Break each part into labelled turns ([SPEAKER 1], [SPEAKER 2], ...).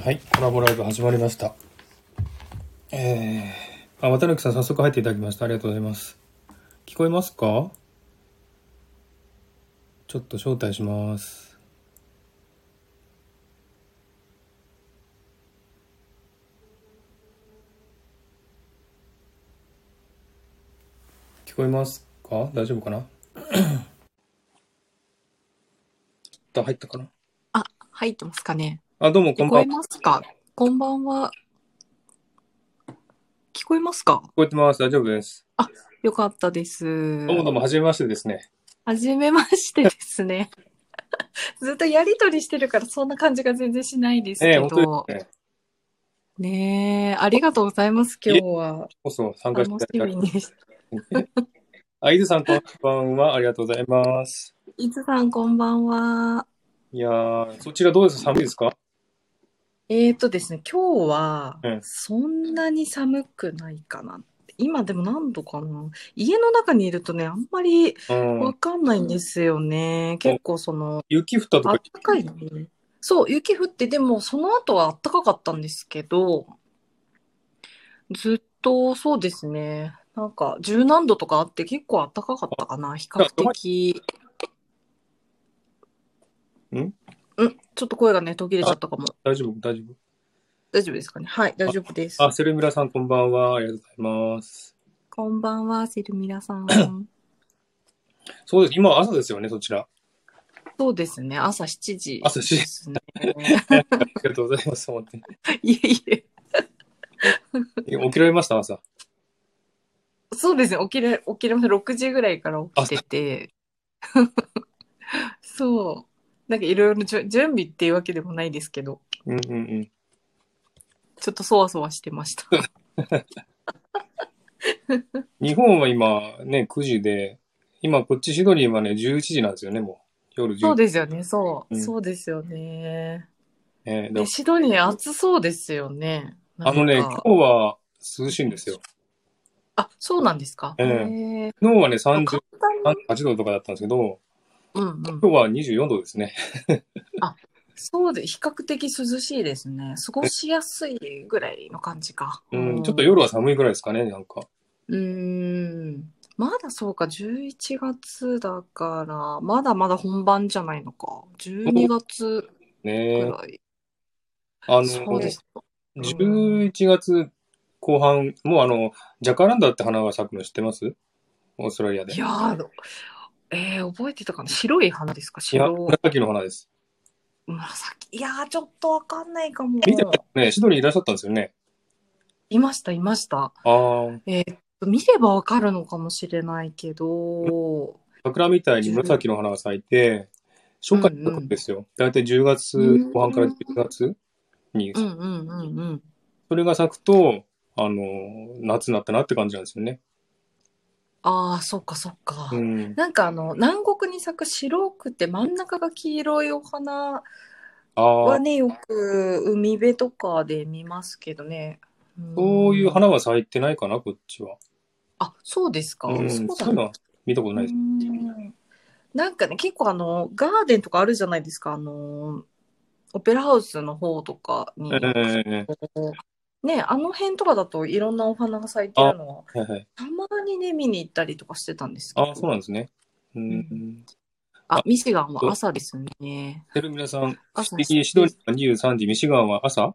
[SPEAKER 1] はい、コラボライブ始まりました。えー、あ、渡辺さん早速入っていただきました。ありがとうございます。聞こえますか？ちょっと招待します。聞こえますか？大丈夫かな？あ入ったかな？
[SPEAKER 2] あ、入ってますかね。
[SPEAKER 1] あ、どうもこん
[SPEAKER 2] 聞こえ
[SPEAKER 1] ばんは。
[SPEAKER 2] ますか？こんばんは。聞こえますか？
[SPEAKER 1] 聞こえてます。大丈夫です。
[SPEAKER 2] よかったです。
[SPEAKER 1] どうもどうも、はじめましてですね。
[SPEAKER 2] はじめましてですね。ずっとやりとりしてるからそんな感じが全然しないです
[SPEAKER 1] ええ
[SPEAKER 2] け
[SPEAKER 1] 本
[SPEAKER 2] ど。
[SPEAKER 1] 当ですね。
[SPEAKER 2] ねえ、ありがとうございます、今日は。
[SPEAKER 1] こそ参加
[SPEAKER 2] 楽し
[SPEAKER 1] していただき
[SPEAKER 2] みにし
[SPEAKER 1] あ、伊豆さんこんばんは。ありがとうございます。
[SPEAKER 2] いつさん、こんばんは。
[SPEAKER 1] いやー、そちらどうです寒いですか？
[SPEAKER 2] えーとですね、今日は
[SPEAKER 1] うん、
[SPEAKER 2] そんなに寒くないかな。今でも何度かな。家の中にいるとね、あんまり
[SPEAKER 1] うん
[SPEAKER 2] わ。かんないんですよね。結構その、
[SPEAKER 1] 雪降ったとか
[SPEAKER 2] あっ、たかいね。そう、雪降って、でもその後はあったかかったんですけど、ずっとそうですね。なんか十何度とかあって結構あったかかったかな。比較的。
[SPEAKER 1] ん、
[SPEAKER 2] ちょっと声がね、途切れちゃったかも。
[SPEAKER 1] 大丈夫大丈夫
[SPEAKER 2] 大丈夫ですかね？はい、大丈夫です。
[SPEAKER 1] あ、セルミラさんこんばんは。ありがとうございます。
[SPEAKER 2] こんばんは、セルミラさん。
[SPEAKER 1] そうです。今は朝ですよね、そちら。
[SPEAKER 2] そうですね。朝7時
[SPEAKER 1] 朝7時
[SPEAKER 2] ですね。
[SPEAKER 1] ありがとうございます。本当に
[SPEAKER 2] いえいえ。
[SPEAKER 1] 起きられました朝？
[SPEAKER 2] そうですね。起きれ、起きれます。6時ぐらいから起きてて。そう。なんかいろいろ準備っていうわけでもないですけど、
[SPEAKER 1] うんうんうん。
[SPEAKER 2] ちょっとそわそわしてました。
[SPEAKER 1] 日本は今ね、9時で、今こっちシドニーはね、11時なんですよね、もう。夜10時。
[SPEAKER 2] そうですよね。そう。
[SPEAKER 1] うん
[SPEAKER 2] そうですよね。
[SPEAKER 1] えー
[SPEAKER 2] シドニー暑そうですよね。
[SPEAKER 1] あのね、
[SPEAKER 2] なんか
[SPEAKER 1] 今日は涼しいんですよ。
[SPEAKER 2] あ、そうなんですか。
[SPEAKER 1] ええ
[SPEAKER 2] へえ
[SPEAKER 1] 昨日はね、30
[SPEAKER 2] 簡単に
[SPEAKER 1] 38度とかだったんですけど、
[SPEAKER 2] うんうん。
[SPEAKER 1] 今日は24度ですね。
[SPEAKER 2] そうで、比較的涼しいですね。過ごしやすいぐらいの感じか。
[SPEAKER 1] うん、ちょっと夜は寒いぐらいですかね、なんか。
[SPEAKER 2] うーん。まだそうか、11月だから、まだまだ本番じゃないのか。12月ぐ
[SPEAKER 1] ね
[SPEAKER 2] らい。
[SPEAKER 1] あの、
[SPEAKER 2] そうですか。うん
[SPEAKER 1] 11月後半、もうあの、ジャカランダって花が咲くの知ってます？オーストラリアで。
[SPEAKER 2] いやー、えー、覚えてたかな？白い花ですか？
[SPEAKER 1] いや、
[SPEAKER 2] 白、
[SPEAKER 1] 紫の花です。
[SPEAKER 2] 紫。いやー、ちょっとわかんないかも。
[SPEAKER 1] 見てね、シドニーいらっしゃったんですよね。
[SPEAKER 2] いました、いました。
[SPEAKER 1] ああ、
[SPEAKER 2] えーっと、見ればわかるのかもしれないけど、
[SPEAKER 1] 桜みたいに紫の花が咲いて、初夏に咲くんですよ。だいたい10月後半から10月に
[SPEAKER 2] うんうんうんうん。
[SPEAKER 1] それが咲くと、あの、夏になったなって感じなんですよね。
[SPEAKER 2] ああ、そっかそっか。
[SPEAKER 1] うん。
[SPEAKER 2] なんかあの、南国に咲く白くて真ん中が黄色いお花
[SPEAKER 1] ああ
[SPEAKER 2] は、ね、よく海辺とかで見ますけどね。ん
[SPEAKER 1] そういう花は咲いてないかな、こっちは。
[SPEAKER 2] あ、そうですか。
[SPEAKER 1] うん、
[SPEAKER 2] そうだ
[SPEAKER 1] そういうのは見たことないです。
[SPEAKER 2] うんなんかね、結構あの、ガーデンとかあるじゃないですか。あの、オペラハウスの方とかに、
[SPEAKER 1] ええ
[SPEAKER 2] ね、あの辺とかだといろんなお花が咲いてるのは、
[SPEAKER 1] はいはい。
[SPEAKER 2] たまにね、見に行ったりとかしてたんですけど。
[SPEAKER 1] あそうなんですね。うん。
[SPEAKER 2] うんあ、ミシガンは朝ですね。
[SPEAKER 1] てる皆さん、
[SPEAKER 2] 朝
[SPEAKER 1] シドニーは23時、ミシガンは朝？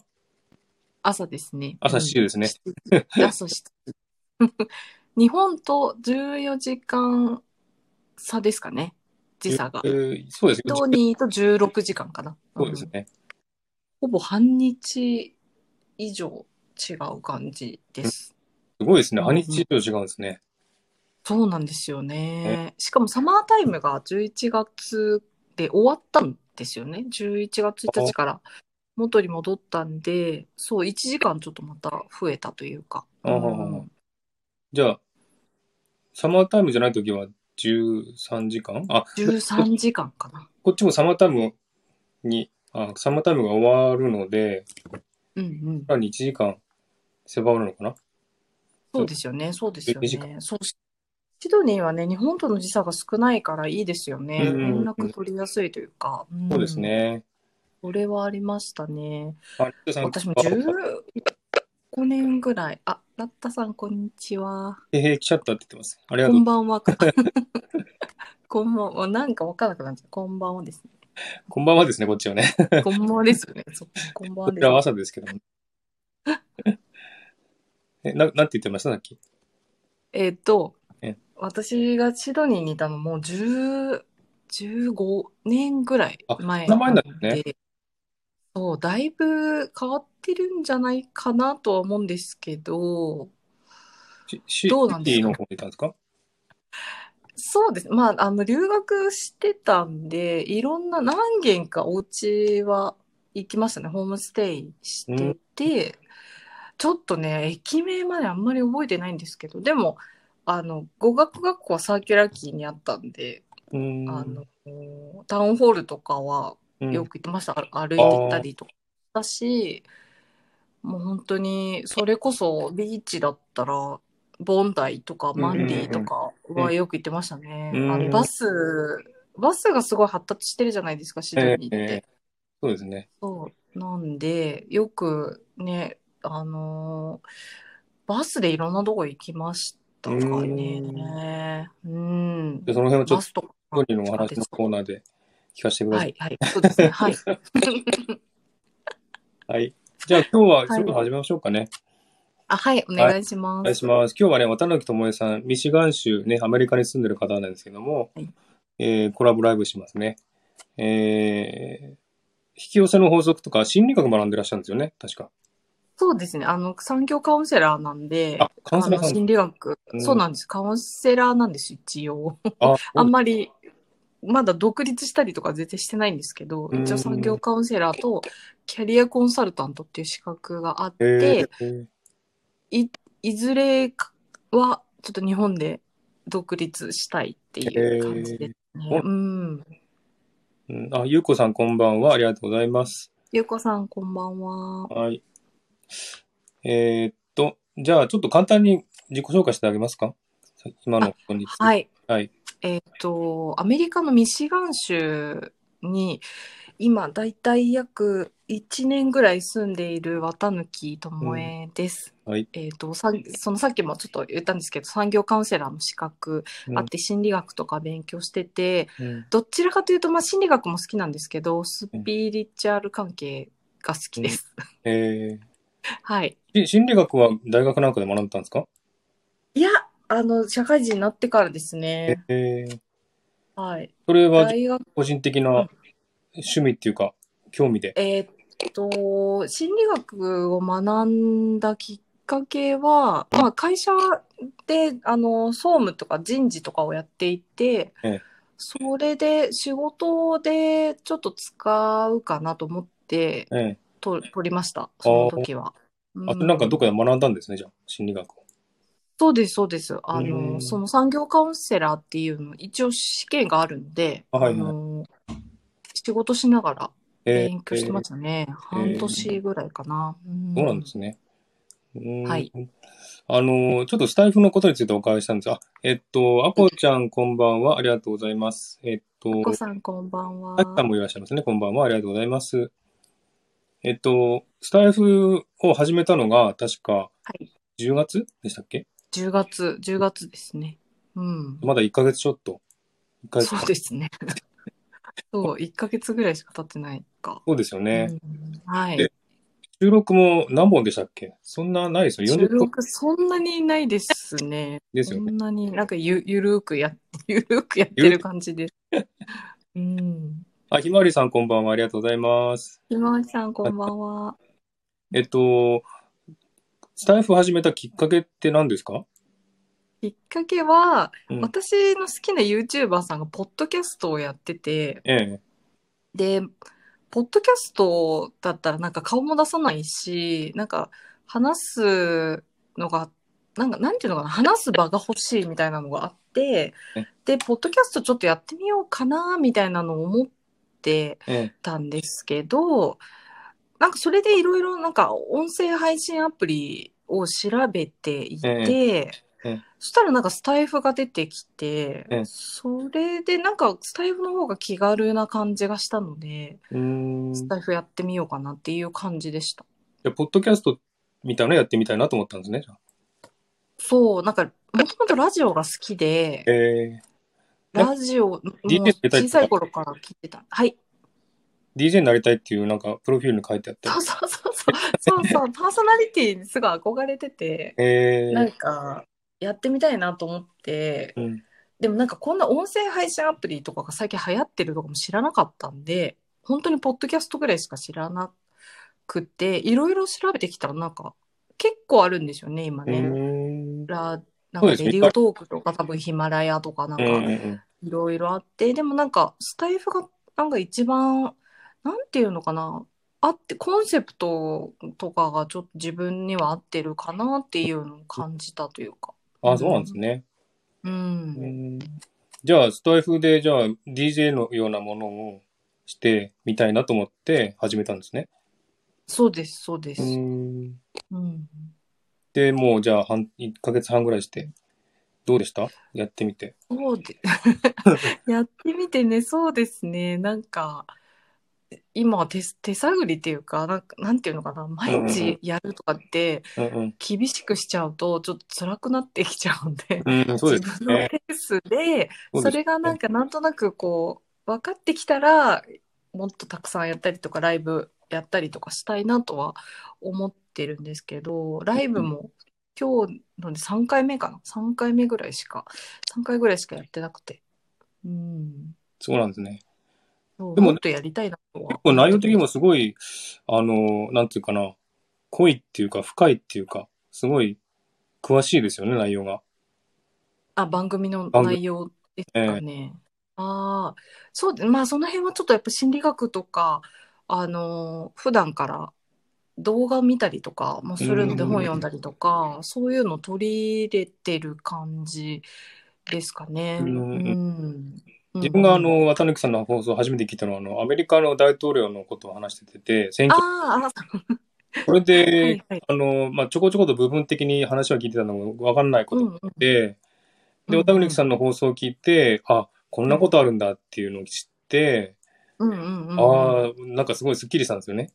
[SPEAKER 2] 朝ですね。
[SPEAKER 1] 朝7時ですね。
[SPEAKER 2] うん。朝7時。日本と14時間差ですかね。時差が
[SPEAKER 1] え。ーそうです
[SPEAKER 2] シドニーと16時間かな。ん
[SPEAKER 1] そうですね。
[SPEAKER 2] ほぼ半日以上違う感じです。
[SPEAKER 1] すごいですね。
[SPEAKER 2] うん
[SPEAKER 1] 半日以上違うんですね。
[SPEAKER 2] そうなんですよね。しかもサマータイムが11月で終わったんですよね。11月1日から元に戻ったんで、そう、1時間ちょっとまた増えたというか。
[SPEAKER 1] じゃあ、サマータイムじゃないときは13時間？あ、
[SPEAKER 2] 13時間かな。
[SPEAKER 1] こっちもサマータイムに、あ、サマータイムが終わるので、
[SPEAKER 2] うんうん。
[SPEAKER 1] さらに1時間狭まるのかな？
[SPEAKER 2] そうですよね。そうですよ
[SPEAKER 1] 12時
[SPEAKER 2] ね。そうシドニーはね、日本との時差が少ないからいいですよね。
[SPEAKER 1] うんうんうん
[SPEAKER 2] 連絡取りやすいというか。ん
[SPEAKER 1] そうです。ね。
[SPEAKER 2] それはありましたね。
[SPEAKER 1] あ、リッタさん、
[SPEAKER 2] 私も
[SPEAKER 1] あ
[SPEAKER 2] 15年ぐらい。あ、ラッタさん、こんにちは。
[SPEAKER 1] えー、来ちゃったって言ってます。ありがとう
[SPEAKER 2] こん。ばんは。こんばんは。なんかわからなくなっちゃう。こんばんはですね。
[SPEAKER 1] こんばんはですね、こっちはね。
[SPEAKER 2] こんばんはですよね。そうこんばんはです
[SPEAKER 1] らは朝ですけども。え、な、なんて言ってました？さっき。
[SPEAKER 2] えっと
[SPEAKER 1] え、
[SPEAKER 2] 私がシドニーにいたのも10、15年ぐらい前
[SPEAKER 1] な前なんです
[SPEAKER 2] で、そう、だいぶ変わってるんじゃないかなとは思うんですけど、
[SPEAKER 1] しシ
[SPEAKER 2] どうなんですか
[SPEAKER 1] シティの方にいたんですか？
[SPEAKER 2] そうです。まあ、あの、留学してたんで、いろんな何軒かお家は行きましたね。ホームステイしてて、ちょっとね、駅名まであんまり覚えてないんですけど、でも、あの、語学学校はサーキュラーキーにあったんで、
[SPEAKER 1] うーん。
[SPEAKER 2] あの、タウンホールとかは
[SPEAKER 1] うん
[SPEAKER 2] よく行ってました。あ歩いて行ったりとかしたし、もう本当に、それこそビーチだったら、ボンダイとかマンディとかはよく行ってましたね。
[SPEAKER 1] うん
[SPEAKER 2] あのバス、バスがすごい発達してるじゃないですか、シドニーって。
[SPEAKER 1] ええそうですね。
[SPEAKER 2] そう。なんで、よくね、あのーバスでいろんなとこ行きましたかね。うん。
[SPEAKER 1] で、その辺をちょっと、
[SPEAKER 2] バスとか。
[SPEAKER 1] 一人のお話のコーナーで聞かせてくださ。
[SPEAKER 2] はいい、はい。そうですね。はい。
[SPEAKER 1] はい。じゃあ今日は
[SPEAKER 2] はい
[SPEAKER 1] ちょっと始めましょうかね。
[SPEAKER 2] あ、はい、お願いします。
[SPEAKER 1] お願いします。今日はね、渡辺智恵さん、ミシガン州ね、アメリカに住んでる方なんですけども、
[SPEAKER 2] はい
[SPEAKER 1] えーコラボライブしますね。えー引き寄せの法則とか心理学学んでらっしゃるんですよね、確か。
[SPEAKER 2] そうですね。あの、産業カウンセラーなんで、
[SPEAKER 1] あ、カウンセラーさん
[SPEAKER 2] あの心理学、
[SPEAKER 1] うん
[SPEAKER 2] そうなんです。カウンセラーなんです、一応。
[SPEAKER 1] あ、
[SPEAKER 2] あんまり、まだ独立したりとか絶対してないんですけど、
[SPEAKER 1] うん
[SPEAKER 2] 一応産業カウンセラーとキャリアコンサルタントっていう資格があっ
[SPEAKER 1] え
[SPEAKER 2] て、
[SPEAKER 1] ー
[SPEAKER 2] い、いずれかはちょっと日本で独立したいっていう感じですね。
[SPEAKER 1] えー
[SPEAKER 2] うん。
[SPEAKER 1] うんあ、ゆうこさんこんばんは。ありがとうございます。
[SPEAKER 2] ゆうこさん、こんばんは。
[SPEAKER 1] はい。えーっと、じゃあちょっと簡単に自己紹介してあげますか？今のことに。
[SPEAKER 2] はい。
[SPEAKER 1] はい。
[SPEAKER 2] えっ、と、アメリカのミシガン州に今だいたい約1年ぐらい住んでいる綿貫智恵です。
[SPEAKER 1] はい。
[SPEAKER 2] えっ、とさ、そのさっきもちょっと言ったんですけど、産業カウンセラーの資格
[SPEAKER 1] うん
[SPEAKER 2] あって心理学とか勉強してて、
[SPEAKER 1] うん
[SPEAKER 2] どちらかというと、まあ心理学も好きなんですけど、スピリチュアル関係が好きです。
[SPEAKER 1] え
[SPEAKER 2] はい。
[SPEAKER 1] 心理学は大学なんかで学んだんですか？
[SPEAKER 2] いや、あの、社会人になってからですね。
[SPEAKER 1] えー
[SPEAKER 2] はい。
[SPEAKER 1] それは
[SPEAKER 2] 大学
[SPEAKER 1] 個人的な趣味っていうか、興味で？
[SPEAKER 2] えーっと、心理学を学んだきっかけは、まあ、会社で、あの、総務とか人事とかをやっていて、
[SPEAKER 1] ええ
[SPEAKER 2] それで仕事でちょっと使うかなと思って、
[SPEAKER 1] え
[SPEAKER 2] と取りました、その時は。
[SPEAKER 1] えあとなんかどこで学んだんですね、じゃあ、心理学を。
[SPEAKER 2] そうです、そうです。あ
[SPEAKER 1] う
[SPEAKER 2] の、
[SPEAKER 1] ん
[SPEAKER 2] その産業カウンセラーっていうの、一応試験があるんで、
[SPEAKER 1] あはいはい
[SPEAKER 2] の、仕事しながら
[SPEAKER 1] えー
[SPEAKER 2] 勉強してましたね。半年ぐらいかな。うん
[SPEAKER 1] そうなんですね。
[SPEAKER 2] はい。
[SPEAKER 1] あの、ちょっとスタイフのことについてお伺いしたんですが、あえっと、アポちゃんこんばんは。ありがとうございます。えっと、
[SPEAKER 2] お子さんこんばんは。
[SPEAKER 1] あきさんもいらっしゃいますね。こんばんは。ありがとうございます。えっと、スタイフを始めたのが、確か
[SPEAKER 2] はい。
[SPEAKER 1] 10月でしたっけ
[SPEAKER 2] ？10月、10月ですね。うん。
[SPEAKER 1] まだ1ヶ月ちょっと。1ヶ月
[SPEAKER 2] そうですね。そう、1ヶ月ぐらいしか経ってないか。
[SPEAKER 1] そうですよね。
[SPEAKER 2] うんはい
[SPEAKER 1] で。収録も何本でしたっけ？そんなないですよ。
[SPEAKER 2] 収
[SPEAKER 1] 40本
[SPEAKER 2] 録そんなにないですね。
[SPEAKER 1] ですよね
[SPEAKER 2] そんなになんかゆゆるーくや、ゆるーくやってる感じです。うん。
[SPEAKER 1] あ、ひまわりさんこんばんは。ありがとうございます。
[SPEAKER 2] ひまわりさんこんばんは。
[SPEAKER 1] えっと、スタイフ始めたきっかけって何ですか？
[SPEAKER 2] きっかけは、
[SPEAKER 1] うん
[SPEAKER 2] 私の好きな YouTuber さんがポッドキャストをやってて、
[SPEAKER 1] ええ。
[SPEAKER 2] で、ポッドキャストだったらなんか顔も出さないし、なんか話すのが、なんか、なんていうのかな、話す場が欲しいみたいなのがあって
[SPEAKER 1] え、
[SPEAKER 2] で、ポッドキャストちょっとやってみようかな、みたいなのを思って
[SPEAKER 1] ええ。
[SPEAKER 2] たんですけど、なんかそれでいろいろなんか音声配信アプリを調べていて、
[SPEAKER 1] え
[SPEAKER 2] そしたらなんかスタイフが出てきて、
[SPEAKER 1] え
[SPEAKER 2] それでなんかスタイフの方が気軽な感じがしたので。スタイフやってみようかなっていう感じでした。
[SPEAKER 1] じゃあポッドキャストみたいなのやってみたいなと思ったんですね。
[SPEAKER 2] そう、なんか、もともとラジオが好きで、
[SPEAKER 1] え
[SPEAKER 2] ラジオ、小さい頃から聞いてた。はい。
[SPEAKER 1] ー、DJ になりたいっていうなんかプロフィールに書いてあって。
[SPEAKER 2] そうそうそうそう。そうそう、パーソナリティにすごい憧れてて、
[SPEAKER 1] え
[SPEAKER 2] なん
[SPEAKER 1] ー、
[SPEAKER 2] か、やってみたいなと思って、
[SPEAKER 1] うん。
[SPEAKER 2] でもなんかこんな音声配信アプリとかが最近流行ってるとかも知らなかったんで、本当にポッドキャストぐらいしか知らなくて、いろいろ調べてきたらなんか結構あるんですよね、今ね。
[SPEAKER 1] ん。
[SPEAKER 2] ラなんかレディオトークとか多分ヒマラヤとかなんか
[SPEAKER 1] うん。
[SPEAKER 2] いろいろあって、でもなんかスタイフがなんか一番、なんていうのかな、あって、コンセプトとかがちょっと自分には合ってるかなっていうのを感じたというか。
[SPEAKER 1] あ、そうなんですね。
[SPEAKER 2] う。
[SPEAKER 1] うんん。じゃあ、スタイフで、じゃあ、DJ のようなものをしてみたいなと思って始めたんですね。
[SPEAKER 2] そうです、そうです。
[SPEAKER 1] うん。
[SPEAKER 2] うん。
[SPEAKER 1] で、もう、じゃあ、半、1ヶ月半ぐらいして、どうでした？やってみて。
[SPEAKER 2] そうで、やってみてね、そうですね、なんか、今は手、手探りっていうか、なんか、なんていうのかな、毎日やるとかって。厳しくしちゃうと、ちょっと辛くなってきちゃうんで、
[SPEAKER 1] うん、そうです
[SPEAKER 2] 自分の
[SPEAKER 1] ね。
[SPEAKER 2] ペースで、
[SPEAKER 1] そ
[SPEAKER 2] れがなんかなんとなくこう、分かってきたら、もっとたくさんやったりとか、ライブやったりとかしたいなとは思ってるんですけど、ライブも今日ので3回目かな ?3 回目ぐらいしか、3回ぐらいしかやってなくて。うん。
[SPEAKER 1] そうなんですね。でも
[SPEAKER 2] もっとやりたいなとは。
[SPEAKER 1] 結構内容的にもすごい、あの、なんていうかな、濃いっていうか、深いっていうか、すごい詳しいですよね、内容が。
[SPEAKER 2] あ、番組の内容ですかね。ああ、そうで、まあその辺はちょっとやっぱ心理学とか、あのー普段から動画見たりとかもするので
[SPEAKER 1] うん
[SPEAKER 2] 本読んだりとか、そういうの取り入れてる感じですかね。
[SPEAKER 1] うん
[SPEAKER 2] うん。
[SPEAKER 1] 自分があ
[SPEAKER 2] うん
[SPEAKER 1] の、綿貫さんの放送を初めて聞いたのは、あの、アメリカの大統領のことを話してて、選挙、これ
[SPEAKER 2] は
[SPEAKER 1] で
[SPEAKER 2] い、はい。
[SPEAKER 1] あの、まあ、ちょこちょこと部分的に話は聞いてたのもわかんないこと
[SPEAKER 2] うんうん
[SPEAKER 1] で、
[SPEAKER 2] うん
[SPEAKER 1] で、綿貫さんの放送を聞いて、あ、こんなことあるんだっていうのを知って、
[SPEAKER 2] うんうんうん。
[SPEAKER 1] ああ、なんかすごいスッキリしたんですよね。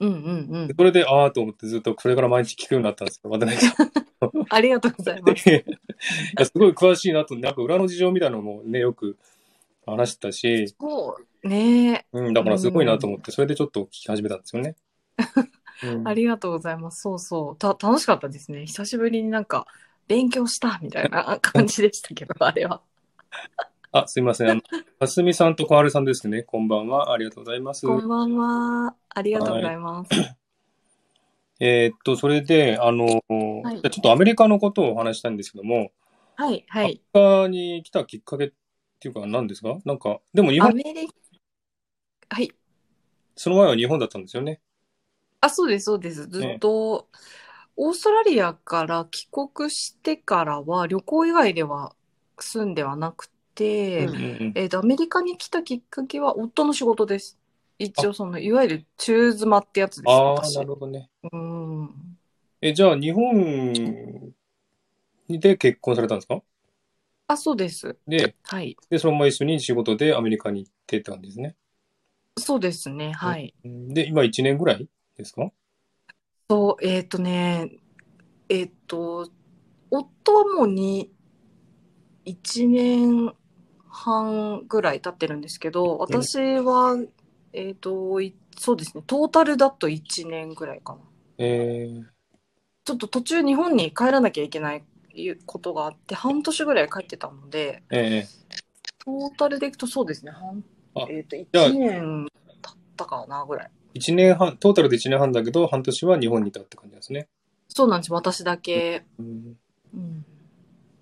[SPEAKER 2] うんうんうん
[SPEAKER 1] で。それで、ああと思ってずっとこれから毎日聞くようになったんですよ、綿貫さん。
[SPEAKER 2] ありがとうございます。
[SPEAKER 1] いやすごい詳しいなと、なんか裏の事情みたいなのもね、よく話してたし、
[SPEAKER 2] そうね
[SPEAKER 1] うん、だからすごいなと思って、それでちょっと聞き始めたんですよね。うん
[SPEAKER 2] ありがとうございます。そうそう。た、楽しかったですね。久しぶりになんか、勉強したみたいな感じでしたけど、あれは。
[SPEAKER 1] あ、すいません。あの、かすみさんと小春さんですね。こんばんは。ありがとうございます。
[SPEAKER 2] こんばんは。ありがとうございます。
[SPEAKER 1] えーっと、それで、あの、
[SPEAKER 2] い
[SPEAKER 1] じゃあちょっとアメリカのことをお話したいんですけども、
[SPEAKER 2] はい、はい。
[SPEAKER 1] アメリカに来たきっかけっていうか何ですか？なんか、でも日本、
[SPEAKER 2] アメリカ、はい。
[SPEAKER 1] その前は日本だったんですよね。
[SPEAKER 2] あ、そうです、そうです。ずっと、オーストラリアから帰国してからは、旅行以外では住んではなくて、
[SPEAKER 1] うん
[SPEAKER 2] えっと、アメリカに来たきっかけは夫の仕事です。一応、その、いわゆる中妻ってやつです、
[SPEAKER 1] ああ、
[SPEAKER 2] 私
[SPEAKER 1] な。るほどね。
[SPEAKER 2] うん。
[SPEAKER 1] え、じゃあ日本で結婚されたんですか？
[SPEAKER 2] あ、そうです。
[SPEAKER 1] で、
[SPEAKER 2] はい。
[SPEAKER 1] で、そのまま一緒に仕事でアメリカに行ってって感じですね。
[SPEAKER 2] そうですね。はい。
[SPEAKER 1] で、今1年ぐらいですか？
[SPEAKER 2] そう、えっとね、えっと、夫はもうに、1年半ぐらい経ってるんですけど、私は、えっと、いそうですね、トータルだと1年ぐらいかな。
[SPEAKER 1] えー、
[SPEAKER 2] ちょっと途中日本に帰らなきゃいけないことがあって、半年ぐらい帰ってたので、
[SPEAKER 1] え
[SPEAKER 2] トータルでいくとそうですね、半
[SPEAKER 1] あ
[SPEAKER 2] えっと、
[SPEAKER 1] じゃあ
[SPEAKER 2] 1年経ったかなぐらい。
[SPEAKER 1] ー、1年半、トータルで1年半だけど、半年は日本にいたって感じですね。
[SPEAKER 2] そうなんです、私だけ。
[SPEAKER 1] うん
[SPEAKER 2] うん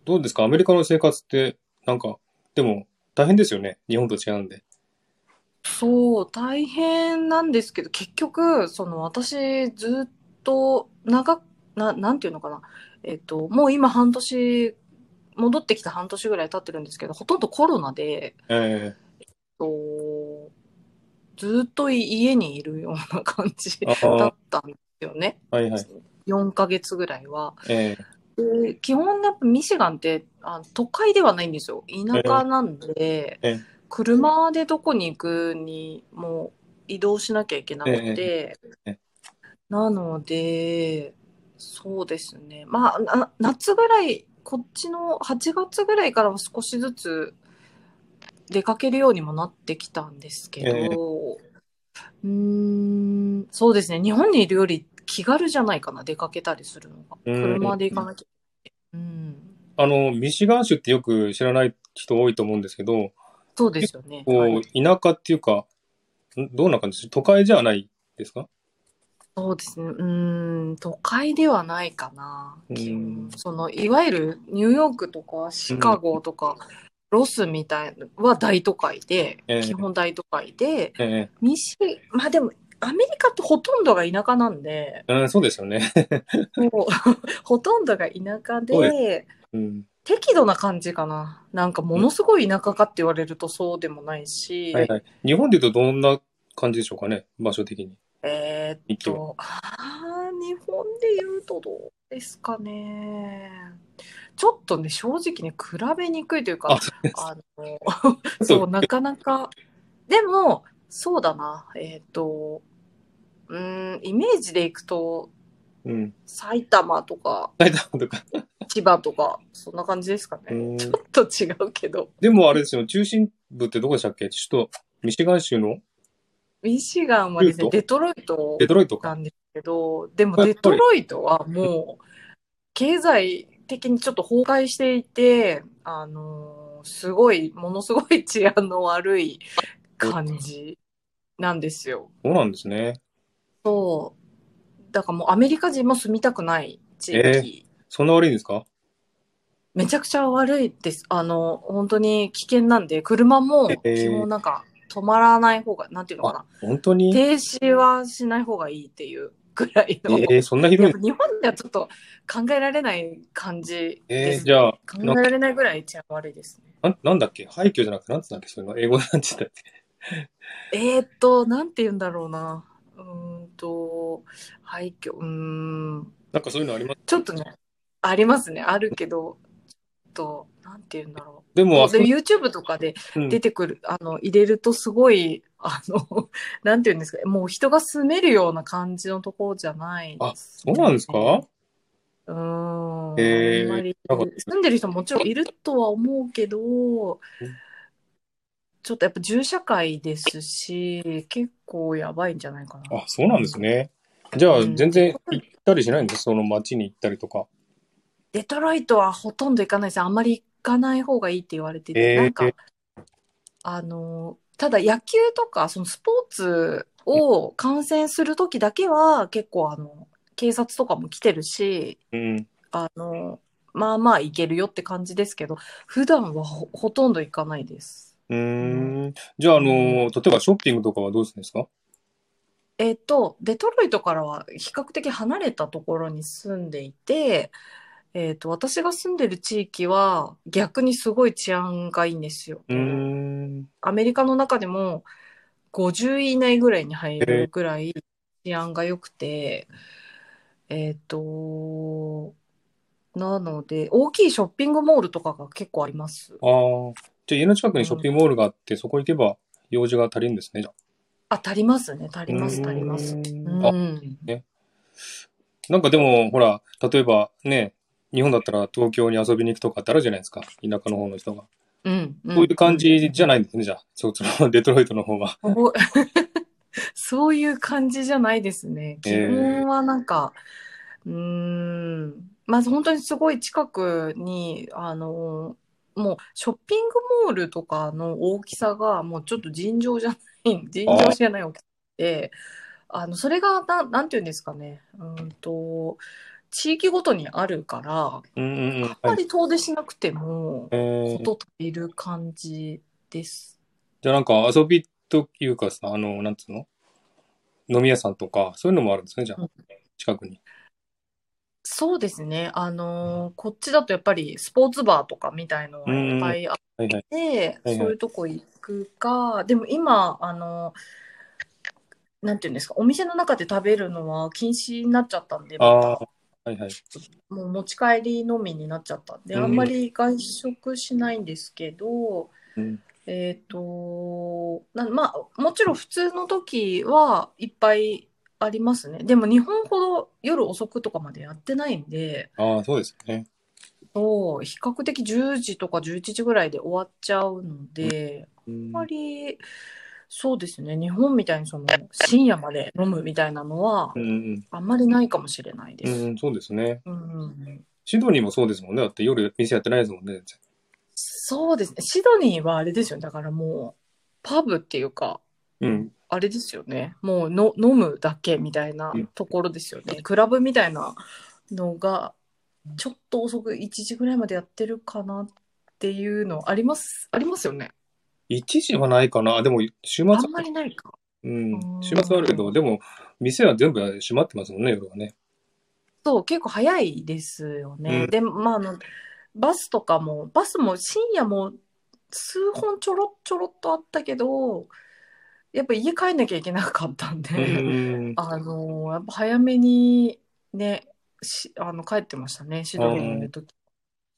[SPEAKER 1] どうですか？アメリカの生活って、なんか、でも、大変ですよね。日本と違うんで。
[SPEAKER 2] そう、大変なんですけど、結局、その私、ずっと長、な、なんていうのかな。えっと、もう今半年、戻ってきた半年ぐらい経ってるんですけど、ほとんどコロナで、
[SPEAKER 1] え
[SPEAKER 2] とずっと家にいるような感じだ
[SPEAKER 1] あ
[SPEAKER 2] ったんですよね。
[SPEAKER 1] はいはい。
[SPEAKER 2] 4ヶ月ぐらいは。
[SPEAKER 1] え
[SPEAKER 2] で基本やっぱミシガンってあ都会ではないんですよ。田舎なんで、
[SPEAKER 1] ええ
[SPEAKER 2] 車でどこに行くにも移動しなきゃいけなくて、
[SPEAKER 1] ええ
[SPEAKER 2] なので、そうですね。まあ、な夏ぐらい、こっちの8月ぐらいからは少しずつ出かけるようにもなってきたんですけど、
[SPEAKER 1] ええ
[SPEAKER 2] うーん、そうですね。日本にいるより気軽じゃないかな、出かけたりするのが。
[SPEAKER 1] うん
[SPEAKER 2] 車で行かなきゃいけない。うん。
[SPEAKER 1] あの、ミシガン州ってよく知らない人多いと思うんですけど、
[SPEAKER 2] そうですよね。
[SPEAKER 1] こう、
[SPEAKER 2] はい
[SPEAKER 1] 田舎っていうか、んどんな感じ？都会じゃないですか？
[SPEAKER 2] そうですね。うーん、都会ではないかな。その、いわゆるニューヨークとかシカゴとか、ロスみたいなは大都会で、
[SPEAKER 1] ええ
[SPEAKER 2] 基本大都会で、
[SPEAKER 1] え
[SPEAKER 2] 西、まあでも、アメリカってほとんどが田舎なんで、
[SPEAKER 1] えうん、そうですよね。
[SPEAKER 2] もう ほとんどが田舎で、
[SPEAKER 1] うん。
[SPEAKER 2] 適度な感じかな。なんかものすごい田舎かって言われるとそうでもないし、
[SPEAKER 1] はいはい。日本で言うとどんな感じでしょうかね場所的に。
[SPEAKER 2] えーっ。と、あー日本で言うとどうですかね。ちょっとね、正直ね、比べにくいというか、
[SPEAKER 1] あ、
[SPEAKER 2] の、そう、なかなか。でも、そうだな、えーっと、うーん、イメージでいくと、
[SPEAKER 1] うん。
[SPEAKER 2] 埼玉とか、
[SPEAKER 1] 埼玉とか。
[SPEAKER 2] 千葉とか、そんな感じですかね。
[SPEAKER 1] うん
[SPEAKER 2] ちょっと違うけど。
[SPEAKER 1] でもあれですよ、中心部ってどこでしたっけ？首都、ミシガン州の？
[SPEAKER 2] ミシガンはですね、デトロイト？
[SPEAKER 1] デトロイトか。
[SPEAKER 2] なんですけど、でもデトロイトはもう、経済的にちょっと崩壊していて、あのーすごい、ものすごい治安の悪い感じなんですよ。
[SPEAKER 1] そうなんですね。
[SPEAKER 2] そう。だからもうアメリカ人も住みたくない地域。
[SPEAKER 1] えそんな悪いんですか？
[SPEAKER 2] めちゃくちゃ悪いです。あの、本当に危険なんで、車も
[SPEAKER 1] えー
[SPEAKER 2] 基本なんか止まらない方が、なんていうのかな。
[SPEAKER 1] 本当に？
[SPEAKER 2] 停止はしない方がいいっていうぐらいの。
[SPEAKER 1] えー、そんなひどい。
[SPEAKER 2] 日本ではちょっと考えられない感じ
[SPEAKER 1] えー、
[SPEAKER 2] です。
[SPEAKER 1] じゃあ、
[SPEAKER 2] 考えられないぐらい治安悪いですね。
[SPEAKER 1] なんなんだっけ？廃墟じゃなくて、なんつうんだっけ？そういうの。英語でなんて言ったっけ？
[SPEAKER 2] えー、っと、なんて言うんだろうな。うーんと、廃墟、うーん。
[SPEAKER 1] なんかそういうのあります？
[SPEAKER 2] ちょっとね、ありますね。あるけど、ちょっと、なんて言うんだろう。
[SPEAKER 1] でも、
[SPEAKER 2] で、
[SPEAKER 1] こ
[SPEAKER 2] YouTube とかで
[SPEAKER 1] うん
[SPEAKER 2] 出てくる、あの、入れるとすごい、あの、なんて言うんですか、もう人が住めるような感じのところじゃない
[SPEAKER 1] あ、
[SPEAKER 2] です
[SPEAKER 1] そうなんですか？
[SPEAKER 2] うーん。
[SPEAKER 1] へー
[SPEAKER 2] あんまり住んでる人ももちろんいるとは思うけど、ちょっとやっぱ銃社会ですし、結構やばいんじゃないかな。
[SPEAKER 1] あ、そうなんですね。じゃあ、
[SPEAKER 2] うん
[SPEAKER 1] 全然行ったりしないんです？その街に行ったりとか。
[SPEAKER 2] デトロイトはほとんど行かないです。あんまり行かない方がいいって言われてて、
[SPEAKER 1] へー
[SPEAKER 2] なんか、あの、ただ野球とか、そのスポーツを観戦するときだけは結構あの、警察とかも来てるし、
[SPEAKER 1] うん。
[SPEAKER 2] あの、まあまあ行けるよって感じですけど、普段はほほとんど行かないです。
[SPEAKER 1] うーん。じゃあ、あの、例えばショッピングとかはどうするんですか？
[SPEAKER 2] えっと、デトロイトからは比較的離れたところに住んでいて、えっと、私が住んでる地域は逆にすごい治安がいいんですよ。
[SPEAKER 1] うーん。
[SPEAKER 2] アメリカの中でも50位以内ぐらいに入るぐらい治安が良くて、えっと、なので、大きいショッピングモールとかが結構あります。
[SPEAKER 1] ああ。じゃあ、家の近くにショッピングモールがあって、そこ行けば用事が足りるんですね、じゃあ。
[SPEAKER 2] あ、足りますね。足ります、足ります。う
[SPEAKER 1] あ
[SPEAKER 2] ん。
[SPEAKER 1] なんかでも、ほら、例えばね、日本だったら東京に遊びに行くとかってあるじゃないですか。田舎の方の人が。
[SPEAKER 2] うん。
[SPEAKER 1] そういう感じじゃないんですね、じゃあ。そっちのデトロイトの方は。
[SPEAKER 2] お そういう感じじゃないですね。基本はなんか、うーん、まず本当にすごい近くに、あの、もうショッピングモールとかの大きさがもうちょっと尋常じゃない、尋常じゃない大きさで、あの、それがな、なんていうんですかね、うんと、地域ごとにあるから、
[SPEAKER 1] うんうんうん。
[SPEAKER 2] あん
[SPEAKER 1] はい。
[SPEAKER 2] まり遠出しなくても、
[SPEAKER 1] えー、
[SPEAKER 2] こと足りる感じです。
[SPEAKER 1] じゃあなんか遊びというかさ、あの、なんつうの？飲み屋さんとか、そういうのもあるんですね、じゃあ
[SPEAKER 2] うん。
[SPEAKER 1] 近くに。
[SPEAKER 2] そうですね。あのーこっちだとやっぱりスポーツバーとかみたいのがいっぱいあっ
[SPEAKER 1] はいはい。
[SPEAKER 2] て、
[SPEAKER 1] はい
[SPEAKER 2] そういうとこ行くか、でも今、あのなんていうんですか、お店の中で食べるのは禁止になっちゃったんで。
[SPEAKER 1] はいはい。
[SPEAKER 2] もう持ち帰りのみになっちゃったんで、
[SPEAKER 1] うん
[SPEAKER 2] あんまり外食しないんですけど、
[SPEAKER 1] うん。
[SPEAKER 2] えっ、とな、まあ、もちろん普通の時はいっぱいありますね。でも日本ほど夜遅くとかまでやってないんで、
[SPEAKER 1] ああ、そうですよね。
[SPEAKER 2] そう比較的10時とか11時ぐらいで終わっちゃうので、
[SPEAKER 1] うん
[SPEAKER 2] あんまり、そうですね、日本みたいにその深夜まで飲むみたいなのは
[SPEAKER 1] うんうん
[SPEAKER 2] あんまりないかもしれないで
[SPEAKER 1] うん。
[SPEAKER 2] す。
[SPEAKER 1] うん、そうですね。
[SPEAKER 2] うん
[SPEAKER 1] シドニーもそうですもんね。だって夜店やってないですもんね。
[SPEAKER 2] そうですね。シドニーはあれですよ。だからもう、パブっていうか、
[SPEAKER 1] うん。
[SPEAKER 2] あれですよね。もうの飲むだけみたいな
[SPEAKER 1] うん
[SPEAKER 2] ところですよね。クラブみたいなのが、ちょっと遅く1時ぐらいまでやってるかなっていうのあります、ありますよね。
[SPEAKER 1] 1時はないかな。でも、週末は
[SPEAKER 2] あんまりないか。
[SPEAKER 1] うん
[SPEAKER 2] う。ん
[SPEAKER 1] 週末はあるけど、でも、店は全部閉まってますもんね、夜はね。
[SPEAKER 2] そう、結構早いですよね。
[SPEAKER 1] うん
[SPEAKER 2] で、まあ、あの、バスとかも、バスも深夜も数本ちょろちょろっとあったけど、やっぱ家帰んなきゃいけなかったんで、
[SPEAKER 1] うん。
[SPEAKER 2] あのやっぱ早めにね、しあの帰ってましたね、シドニーにいるとき。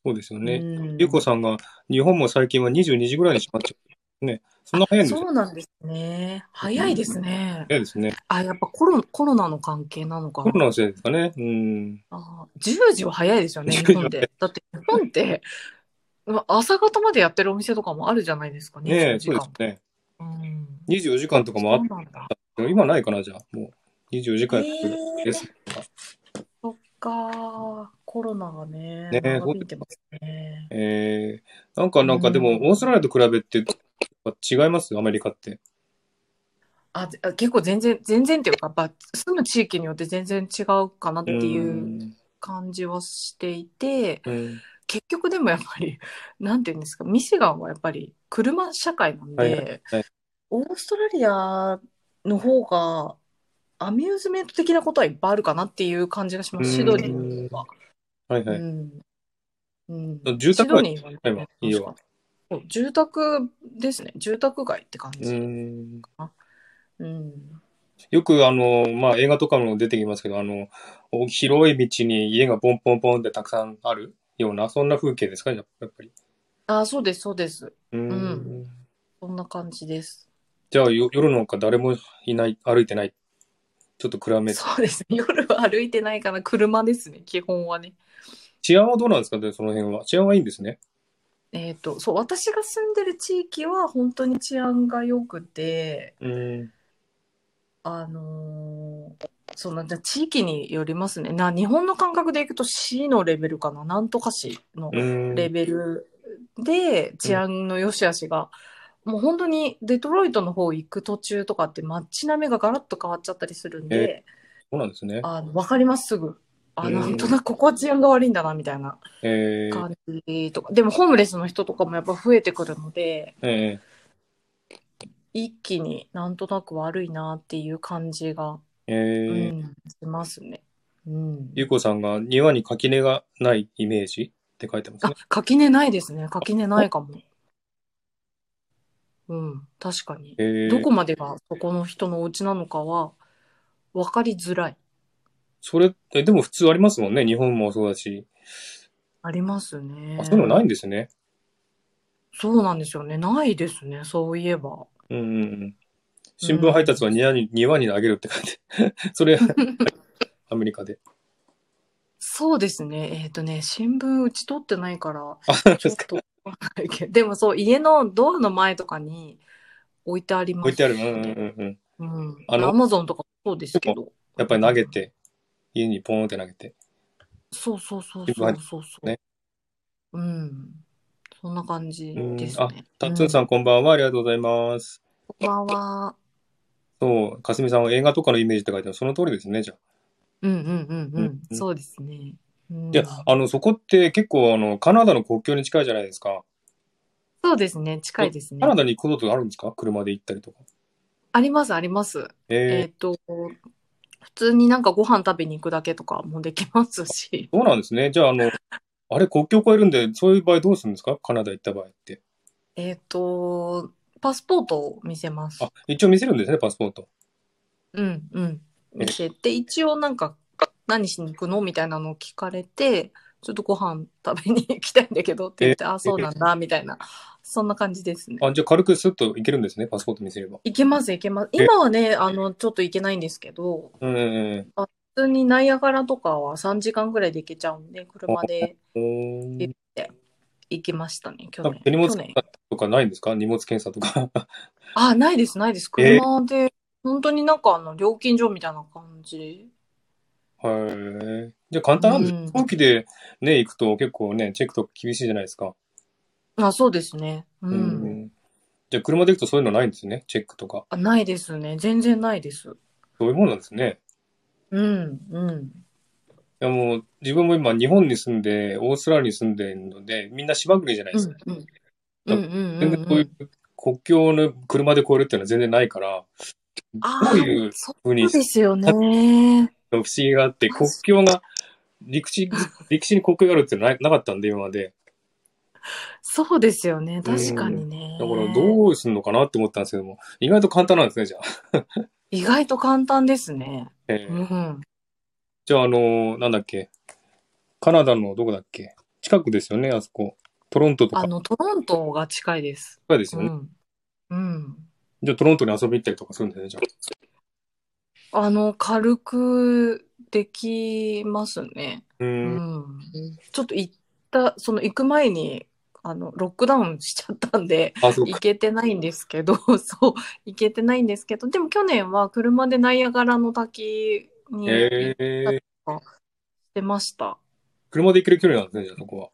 [SPEAKER 1] そうですよね。
[SPEAKER 2] うん
[SPEAKER 1] ゆうこさんが、日本も最近は22時ぐらいに閉まっちゃう。ね。そんな早いんですよ。
[SPEAKER 2] そうなんですね。早いですね。
[SPEAKER 1] 早いですね。
[SPEAKER 2] あ、やっぱコロコロナの関係なのかな。
[SPEAKER 1] コロナのせいですかね。うん。
[SPEAKER 2] あ10時は早いですよね、
[SPEAKER 1] 10
[SPEAKER 2] 日本で。だって日本って、ま朝方までやってるお店とかもあるじゃないですか、
[SPEAKER 1] ねえ、
[SPEAKER 2] 24時間
[SPEAKER 1] そうです。ね。
[SPEAKER 2] うん。
[SPEAKER 1] 24時間とかもあっ。た今ないかな、じゃあ。もう、24時間やってる
[SPEAKER 2] えー
[SPEAKER 1] です。
[SPEAKER 2] そっか、コロナがね、
[SPEAKER 1] ねえ
[SPEAKER 2] 長引いてますね。
[SPEAKER 1] えー、なんか、なんか、でも、
[SPEAKER 2] うん
[SPEAKER 1] オーストラリアと比べて、違います？アメリカって。
[SPEAKER 2] あ結構全然、全然っていうか、やっぱ住む地域によって全然違うかなっていう感じはしていて、
[SPEAKER 1] うん。
[SPEAKER 2] 結局でもやっぱり、なんていうんですか、ミシガンはやっぱり車社会なんで、
[SPEAKER 1] はいはいはい
[SPEAKER 2] オーストラリアの方が、アミューズメント的なことはいっぱいあるかなっていう感じがします、
[SPEAKER 1] うん
[SPEAKER 2] シドニーの方が。
[SPEAKER 1] はいはい。
[SPEAKER 2] うん。うん。
[SPEAKER 1] 住宅街
[SPEAKER 2] シドニーは住宅ですね。住宅街って感
[SPEAKER 1] う
[SPEAKER 2] じ。
[SPEAKER 1] ん。
[SPEAKER 2] うん。
[SPEAKER 1] よく、あの、まあ、映画とかも出てきますけど、あの、お広い道に家がポンポンポンってたくさんあるような、そんな風景ですか？やっぱり。
[SPEAKER 2] あ、そうです、そうです。
[SPEAKER 1] うん。
[SPEAKER 2] うんそんな感じです。
[SPEAKER 1] じゃあ、よ夜なんか誰もいない、歩いてない。ちょっと暗め。
[SPEAKER 2] そうですね。夜は歩いてないかな。車ですね、基本はね。
[SPEAKER 1] 治安はどうなんですか？ね、その辺は。治安はいいんですね。
[SPEAKER 2] えっ、と、そう、私が住んでる地域は本当に治安が良くて、
[SPEAKER 1] うん。
[SPEAKER 2] あのーその、じゃあ地域によりますね。な、日本の感覚でいくと市のレベルかな。なんとか市の
[SPEAKER 1] うん。
[SPEAKER 2] レベルで治安の良し悪しが、もう本当にデトロイトの方行く途中とかって街並みがガラッと変わっちゃったりするんで、
[SPEAKER 1] そうなんですね。
[SPEAKER 2] あの、わかります、すぐ。あ、
[SPEAKER 1] うん
[SPEAKER 2] なんとなくここは治安が悪いんだな、みたいな
[SPEAKER 1] えー、
[SPEAKER 2] 感じとか。でもホームレスの人とかもやっぱ増えてくるので、
[SPEAKER 1] え
[SPEAKER 2] 一気になんとなく悪いなっていう感じが、
[SPEAKER 1] ー、えー
[SPEAKER 2] うん、しますね。うん。
[SPEAKER 1] ゆうこさんが庭に垣根がないイメージって書いてます
[SPEAKER 2] あ
[SPEAKER 1] ね。、
[SPEAKER 2] 垣根ないですね。垣根ないかも。うん、確かに。
[SPEAKER 1] えー、
[SPEAKER 2] どこまでがそこの人のお家なのかは分かりづらい。
[SPEAKER 1] それって、でも普通ありますもんね。日本もそうだし。
[SPEAKER 2] ありますね。
[SPEAKER 1] あ、そういうのないんですね。
[SPEAKER 2] そうなんですよね。ないですね。そういえば。
[SPEAKER 1] うんうんうん。新聞配達は庭に、庭に投げるって書いて。それ、アメリカで。
[SPEAKER 2] そうですね。えっ、とね、新聞打ち取ってないから、ちょっ。と。でもそう、家のドアの前とかに置いてあります、
[SPEAKER 1] 置いてある。うんうんうんうん。
[SPEAKER 2] うん。
[SPEAKER 1] あの
[SPEAKER 2] アマゾンとかもそうですけど。
[SPEAKER 1] やっぱり投げて、家にポーンって投げて。
[SPEAKER 2] そうそうそうそうそうそう。
[SPEAKER 1] ね
[SPEAKER 2] うん。そんな感じ
[SPEAKER 1] うん
[SPEAKER 2] です
[SPEAKER 1] あ
[SPEAKER 2] ね。、
[SPEAKER 1] タッツンさんこんばんは。ありがとうございます。
[SPEAKER 2] こんばんは。
[SPEAKER 1] そう、かすみさんは映画とかのイメージって書いてある。その通りですね、じゃあ。
[SPEAKER 2] うんうんうんう
[SPEAKER 1] うん
[SPEAKER 2] ん。そうですね。うん
[SPEAKER 1] いや、あの、そこって結構、あの、カナダの国境に近いじゃないですか。
[SPEAKER 2] そうですね。近いですね
[SPEAKER 1] カ。ナダに行くことってあるんですか？車で行ったりとか。
[SPEAKER 2] あります、あります。え
[SPEAKER 1] え
[SPEAKER 2] っと、普通になんかご飯食べに行くだけとかもできますし。
[SPEAKER 1] ー、そうなんですね。じゃあ、あの、あれ、国境越えるんで、そういう場合どうするんですか？カナダ行った場合って。
[SPEAKER 2] えっと、パスポートを見せます
[SPEAKER 1] あ。、一応見せるんですね、パスポート。
[SPEAKER 2] うんうん。見せて、一応なんか、何しに行くのみたいなのを聞かれて、ちょっとご飯食べに行きたいんだけどって言って、あ、そうなんだ、みたいな。そんな感じですね。
[SPEAKER 1] あ、じゃあ軽くスッといけるんですね、パスポート見せれば。
[SPEAKER 2] 行けます、行けます。今はね、あの、ちょっと行けないんですけど、
[SPEAKER 1] うんうん
[SPEAKER 2] 普通にナイアガラとかは3時間ぐらいで行けちゃうんで、車で
[SPEAKER 1] うん。おー
[SPEAKER 2] 行きましたね、去年。
[SPEAKER 1] 荷物検。査とかないんですか？荷物検査とか。
[SPEAKER 2] あ、ないです、ないです。
[SPEAKER 1] えー
[SPEAKER 2] 車で、本当になんかあの、料金所みたいな感じ。
[SPEAKER 1] はい。じゃあ簡単なんです。
[SPEAKER 2] うん
[SPEAKER 1] 飛行機でね、行くと結構ね、チェックとか厳しいじゃないですか。
[SPEAKER 2] あ、そうですね。うん。
[SPEAKER 1] うんじゃあ車で行くとそういうのないんですね、チェックとか。
[SPEAKER 2] あ、ないですね。全然ないです。
[SPEAKER 1] そういうもんなんですね。
[SPEAKER 2] うん、うん。
[SPEAKER 1] いやもう、自分も今日本に住んで、オーストラリアに住んでるので、みんな島国じゃないですか。全然こういう国境の車で越えるっていうのは全然ないから、
[SPEAKER 2] あ
[SPEAKER 1] どういうふうに
[SPEAKER 2] うですよね。
[SPEAKER 1] 不思議があって、国境が、陸地、陸地に国境があるってななかったんで、今まで。
[SPEAKER 2] そうですよね。確かにね。
[SPEAKER 1] だからどうすんのかなって思ったんですけども、意外と簡単なんですね、じゃあ。
[SPEAKER 2] 意外と簡単ですね。
[SPEAKER 1] えー
[SPEAKER 2] うん。
[SPEAKER 1] じゃあ、あのーなんだっけ？カナダのどこだっけ？近くですよね、あそこ。トロントとか。
[SPEAKER 2] あの、トロントが近いです。
[SPEAKER 1] 近いですよね。
[SPEAKER 2] うん。うん。
[SPEAKER 1] じゃあ、トロントに遊び行ったりとかするんですね、じゃあ。
[SPEAKER 2] あの、軽くできますね。
[SPEAKER 1] うー。
[SPEAKER 2] うんん。ちょっと行った、その行く前に、あの、ロックダウンしちゃったんで。行けてないんですけど、そう、行けてないんですけど、でも去年は車でナイアガラの滝に
[SPEAKER 1] えー、
[SPEAKER 2] てました。
[SPEAKER 1] 車で行ける距離なんですね、じゃあ、そこは。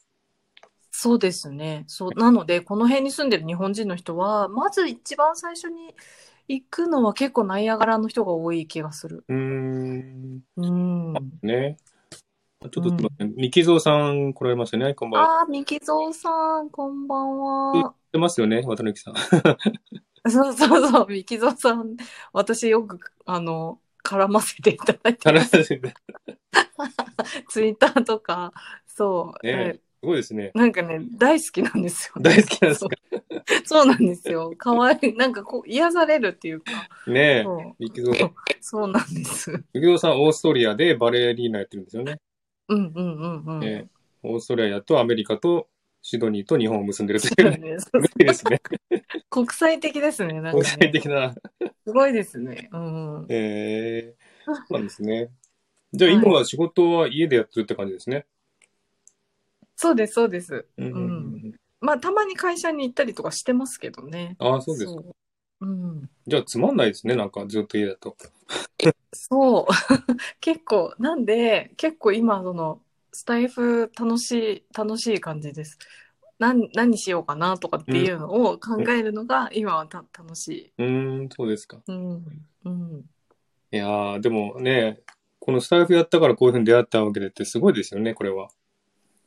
[SPEAKER 2] そうですね。そう。なので、この辺に住んでる日本人の人は、まず一番最初に行くのは結構ナイアガラの人が多い気がする。
[SPEAKER 1] うーん。
[SPEAKER 2] うん。
[SPEAKER 1] ね。ちょっとすみません。ミキゾウさん来られましたね、こんばんは。
[SPEAKER 2] ああ、ミキゾウさん、こんばんは。
[SPEAKER 1] 知ってますよね、渡辺さん。
[SPEAKER 2] そうそうそう、ミキゾウさん、私よく、あの、絡ませていただいてます。ツイッターとか、そう。
[SPEAKER 1] ね
[SPEAKER 2] はい
[SPEAKER 1] すごいですね。
[SPEAKER 2] なんかね、大好きなんですよ。
[SPEAKER 1] 大好きなんですか？
[SPEAKER 2] そうなんですよ。かわいい。なんかこう、癒されるっていうか。
[SPEAKER 1] ねえ。
[SPEAKER 2] そう
[SPEAKER 1] ミキゾウさん。
[SPEAKER 2] そうなんです。
[SPEAKER 1] ミキゾウさん、オーストリアでバレリーナやってるんですよね。
[SPEAKER 2] うんうんうんうん。
[SPEAKER 1] ええオーストラリアとアメリカとシドニーと日本を結んでるという。
[SPEAKER 2] そうです
[SPEAKER 1] 嬉しいですね。
[SPEAKER 2] 国際的ですね。なん
[SPEAKER 1] 国
[SPEAKER 2] か、ね。
[SPEAKER 1] 際的な。
[SPEAKER 2] すごいですね。うん。
[SPEAKER 1] ええそうなんですね。じゃあ今は仕事は家でやってるって感じですね。
[SPEAKER 2] そうです、そうです。
[SPEAKER 1] うんうんうん
[SPEAKER 2] まあ、たまに会社に行ったりとかしてますけどね。
[SPEAKER 1] ああ、そうですか。
[SPEAKER 2] うん。
[SPEAKER 1] じゃあつまんないですね、なんかずっと家だと。
[SPEAKER 2] そう。結構、なんで、結構今、その、スタイフ楽しい、楽しい感じです。何、何しようかなとかっていうのを考えるのが、今はた楽しい。
[SPEAKER 1] うーん、そうですか。
[SPEAKER 2] うん。うん。
[SPEAKER 1] いやー、でもね、このスタイフやったからこういうふうに出会ったわけでってすごいですよね、これは。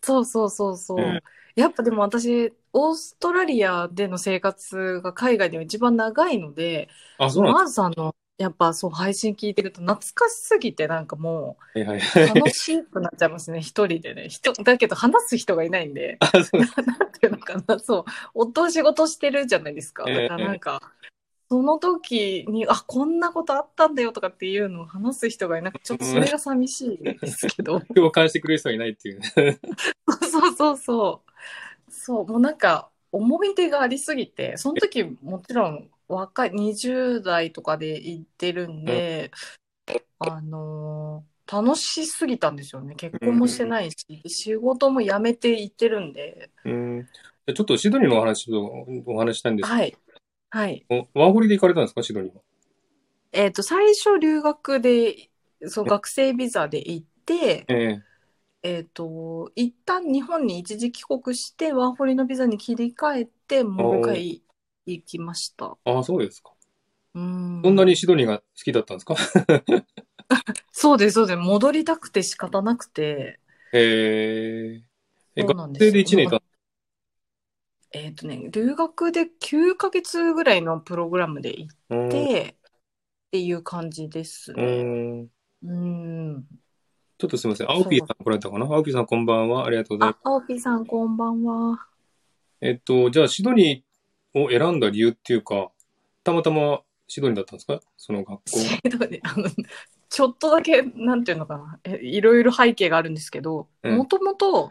[SPEAKER 2] そうそうそうそう。
[SPEAKER 1] うん
[SPEAKER 2] やっぱでも私、オーストラリアでの生活が海外では一番長いので、
[SPEAKER 1] あ、そうなん
[SPEAKER 2] まずあの、やっぱそう配信聞いてると懐かしすぎてなんかもう。楽しくなっちゃいますね、一人でね。人、だけど話す人がいないんで、なんていうのかな、そう、夫は仕事してるじゃないですか。だからなんか、その時に、あ、こんなことあったんだよとかっていうのを話す人がいなくて、ちょっとそれが寂しいですけど。
[SPEAKER 1] 共感してくれる人はいないっていう。
[SPEAKER 2] そうそうそう。そう、もうなんか思い出がありすぎて、その時もちろん若い、20代とかで行ってるんで、あのー楽しすぎたんですよね。結婚もしてないし、仕事も辞めて行ってるんで。
[SPEAKER 1] うん。ちょっとシドニーのお話をお話ししたいんです
[SPEAKER 2] はい。はい。
[SPEAKER 1] けど、ワーホリで行かれたんですか、シドニーは。
[SPEAKER 2] えっと、最初留学で、そう、学生ビザで行って、
[SPEAKER 1] え
[SPEAKER 2] えっと、一旦日本に一時帰国して、ワーホリのビザに切り替えて、もう一回行きました。
[SPEAKER 1] えああ、そうですか。
[SPEAKER 2] うん
[SPEAKER 1] そんなにシドニーが好きだったんですか？
[SPEAKER 2] そうです、そうです。戻りたくて仕方なくて、
[SPEAKER 1] へえ。え、学生で1年いた
[SPEAKER 2] えっ、とね、留学で9ヶ月ぐらいのプログラムで行っ
[SPEAKER 1] うん
[SPEAKER 2] て、っていう感じです
[SPEAKER 1] う
[SPEAKER 2] ね。
[SPEAKER 1] ん。
[SPEAKER 2] うん。
[SPEAKER 1] ちょっとすみません。青ピーさん来られたかな？青ピーさんこんばんは。ありがとうございます。
[SPEAKER 2] あ、青木さんこんばんは。
[SPEAKER 1] えっと、じゃあシドニーを選んだ理由っていうか、たまたまシドニーだったんですか？その学校。
[SPEAKER 2] えっとね、あの、ちょっとだけ、なんていうのかな、えいろいろ背景があるんですけど、
[SPEAKER 1] うん
[SPEAKER 2] もともと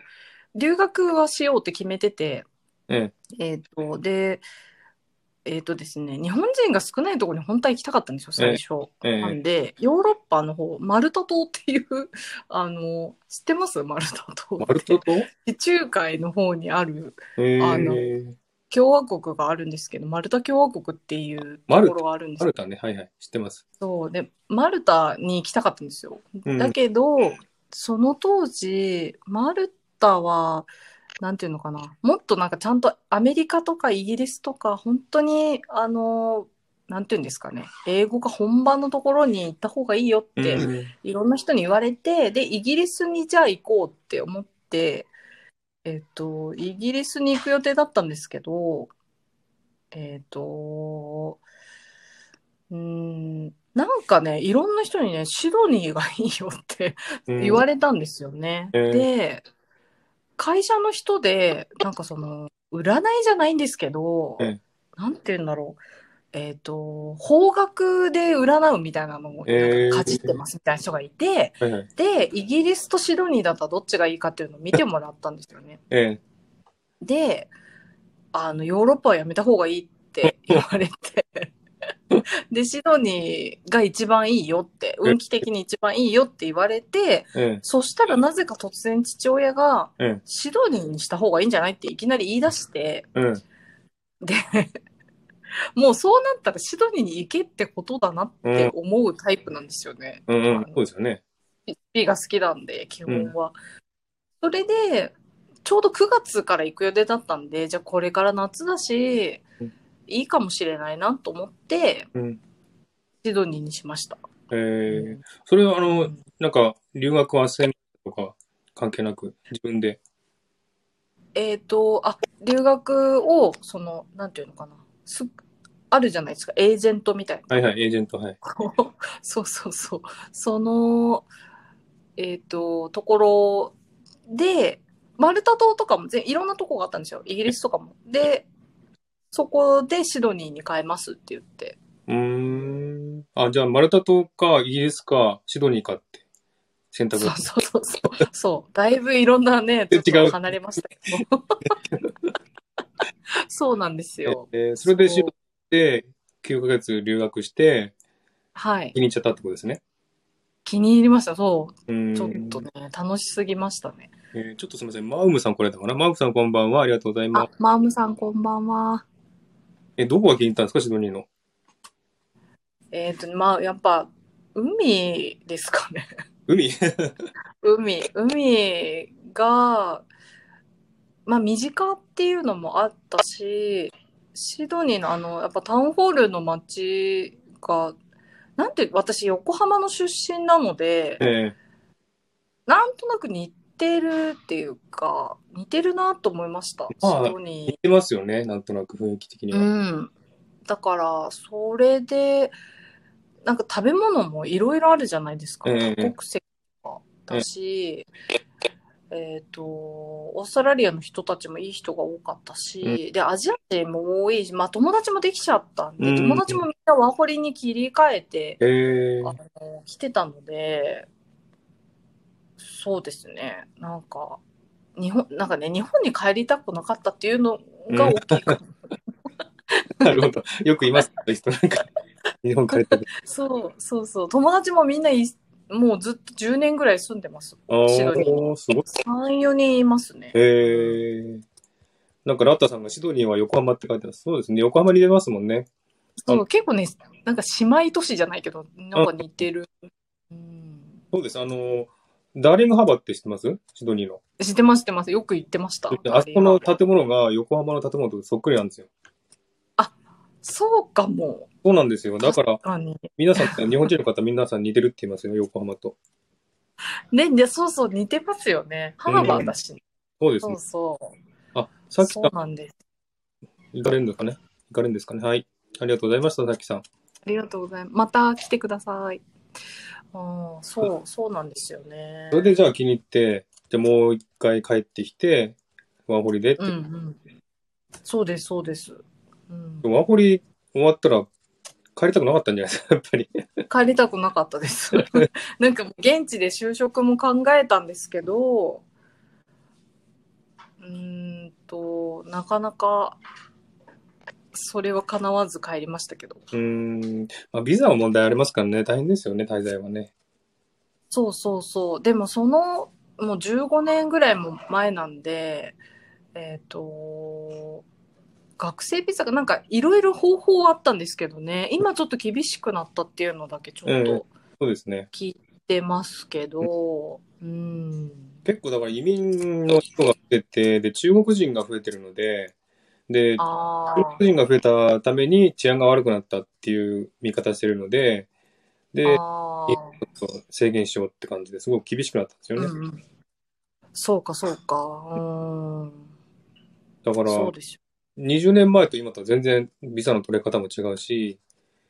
[SPEAKER 2] 留学はしようって決めてて、
[SPEAKER 1] え
[SPEAKER 2] え。っ、と、で、えっ、とですね、日本人が少ないところに本当は行きたかったんですよ、最初。
[SPEAKER 1] ええ。
[SPEAKER 2] なんで、ヨーロッパの方、マルタ島っていう、あの、知ってます？マルタ島。
[SPEAKER 1] マルタと
[SPEAKER 2] 地中海の方にある
[SPEAKER 1] え
[SPEAKER 2] あの
[SPEAKER 1] ー、
[SPEAKER 2] 共和国があるんですけど、マルタ共和国っていうところがあるんですよ
[SPEAKER 1] マルタね。はいはい。知ってます。
[SPEAKER 2] そう。で、マルタに行きたかったんですよ。
[SPEAKER 1] うん
[SPEAKER 2] だけど、その当時、マルタは、なんていうのかな、もっとなんかちゃんとアメリカとかイギリスとか、本当に、あの、なんていうんですかね、英語が本場のところに行った方がいいよって、
[SPEAKER 1] うん
[SPEAKER 2] いろんな人に言われて、で、イギリスにじゃあ行こうって思って、えっと、イギリスに行く予定だったんですけど、えっと、うーん、なんかね、いろんな人にね、シドニーがいいよって
[SPEAKER 1] うん
[SPEAKER 2] 言われたんですよね。
[SPEAKER 1] えー
[SPEAKER 2] で、会社の人で、なんかその、占いじゃないんですけど、
[SPEAKER 1] ええ
[SPEAKER 2] なんて言うんだろう。えっ、と、方角で占うみたいなのを
[SPEAKER 1] えー
[SPEAKER 2] なんかかじってますみたいな人がいて、
[SPEAKER 1] はいはい。
[SPEAKER 2] で、イギリスとシドニーだったらどっちがいいかっていうのを見てもらったんですよね。
[SPEAKER 1] え
[SPEAKER 2] で、あの、ヨーロッパはやめた方がいいって言われて、で、シドニーが一番いいよって、運気的に一番いいよって言われて、
[SPEAKER 1] ええ。
[SPEAKER 2] そしたらなぜか突然父親が
[SPEAKER 1] ええ、
[SPEAKER 2] シドニーにした方がいいんじゃないっていきなり言い出して。で、もうそうなったらシドニーに行けってことだなって思うタイプなんですよね。
[SPEAKER 1] うんうん。そうですよね。
[SPEAKER 2] B が好きなんで、基本は。それで、ちょうど9月から行く予定だったんで、じゃあこれから夏だし
[SPEAKER 1] うん、
[SPEAKER 2] いいかもしれないなと思って、
[SPEAKER 1] うん。
[SPEAKER 2] シドニーにしました。
[SPEAKER 1] えー、それはあの、なんか、留学斡旋とか関係なく、自分で？
[SPEAKER 2] えっ、と、あ、留学を、その、なんていうのかな。すあるじゃないですか、エージェントみたいな。
[SPEAKER 1] はいはい、エージェント、はい。
[SPEAKER 2] そうそうそう。その、えっ、と、ところで、マルタ島とかも全いろんなとこがあったんですよ。イギリスとかも。で、そこでシドニーに変えますって言って。
[SPEAKER 1] うーん。あ、じゃあ、マルタ島か、イギリスか、シドニーかって選択
[SPEAKER 2] そうそうそうそう。そう。だいぶいろんなね、ちょっ
[SPEAKER 1] 違う
[SPEAKER 2] と離れましたけど。そうなんですよ。
[SPEAKER 1] えーそれでシド
[SPEAKER 2] そう
[SPEAKER 1] ニーで9ヶ月留学して、
[SPEAKER 2] はい
[SPEAKER 1] 気。に入っちゃったってことですね。
[SPEAKER 2] 気に入りました。そうう。ちょっとね、楽しすぎましたね。
[SPEAKER 1] えーちょっとすみません。マウムさんこれだかな？マウムさんこんばんは。ありがとうございま
[SPEAKER 2] あ
[SPEAKER 1] す。、
[SPEAKER 2] マームさんこんばんは。
[SPEAKER 1] え、どこが気に入ったんですかシドニーの？
[SPEAKER 2] えっ、と、まあ、やっぱ、海ですかね。
[SPEAKER 1] 海？
[SPEAKER 2] 海、海が、まあ、身近っていうのもあったし、シドニーのあの、やっぱタウンホールの街が、なんて、私、横浜の出身なので、
[SPEAKER 1] え
[SPEAKER 2] なんとなく似てるっていうか、似てるなと思いました、シ
[SPEAKER 1] まあ
[SPEAKER 2] ドニー
[SPEAKER 1] ー、行ってますよね。なんとなく雰囲気的には。
[SPEAKER 2] うん。だから、それで、なんか食べ物もいろいろあるじゃないですか。
[SPEAKER 1] ええ
[SPEAKER 2] 多国籍だし、えっと、オーストラリアの人たちもいい人が多かったし、で、アジア人も多いし、まあ友達もできちゃったんで、
[SPEAKER 1] うん
[SPEAKER 2] 友達もみんなワーホリに切り替えて、
[SPEAKER 1] え
[SPEAKER 2] あの、来てたので、そうですね。なんか、日本、なんかね、日本に帰りたくなかったっていうのが大きいか
[SPEAKER 1] なるほど。よく言いますね。人なんか、日本帰ってくる。
[SPEAKER 2] そうそうそう。友達もみんない、もうずっと10年ぐらい住んでます。
[SPEAKER 1] あ
[SPEAKER 2] シドニー
[SPEAKER 1] ー、すごい。
[SPEAKER 2] 3、4人いますね。
[SPEAKER 1] えー、なんかラッタさんがシドニーは横浜って書いてます。そうですね。横浜に出ますもんね。
[SPEAKER 2] そう、結構ね、なんか姉妹都市じゃないけど、なんか似てる。うん。
[SPEAKER 1] そうです。あの、ダーリングハーバーって知ってます？シドニーの。
[SPEAKER 2] 知ってます、知ってます。よく行ってました。
[SPEAKER 1] あそこの建物が横浜の建物とそっくりなんですよ。
[SPEAKER 2] そうかも。
[SPEAKER 1] そうなんですよ。だから、
[SPEAKER 2] 確かに。
[SPEAKER 1] 皆さん、日本人の方、皆さん似てるって言いますよ、横浜と。
[SPEAKER 2] ね、で、そうそう、似てますよね。ハーバーだし、そ
[SPEAKER 1] そうですね
[SPEAKER 2] う。そう。
[SPEAKER 1] あ、さっきさ
[SPEAKER 2] そうなんです。
[SPEAKER 1] ん、行かれるんですかね行かれるんですかねはい。ありがとうございました、さっきさん。
[SPEAKER 2] ありがとうございます。また来てください。うん、そう、そうなんですよね
[SPEAKER 1] そ。れでじゃあ気に入って、じゃあもう一回帰ってきて、ワーホリでって。
[SPEAKER 2] うんうん。そうです、そうです。うん、
[SPEAKER 1] ワーホリ終わったら帰りたくなかったんじゃないですか、やっぱり。
[SPEAKER 2] 帰りたくなかったです。なんかもう現地で就職も考えたんですけど、うーんと、なかなか、それは叶わず帰りましたけど。
[SPEAKER 1] うーん。まあ、ビザは問題ありますからね。大変ですよね、滞在はね。
[SPEAKER 2] そうそうそう。でもその、もう15年ぐらいも前なんで、えっ、と、学生ビザがなんかいろいろ方法あったんですけどね、今ちょっと厳しくなったっていうのだけちょっと
[SPEAKER 1] そうですね。
[SPEAKER 2] 聞いてますけど、うん。
[SPEAKER 1] 結構だから移民の人が増えて、で、中国人が増えてるので、で、
[SPEAKER 2] あ
[SPEAKER 1] 中国人が増えたために治安が悪くなったっていう見方してるので、で、ちょっと制限しようって感じですごく厳しくなったんです
[SPEAKER 2] あ。
[SPEAKER 1] よね。
[SPEAKER 2] うんうん。そうか、そうか。うん。
[SPEAKER 1] だから、
[SPEAKER 2] そうですよ。
[SPEAKER 1] 20年前と今とは全然ビザの取れ方も違うし、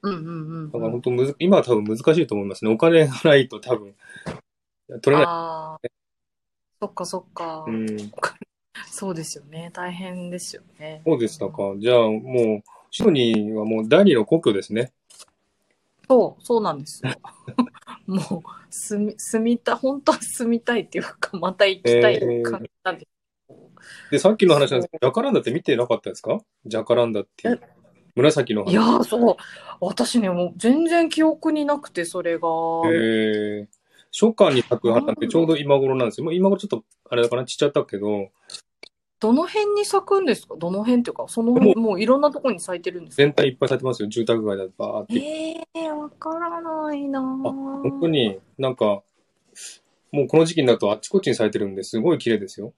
[SPEAKER 2] うんうんうん
[SPEAKER 1] だから
[SPEAKER 2] うん。
[SPEAKER 1] 本当むず、今は多分難しいと思いますね。お金がないと多分、取れない。
[SPEAKER 2] ああ。そっかそっか。
[SPEAKER 1] うん。
[SPEAKER 2] そうですよね。大変ですよね。
[SPEAKER 1] そうでしたか。じゃあもう、シドニーはもう第二の故郷ですね。
[SPEAKER 2] そう、そうなんですよ。もう、住み、住みた、本当は住みたいっていうか、また行きたい感じなんです
[SPEAKER 1] で、さっきの話なんですけど、ジャカランダって見てなかったですか？ジャカランダっていう。紫の花。
[SPEAKER 2] いやー、そう。私ね、もう全然記憶になくて、それが。
[SPEAKER 1] えー、初夏に咲く花ってちょうど今頃なんですよ。もう今頃ちょっと、あれだかな、ちっちゃったけど、
[SPEAKER 2] どの辺に咲くんですか？どの辺っていうか、その辺、もういろんなとこに咲いてるんですか？
[SPEAKER 1] 全体いっぱい咲いてますよ。住宅街だとバーって。
[SPEAKER 2] ええー、わからないな
[SPEAKER 1] あ、
[SPEAKER 2] ぁ
[SPEAKER 1] 本当になんか、もうこの時期になるとあっちこっちに咲いてるんですごい綺麗ですよ。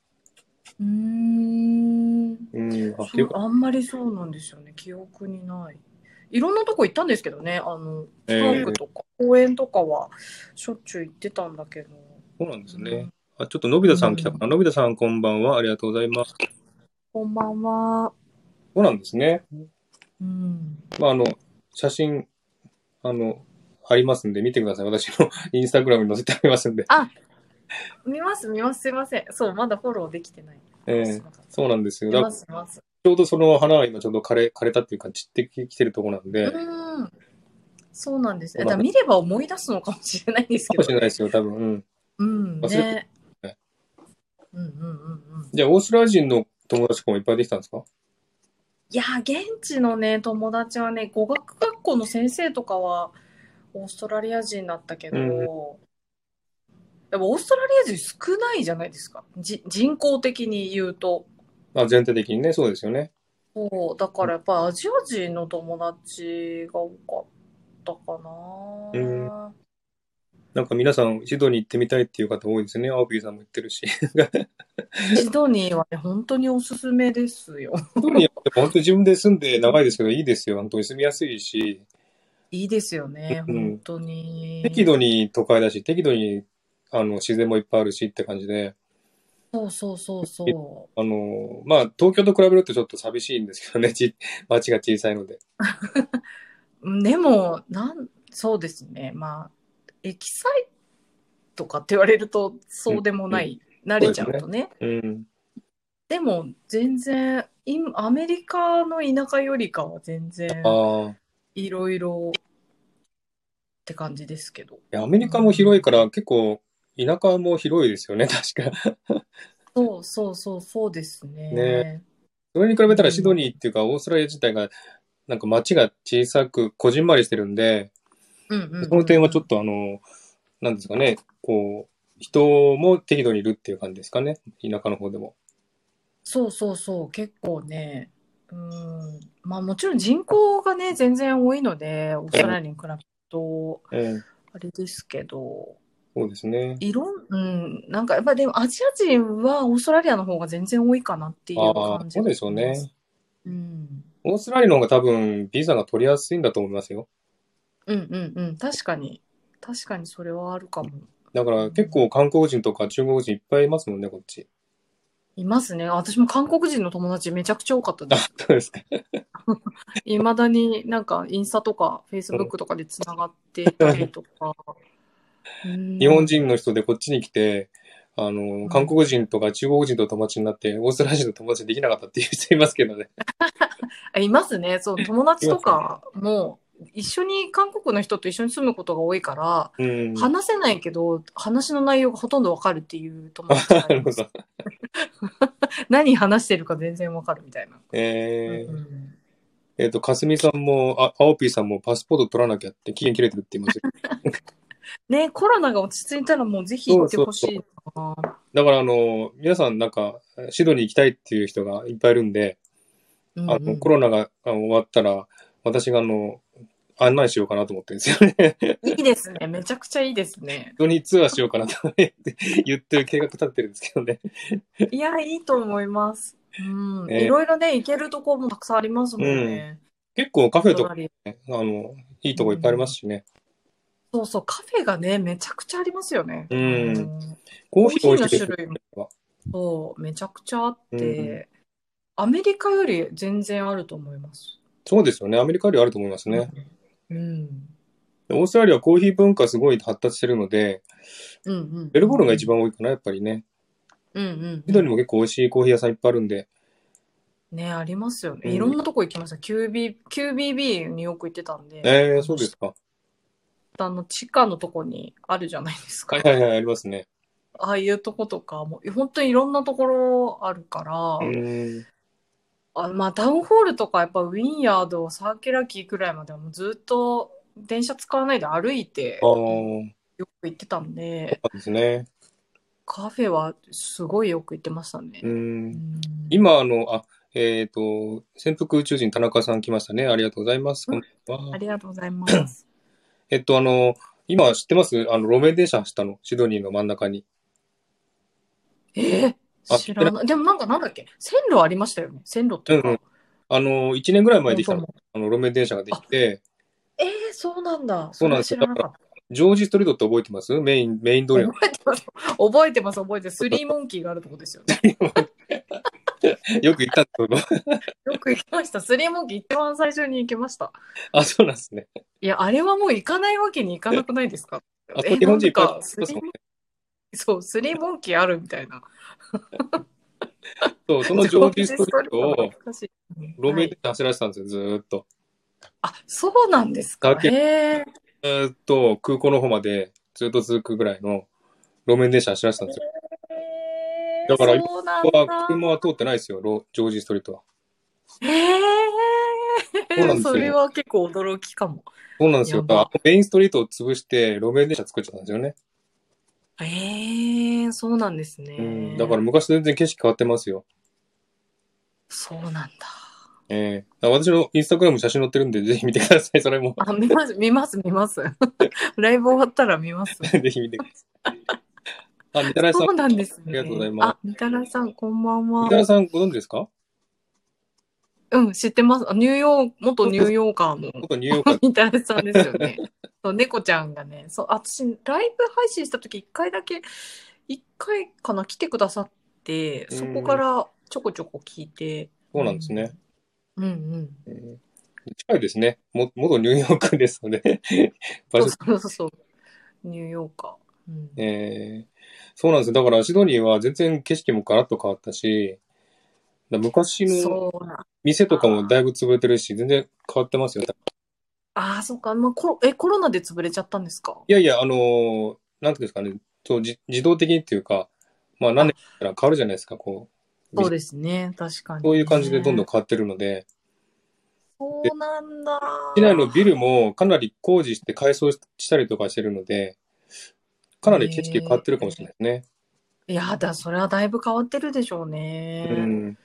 [SPEAKER 2] うーん。
[SPEAKER 1] うん、あ、って
[SPEAKER 2] そう
[SPEAKER 1] いうか、
[SPEAKER 2] あんまりそうなんですよね。記憶にない。いろんなとこ行ったんですけどね。あの、パ
[SPEAKER 1] えー
[SPEAKER 2] ークとか公園とかはしょっちゅう行ってたんだけど。
[SPEAKER 1] そうなんですね。あ、ちょっとのび太さん来たかな。のび太さんこんばんは。ありがとうございます。
[SPEAKER 2] こんばんは。
[SPEAKER 1] そうなんですね。
[SPEAKER 2] うん。
[SPEAKER 1] まあ、あの、写真、あの、ありますんで見てください。私の インスタグラムに載せてありますんで。
[SPEAKER 2] 見ます、見ます。すいません。そう、まだフォローできてない。
[SPEAKER 1] ええそうなんですよ。
[SPEAKER 2] 見ます、見ます。
[SPEAKER 1] ちょうどその花が今ちょうど枯れ、枯れたっていうか散ってきてるところなんで、か
[SPEAKER 2] うん。そうなんです。だから見れば思い出すのかもしれないんですけど
[SPEAKER 1] もしれないですよ、多分。うん。
[SPEAKER 2] うん、ね。うんうんうんうん。
[SPEAKER 1] じゃあ、オーストラリア人の友達とかもいっぱいできたんですか？
[SPEAKER 2] いや、現地のね、友達はね、語学学校の先生とかは、オーストラリア人だったけど、
[SPEAKER 1] うん
[SPEAKER 2] やっぱオーストラリア人少ないじゃないですか。じ人口的に言うと。
[SPEAKER 1] あ、全体的にね、そうですよね。
[SPEAKER 2] そう、だからやっぱアジア人の友達が多かったかな。
[SPEAKER 1] うんなんか皆さん、シドニー行ってみたいっていう方多いですね。アオピーさんも言ってるし。
[SPEAKER 2] シドニーはね、本当におすすめですよ。
[SPEAKER 1] シドニーは本当に自分で住んで長いですけど、いいですよ。本当に住みやすいし、
[SPEAKER 2] いいですよね、
[SPEAKER 1] うん
[SPEAKER 2] 本当に。
[SPEAKER 1] 適度に都会だし、適度にあの自然もいっぱいあるしって感じで、
[SPEAKER 2] そうそうそうそう。
[SPEAKER 1] あの、まあ、東京と比べるとちょっと寂しいんですけどね、ち 街が小さいので。
[SPEAKER 2] でも、なん、そうですね。まあ、エキサイとかって言われると、そうでもない。慣れちゃうとね。
[SPEAKER 1] うん。
[SPEAKER 2] でも、全然、今アメリカの田舎よりかは全然。
[SPEAKER 1] い
[SPEAKER 2] いろいろって感じですけど。
[SPEAKER 1] や、アメリカも広いから結構、田舎も広いですよね、確か。
[SPEAKER 2] そうそうそう、そうですね。
[SPEAKER 1] ね。それに比べたらシドニーっていうか、オーストラリア自体が、なんか街が小さく、こじんまりしてるんで、
[SPEAKER 2] うんうんうん
[SPEAKER 1] その点はちょっとあの、なんですかね、こう、人も適度にいるっていう感じですかね、田舎の方でも。
[SPEAKER 2] そうそうそう、結構ね、うん、まあもちろん人口がね、全然多いので、オーストラリアに比べると、
[SPEAKER 1] ええ。
[SPEAKER 2] あれですけど、
[SPEAKER 1] そうですね。
[SPEAKER 2] いろん、うん、なんかやっぱでもアジア人はオーストラリアの方が全然多いかなっていう感、じ
[SPEAKER 1] そうでしょうね。
[SPEAKER 2] うん。
[SPEAKER 1] オーストラリアの方が多分、ビザが取りやすいんだと思いますよ。
[SPEAKER 2] うんうんうん。確かに。確かにそれはあるかも。
[SPEAKER 1] だから結構韓国人とか中国人いっぱいいますもんね、こっち。
[SPEAKER 2] いますね。私も韓国人の友達めちゃくちゃ多かったです。
[SPEAKER 1] そうですか。
[SPEAKER 2] いまだになんかインスタとかフェイスブックとかでつながってたりとか。うん
[SPEAKER 1] 日本人の人でこっちに来て、あの、
[SPEAKER 2] ん
[SPEAKER 1] 韓国人とか中国人と友達になって、オーストラリア人と友達できなかったっていう人いますけどね。
[SPEAKER 2] あ いますね。そう、友達とかも一緒に、韓国の人と一緒に住むことが多いから、
[SPEAKER 1] うん。
[SPEAKER 2] 話せないけど、話の内容がほとんどわかるっていう友達が
[SPEAKER 1] ない
[SPEAKER 2] ます。
[SPEAKER 1] ど。
[SPEAKER 2] 何話してるか全然わかるみたいな。
[SPEAKER 1] えー、
[SPEAKER 2] うん
[SPEAKER 1] えっ、と、かすみさんも、あ、あおぴーさんもパスポート取らなきゃって期限切れてるって言いますよ。
[SPEAKER 2] ねコロナが落ち着いたらもうぜひ行ってほしいな。
[SPEAKER 1] だから、あの、皆さんなんか、シドニー行きたいっていう人がいっぱいいるんで、
[SPEAKER 2] うん
[SPEAKER 1] あの、コロナが終わったら、私があの、案内しようかなと思ってるんですよね。
[SPEAKER 2] いいですね。めちゃくちゃいいですね。
[SPEAKER 1] シドニーツアーしようかなと言って言ってる計画立ってるんですけどね。
[SPEAKER 2] いや、いいと思います。うん。
[SPEAKER 1] ね
[SPEAKER 2] いろいろね、行けるとこもたくさんありますもんね。
[SPEAKER 1] 結構カフェとか、
[SPEAKER 2] 隣
[SPEAKER 1] ね、あの、いいとこいっぱいありますしね。
[SPEAKER 2] そうそう、カフェがね、めちゃくちゃありますよね。
[SPEAKER 1] うん
[SPEAKER 2] ん
[SPEAKER 1] コーヒー
[SPEAKER 2] の種類も
[SPEAKER 1] よ。
[SPEAKER 2] そう、めちゃくちゃあって、
[SPEAKER 1] うん
[SPEAKER 2] アメリカより全然あると思います。
[SPEAKER 1] そうですよね。アメリカよりあると思いますね。
[SPEAKER 2] うん。
[SPEAKER 1] オーストラリアはコーヒー文化すごい発達してるので、
[SPEAKER 2] うんうん。
[SPEAKER 1] ベルボルンが一番多いかな、やっぱりね。
[SPEAKER 2] うんうん。
[SPEAKER 1] シドニーも結構美味しいコーヒー屋さんいっぱいあるんで。
[SPEAKER 2] ね、ありますよね。
[SPEAKER 1] うん
[SPEAKER 2] いろんなとこ行きました。QB、QBB によく行ってたんで。
[SPEAKER 1] えー、そうですか。
[SPEAKER 2] あの、地下のとこにあるじゃないですか。
[SPEAKER 1] はいはいはい、ありますね。
[SPEAKER 2] ああいうとことか、もう本当にいろんなところあるから、
[SPEAKER 1] うん。
[SPEAKER 2] あまあ、タウンホールとか、やっぱウィンヤード、サーキュラキーくらいまではもうずっと電車使わないで歩いてよく行ってたんで、
[SPEAKER 1] そうですね。
[SPEAKER 2] カフェはすごいよく行ってましたね
[SPEAKER 1] う。。
[SPEAKER 2] うんん
[SPEAKER 1] 今、あの、あ、えっ、と、潜伏宇宙人田中さん来ましたね。ありがとうございます。こんばんは
[SPEAKER 2] ありがとうございます。
[SPEAKER 1] えっと、あの、今知ってます？あの、路面電車走ったの？シドニーの真ん中に。
[SPEAKER 2] えー？
[SPEAKER 1] あ
[SPEAKER 2] 知らない。でもなんかなんだっけ？線路ありましたよね？線路っていうか。
[SPEAKER 1] うんうんあの、1年ぐらい前できたの。あの、路面電車ができて、
[SPEAKER 2] えー、そうなんだ。
[SPEAKER 1] そうなんですよジョージストリートって覚えてます？メイン、メイン通
[SPEAKER 2] た。
[SPEAKER 1] りの。
[SPEAKER 2] 覚えてます。覚えてます、覚えてます。スリーモンキーがあるとこですよね。
[SPEAKER 1] よく行ったんですけど。
[SPEAKER 2] よく行きました。スリーモンキー一番最初に行きました。
[SPEAKER 1] あ、そうなんですね。
[SPEAKER 2] いや、あれはもう行かないわけにいかなくないですか？
[SPEAKER 1] あ、
[SPEAKER 2] え
[SPEAKER 1] 日本人いっぱい
[SPEAKER 2] なんかスリーモンそう、スリーモンキーあるみたいな。
[SPEAKER 1] そう、そのジョージストリートを路面
[SPEAKER 2] はい
[SPEAKER 1] で走らせたんですよ、ずーっと。
[SPEAKER 2] あ、そうなんですか。へえ。
[SPEAKER 1] ずーっと空港の方までずっと続くぐらいの路面電車走らせたんですよ。だからは
[SPEAKER 2] だ。
[SPEAKER 1] 車は通ってないですよ、ロジョージストリートは。
[SPEAKER 2] へえ。それは結構驚きかも。
[SPEAKER 1] そうなんですよ。メインストリートを潰して路面電車作っちゃったんですよね。
[SPEAKER 2] へえ、そうなんです
[SPEAKER 1] う
[SPEAKER 2] ね
[SPEAKER 1] ん。。だから昔と全然景色変わってますよ。
[SPEAKER 2] そうなんだ。
[SPEAKER 1] ええだから私のインスタグラム写真載ってるんで、ぜひ見てください、それも。
[SPEAKER 2] あ、見ます、見ます、見ます。ライブ終わったら見ます。
[SPEAKER 1] ぜひ見てください。あ、みたらしさん
[SPEAKER 2] そう、なんですね。
[SPEAKER 1] ありがとうございます
[SPEAKER 2] あ、みたらしさん、こんばんは
[SPEAKER 1] みた。らさんご存知ですか？
[SPEAKER 2] うん、知ってます。あニューヨーク、元ニューヨーカーの
[SPEAKER 1] 元ニューヨーカー
[SPEAKER 2] みたらしさんですよね。そう、猫ちゃんがね、そう、私、ライブ配信した時一回だけ、一回かな、来てくださって、そこからちょこちょこ聞いて。
[SPEAKER 1] そうなんですね。
[SPEAKER 2] うんうん。
[SPEAKER 1] うん近いですね。も元ニューヨークですので。
[SPEAKER 2] そうそうそう。ニューヨーカー。うん
[SPEAKER 1] えーそうなんですよ。だからシドニーは全然景色もガラッと変わったし、だ昔の店とかもだいぶ潰れてるし、全然変わってますよ。
[SPEAKER 2] ああ、そっか。まあ、コロえ、コロナで潰れちゃったんですか？
[SPEAKER 1] いやいや、あのーなんていうんですかね、そうじ自動的にっていうか、まあ何年かから変わるじゃないですか、こう。
[SPEAKER 2] そうですね。確かに、
[SPEAKER 1] そういう感じでどんどん
[SPEAKER 2] ん。
[SPEAKER 1] 変わってるので、
[SPEAKER 2] そうなんだ。
[SPEAKER 1] 市内のビルもかなり工事して改装したりとかしてるので、かなり景色変わってるかもしれないですね。
[SPEAKER 2] いやだ、それはだいぶ変わってるでしょうね。
[SPEAKER 1] うん。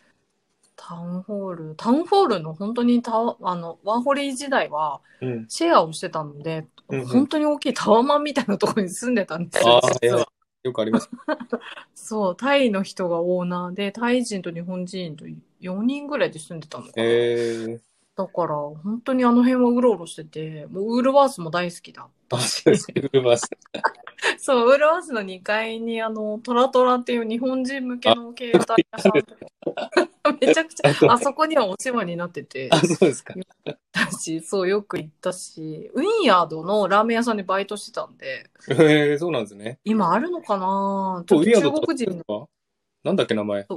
[SPEAKER 2] タウンホール、タウンホールの本当にタワあの、ワーホリー時代は
[SPEAKER 1] うん。
[SPEAKER 2] シェアをしてたので、
[SPEAKER 1] うんうん
[SPEAKER 2] 本当に大きいタワマンみたいなところに住んでたんですよ。
[SPEAKER 1] よくあります。
[SPEAKER 2] そう、タイの人がオーナーで、タイ人と日本人と4人ぐらいで住んでたのかな。
[SPEAKER 1] え
[SPEAKER 2] だから、本当にあの辺はうろうろしてて、もうウールワースも大好きだったし。
[SPEAKER 1] ウルバス。
[SPEAKER 2] そう、ウールワースの2階に、あの、トラトラっていう日本人向けの携帯屋さんめちゃくちゃ、あそこにはお世話になってて、
[SPEAKER 1] あ、そうですか。
[SPEAKER 2] だし、そう、よく行ったし、ウィンヤードのラーメン屋さんでバイトしてたんで、
[SPEAKER 1] ええそうなんですね。
[SPEAKER 2] 今あるのかなちょっと中国人の、
[SPEAKER 1] かなんだっけ、名前。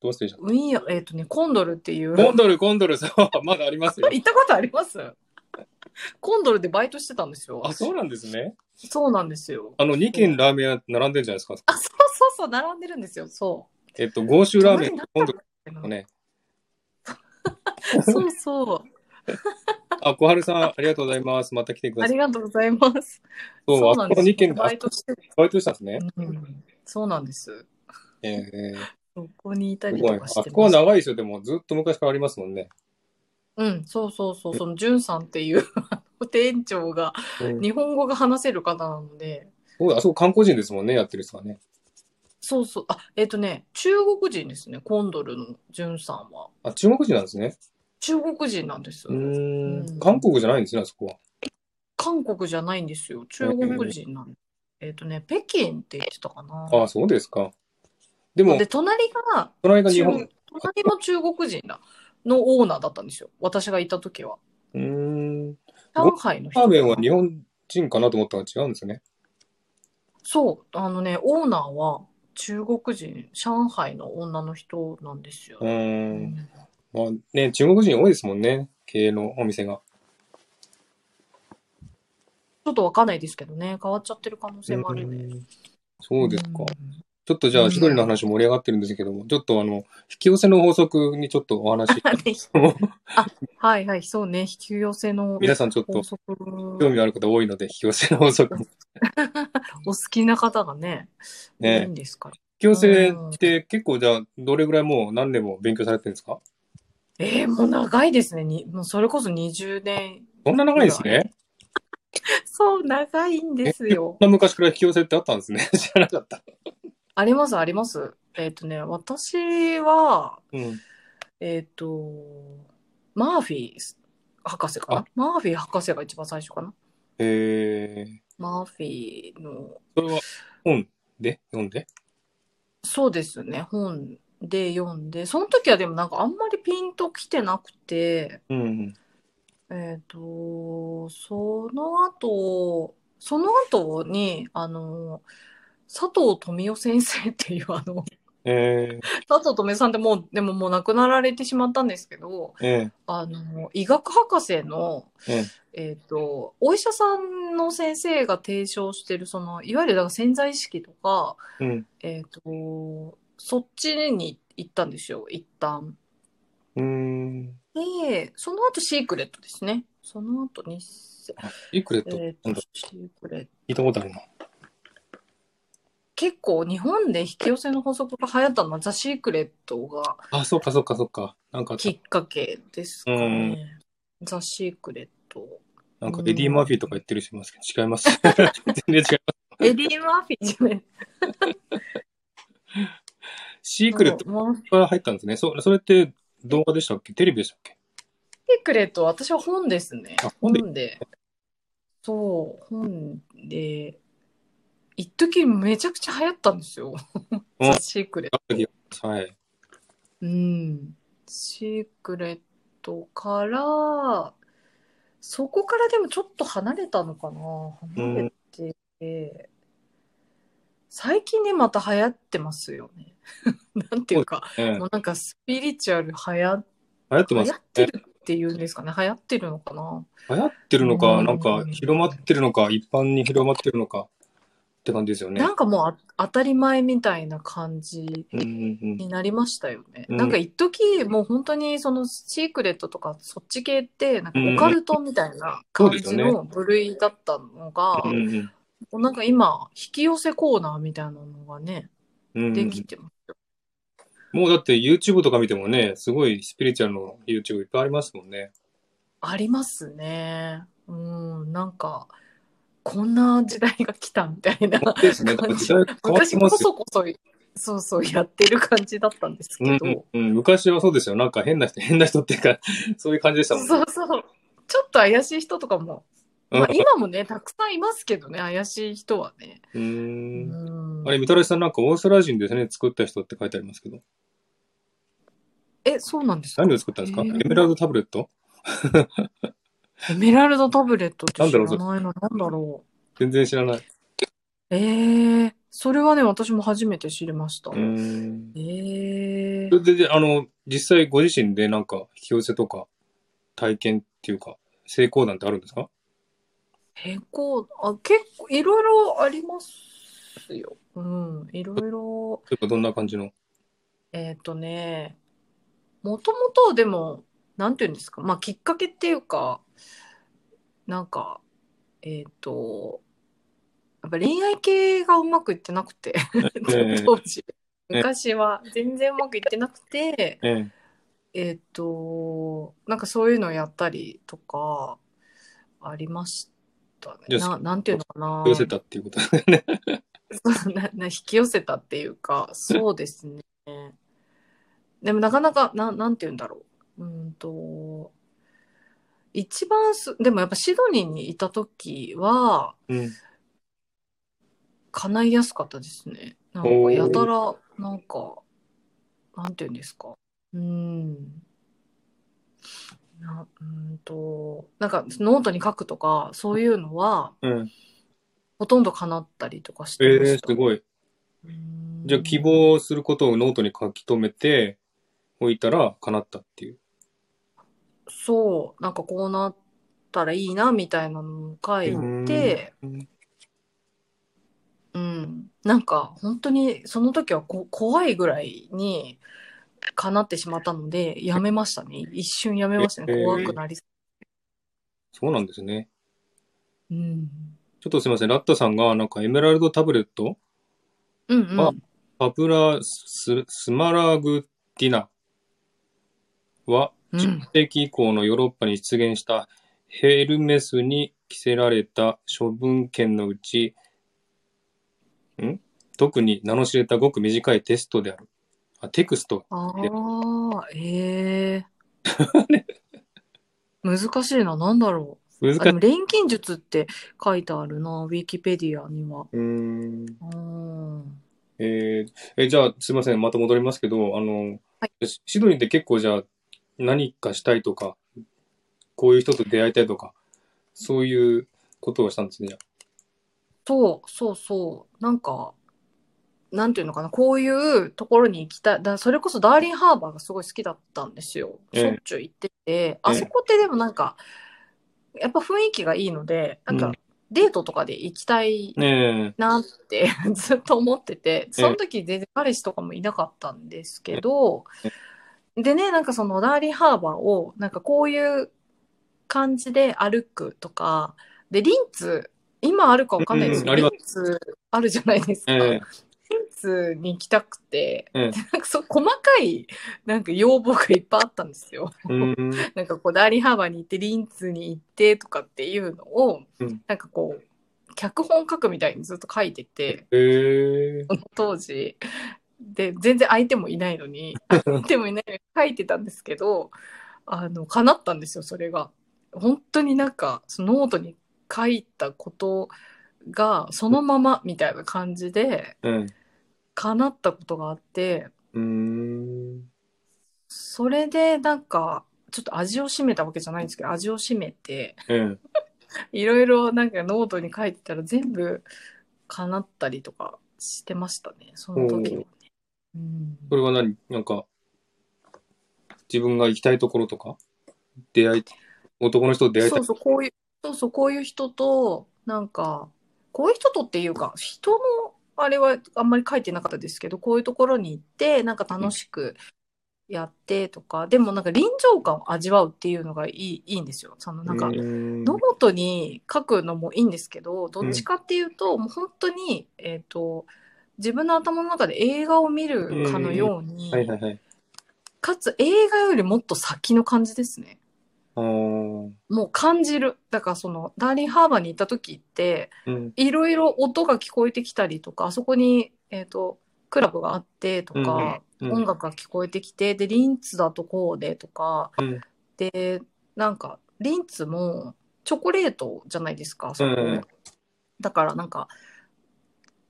[SPEAKER 2] そう
[SPEAKER 1] どうしてでしょ
[SPEAKER 2] ウィンヤー、えっ、とね、コンドルっていう、
[SPEAKER 1] コンドル、コンドル、そう、まだありますよ。
[SPEAKER 2] 行ったことあります？コンドルでバイトしてたんですよ。
[SPEAKER 1] あ、そうなんですね。
[SPEAKER 2] そうなんですよ。
[SPEAKER 1] あの、2軒ラーメン屋並んでるじゃないですか？
[SPEAKER 2] あ、そうそうそう、並んでるんですよ。そ
[SPEAKER 1] えっと、豪州ラーメンと今度
[SPEAKER 2] う。
[SPEAKER 1] ね。
[SPEAKER 2] そうそう。
[SPEAKER 1] あ、小春さん、ありがとうございます。また来てくだ
[SPEAKER 2] あ
[SPEAKER 1] さい。
[SPEAKER 2] りがとうございます。
[SPEAKER 1] そう、あそこの
[SPEAKER 2] なんですよ
[SPEAKER 1] 2軒
[SPEAKER 2] バイトしてる。
[SPEAKER 1] バイトしたんですね。
[SPEAKER 2] うん、そうなんです。
[SPEAKER 1] ええ
[SPEAKER 2] そこにいたりとかして
[SPEAKER 1] そこは。長いですよ。でも、ずっと昔からありますもんね。
[SPEAKER 2] うん、そうそうそう。その、じゅんさんっていう 店長が、
[SPEAKER 1] うん
[SPEAKER 2] 日本語が話せる方なので、
[SPEAKER 1] そうだあそこ観光人ですもんね、やってる人はね。
[SPEAKER 2] そうそう。あ、えっ、とね、中国人ですね。コンドルのじゅんさんは。
[SPEAKER 1] あ、中国人なんですね。
[SPEAKER 2] 中国人なんです
[SPEAKER 1] うーん
[SPEAKER 2] うん
[SPEAKER 1] 韓国じゃないんですね、あそこは。
[SPEAKER 2] 韓国じゃないんですよ。中国人なんで。えっ、とね、北京って言ってたかな。
[SPEAKER 1] ああ、そうですか。でも
[SPEAKER 2] で、、隣が
[SPEAKER 1] 隣が日
[SPEAKER 2] 中
[SPEAKER 1] 本。
[SPEAKER 2] 隣も中国人だのオーナーだったんですよ。私がいた時は。
[SPEAKER 1] うーん。
[SPEAKER 2] 上海の人。
[SPEAKER 1] ラーメンは日本人かなと思ったら違うんですね。
[SPEAKER 2] そう、あのね、オーナーは中国人、上海の女の人なんですよ
[SPEAKER 1] う。
[SPEAKER 2] んん
[SPEAKER 1] まあね、中国人多いですもんね。経営のお店が。
[SPEAKER 2] ちょっとわかんないですけどね、変わっちゃってる可能性もあるね。
[SPEAKER 1] うんそうですか。
[SPEAKER 2] うん
[SPEAKER 1] ちょっとじゃあ、
[SPEAKER 2] うん
[SPEAKER 1] 千鳥の話盛り上がってるんですけども、ちょっとあの、引き寄せの法則にちょっとお話
[SPEAKER 2] はいはい、そうね、引き寄せの
[SPEAKER 1] 皆さんちょっと。興味ある方多いので、引き寄せの法則。引
[SPEAKER 2] お好きな方がね、
[SPEAKER 1] ね
[SPEAKER 2] 多いんですから。
[SPEAKER 1] き寄せって結構じゃあ、どれぐらいもう何年も勉強されてるんですか？
[SPEAKER 2] えー、もう長いですね。にもうそれこそ20年。
[SPEAKER 1] そんな長いですね？
[SPEAKER 2] そう、長いんですよ。
[SPEAKER 1] そんな昔から引き寄せってあったんですね。知らなかった。
[SPEAKER 2] あります、あります。えっ、とね、私は、
[SPEAKER 1] うん。
[SPEAKER 2] えっ、と、マーフィー博士かな？
[SPEAKER 1] あ
[SPEAKER 2] マーフィー博士が一番最初かな？
[SPEAKER 1] えー、
[SPEAKER 2] マーフィーの、
[SPEAKER 1] それは本で？読んで？
[SPEAKER 2] そうですね、本で読んで、その時はでもなんかあんまりピンときてなくて、
[SPEAKER 1] うん。
[SPEAKER 2] えっ、と、その後、その後に、あの、佐藤富夫先生っていうあの、
[SPEAKER 1] え
[SPEAKER 2] 佐藤富夫さんってもう、でももう亡くなられてしまったんですけど、
[SPEAKER 1] ー、え
[SPEAKER 2] あの、医学博士の、
[SPEAKER 1] ー、えー、
[SPEAKER 2] えっ、と、お医者さんの先生が提唱してる、その、いわゆるだから潜在意識とか、
[SPEAKER 1] うん。
[SPEAKER 2] えっ、と、そっちに行ったんですよ、一旦。
[SPEAKER 1] うーん。
[SPEAKER 2] で、その後シークレットですね。その後に、
[SPEAKER 1] イクレット？
[SPEAKER 2] えっ、
[SPEAKER 1] なんだ、
[SPEAKER 2] とシークレット。
[SPEAKER 1] 聞いたことあるな。
[SPEAKER 2] 結構日本で引き寄せの法則が流行ったのはザ・シークレットが
[SPEAKER 1] あ、そっかそっかそっか。なんか
[SPEAKER 2] きっかけですかね。ザ・シークレット。
[SPEAKER 1] なんかエディ・マーフィーとか言ってる人います？けど、違います。全然違います。
[SPEAKER 2] エディ・マーフィーじゃない。
[SPEAKER 1] シークレット
[SPEAKER 2] もうシ
[SPEAKER 1] が入ったんですね。そそれって動画でしたっけ？テレビでしたっけ？
[SPEAKER 2] ークレットは私は本ですね。
[SPEAKER 1] あ本で
[SPEAKER 2] 本で。そう、本で。一時めちゃくちゃ流行ったんですよ。シークレット。
[SPEAKER 1] はい。
[SPEAKER 2] うん。シークレットから、そこからでもちょっと離れたのかな離れて、最近ね、また流行ってますよね。なんていうか、
[SPEAKER 1] ええ
[SPEAKER 2] もうなんかスピリチュアル流行
[SPEAKER 1] 流行ってます
[SPEAKER 2] 流行ってるっていうんですかね。流行ってるのかな
[SPEAKER 1] 流行ってるのか、
[SPEAKER 2] うん
[SPEAKER 1] なんか広まってるのか、一般に広まってるのかって感じですよね。
[SPEAKER 2] なんかもうあ当たり前みたいな感じ
[SPEAKER 1] うん
[SPEAKER 2] になりましたよね。
[SPEAKER 1] うん
[SPEAKER 2] なんか一時もう本当にそのシークレットとかそっち系ってなんかオカルトみたいな感じ
[SPEAKER 1] そう
[SPEAKER 2] の部類だったのが、
[SPEAKER 1] うんうん
[SPEAKER 2] もうなんか今引き寄せコーナーみたいなのがね、
[SPEAKER 1] うん
[SPEAKER 2] できてますよ。
[SPEAKER 1] もうだって YouTube とか見てもね、すごいスピリチュアルの YouTube いっぱいありますもんね。
[SPEAKER 2] ありますね。うん、なんかこんな時代が来たみたいな。
[SPEAKER 1] 本当ですね。
[SPEAKER 2] 昔こ。そこそそうそうやってる感じだったんですけ
[SPEAKER 1] うん
[SPEAKER 2] ど、
[SPEAKER 1] うんうん、昔はそうですよ。なんか変な人、変な人っていうか、そういう感じでしたもんね。
[SPEAKER 2] そうそう。ちょっと怪しい人とかも、まあ、
[SPEAKER 1] うん
[SPEAKER 2] 今もね、たくさんいますけどね、怪しい人はね。
[SPEAKER 1] う
[SPEAKER 2] んん
[SPEAKER 1] あれ、みたらしさんなんかオーストラリア人ですね、作った人って書いてありますけど。
[SPEAKER 2] え、そうなんですか？
[SPEAKER 1] 何を作ったんですか、エメラルドタブレット？
[SPEAKER 2] エメラルドタブレットって知ら
[SPEAKER 1] な
[SPEAKER 2] いのなんだろ
[SPEAKER 1] 全然知らない。
[SPEAKER 2] う。えー、それはね、私も初めて知りました。
[SPEAKER 1] うーん。
[SPEAKER 2] えー
[SPEAKER 1] それで、であの、実際ご自身でなんか引き寄せとか体験っていうか、成功談ってあるんですか？
[SPEAKER 2] 並行、あ、結構、いろいろありますよ。うん、いろいろ。
[SPEAKER 1] 例えばどんな感じの？
[SPEAKER 2] えっ、とね、もともとでも、なんていうんですか、まあ、きっかけっていうか、なんか、えっ、と、やっぱ恋愛系がうまくいってなくて、
[SPEAKER 1] え
[SPEAKER 2] 当時。昔は全然うまくいってなくて、
[SPEAKER 1] ええ。
[SPEAKER 2] えっ、と、なんかそういうのやったりとか、ありましたね。ななんていうのかな。
[SPEAKER 1] 寄せたっていうことだよね。
[SPEAKER 2] なな引き寄せたっていうか、そうですね。でもなかなか、ななんて言うんだろう。うーんと、一番す、でもやっぱシドニーにいた時は、
[SPEAKER 1] うん。
[SPEAKER 2] 叶いやすかったですね。なんかやたら、なんか、なんて言うんですか。うーん。なうーんと、なんかノートに書くとか、そういうのは、
[SPEAKER 1] うん。
[SPEAKER 2] ほとんど叶ったりとかして
[SPEAKER 1] ええ
[SPEAKER 2] ました。
[SPEAKER 1] すごい。
[SPEAKER 2] うーん
[SPEAKER 1] じゃあ希望することをノートに書き留めておいたら叶ったっていう。
[SPEAKER 2] そう、なんかこうなったらいいなみたいなのを書いて、
[SPEAKER 1] うん
[SPEAKER 2] うん、なんか本当にその時はこ怖いぐらいに叶ってしまったので、やめましたね。一瞬やめましたね。
[SPEAKER 1] えー
[SPEAKER 2] 怖くなりす
[SPEAKER 1] そうなんですね。
[SPEAKER 2] うん。
[SPEAKER 1] ちょっとすいません。ラッタさんがなんかエメラルドタブレット？
[SPEAKER 2] うんうん。
[SPEAKER 1] あパブラススマラグディナは
[SPEAKER 2] うん
[SPEAKER 1] 10世紀以降のヨーロッパに出現したヘルメスに着せられた処分権のうち、ん？特に名の知れたごく短いテストである。あ、テクスト。
[SPEAKER 2] ああ、ええ 難しいな。なんだろう。あ、
[SPEAKER 1] 難しい。
[SPEAKER 2] 錬金術って書いてあるな。ウィキペディアには。
[SPEAKER 1] うーん。
[SPEAKER 2] うん。
[SPEAKER 1] えーえ、じゃあ、すいません。また戻りますけど、あの、
[SPEAKER 2] は
[SPEAKER 1] シシドニーって結構じゃあ、何かしたいとか、こういう人と出会いたいとか、そういうことをしたんですね。
[SPEAKER 2] そう、そうそう。なんか、なんていうのかな、こういうところに行きたい。だそれこそダーリンハーバーがすごい好きだったんですよ。
[SPEAKER 1] ええ。
[SPEAKER 2] しょっちゅう行ってて、あそこってでもなんか、やっぱ雰囲気がいいので、なんか
[SPEAKER 1] うん。
[SPEAKER 2] デートとかで行きたいなって ずっと思ってて、その時全然彼氏とかもいなかったんですけど、でね、なんかそのダーリンハーバーを、なんかこういう感じで歩くとか、で、リンツ、今あるかわかんないですけど、
[SPEAKER 1] うんうん
[SPEAKER 2] リンツあるじゃないです
[SPEAKER 1] え。
[SPEAKER 2] か。
[SPEAKER 1] え
[SPEAKER 2] リンツに行きたくて、なんかそう細かいなんか要望がいっぱいあったんですよ。
[SPEAKER 1] うーん。
[SPEAKER 2] なんかこうダーリンハーバーに行ってリンツに行ってとかっていうのを、
[SPEAKER 1] うん
[SPEAKER 2] なんかこう脚本書くみたいにずっと書いてて
[SPEAKER 1] えー、
[SPEAKER 2] その当時で全然相手もいないのに相手もいないのに書いてたんですけどあの叶ったんですよそれが。本当になんかそのノートに書いたことがそのままみたいな感じで
[SPEAKER 1] うん。
[SPEAKER 2] 叶ったことがあって。それでなんかちょっと味を占めたわけじゃないんですけど味を占めて
[SPEAKER 1] え
[SPEAKER 2] いろいろなんかノートに書いてたら全部叶ったりとかしてましたねその時。うん
[SPEAKER 1] これは何？なんか、自分が行きたいところとか？出会い、男の人と出会いたい？
[SPEAKER 2] そう。そうこういうそうそうこういう人となんかこういう人とっていうか人のあれはあんまり書いてなかったですけどこういうところに行ってなんか楽しくやってとか、でもなんか臨場感を味わうっていうのがいいいいんですよ。そのなんか
[SPEAKER 1] うーん
[SPEAKER 2] ノートに書くのもいいんですけど、どっちかっていうと、もう本当に、えっ、と、自分の頭の中で映画を見るかのように、
[SPEAKER 1] はいはいはい。
[SPEAKER 2] かつ映画よりもっと先の感じですね。もう感じる。だからその、ダーリンハーバーに行った時って、
[SPEAKER 1] うん。
[SPEAKER 2] いろいろ音が聞こえてきたりとか、あそこに、えっ、と、クラブがあってとか、
[SPEAKER 1] うん
[SPEAKER 2] 音楽が聞こえてきて、で、リンツだとこうでとか、
[SPEAKER 1] うん
[SPEAKER 2] で、なんか、リンツもチョコレートじゃないですか、そこ。
[SPEAKER 1] うん
[SPEAKER 2] だからなんか、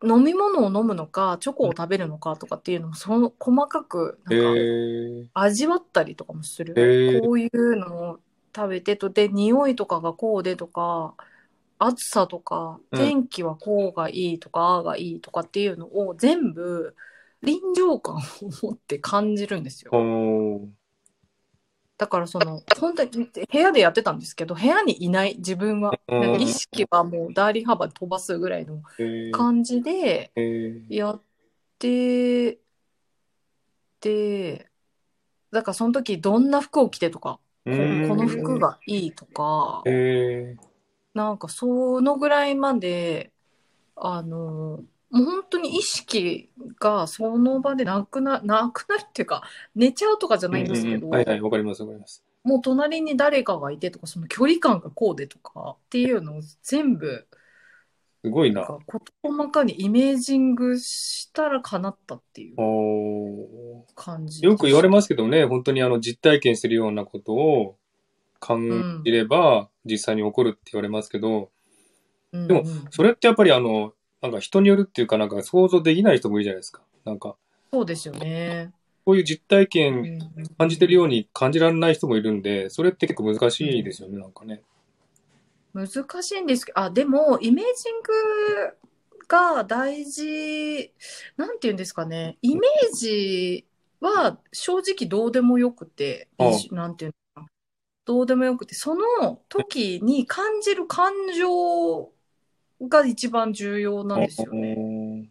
[SPEAKER 2] 飲み物を飲むのか、チョコを食べるのかとかっていうのも、その細かく、
[SPEAKER 1] え
[SPEAKER 2] なんか、
[SPEAKER 1] ー、
[SPEAKER 2] 味わったりとかもする。
[SPEAKER 1] へー。
[SPEAKER 2] こういうのを食べてと、で、匂いとかがこうでとか、暑さとか、
[SPEAKER 1] うん。
[SPEAKER 2] 天気はこうがいいとか、ああがいいとかっていうのを全部、臨場感を持って感じるんですよ。
[SPEAKER 1] おー
[SPEAKER 2] だからその、本当に部屋でやってたんですけど、部屋にいない自分は、
[SPEAKER 1] うん。
[SPEAKER 2] 意識はもうダーリンハーバー飛ばすぐらいの感じでやって、で、だからその時どんな服を着てとか、この服がいいとか、なんかそのぐらいまで、あの、もう本当に意識がその場でなくな、なくなるっていうか、寝ちゃうとかじゃないんですけど、
[SPEAKER 1] うんうんはいはい、わかりますわかります。
[SPEAKER 2] もう隣に誰かがいてとか、その距離感がこうでとかっていうのを全部、
[SPEAKER 1] すごいな。
[SPEAKER 2] な細かにイメージングしたら叶ったっていう感じ。
[SPEAKER 1] よく言われますけどね、本当にあの実体験してるようなことを感じれば実際に起こるって言われますけど、
[SPEAKER 2] うん
[SPEAKER 1] でもそれってやっぱりあの、なんか人によるっていうかなんか想像できない人もいるじゃないですか。なんか、
[SPEAKER 2] そうですよね。
[SPEAKER 1] こういう実体
[SPEAKER 2] う
[SPEAKER 1] 験
[SPEAKER 2] ん
[SPEAKER 1] 感じてるように感じられない人もいるんで、それって結構難しいですよね、なんかね。
[SPEAKER 2] 難しいんですけど、あ、でも、イメージングが大事、なんて言うんですかね、イメージは正直どうでもよくて、なんていうどうでもよくて、その時に感じる感情が一番重要なんですよね。
[SPEAKER 1] ね。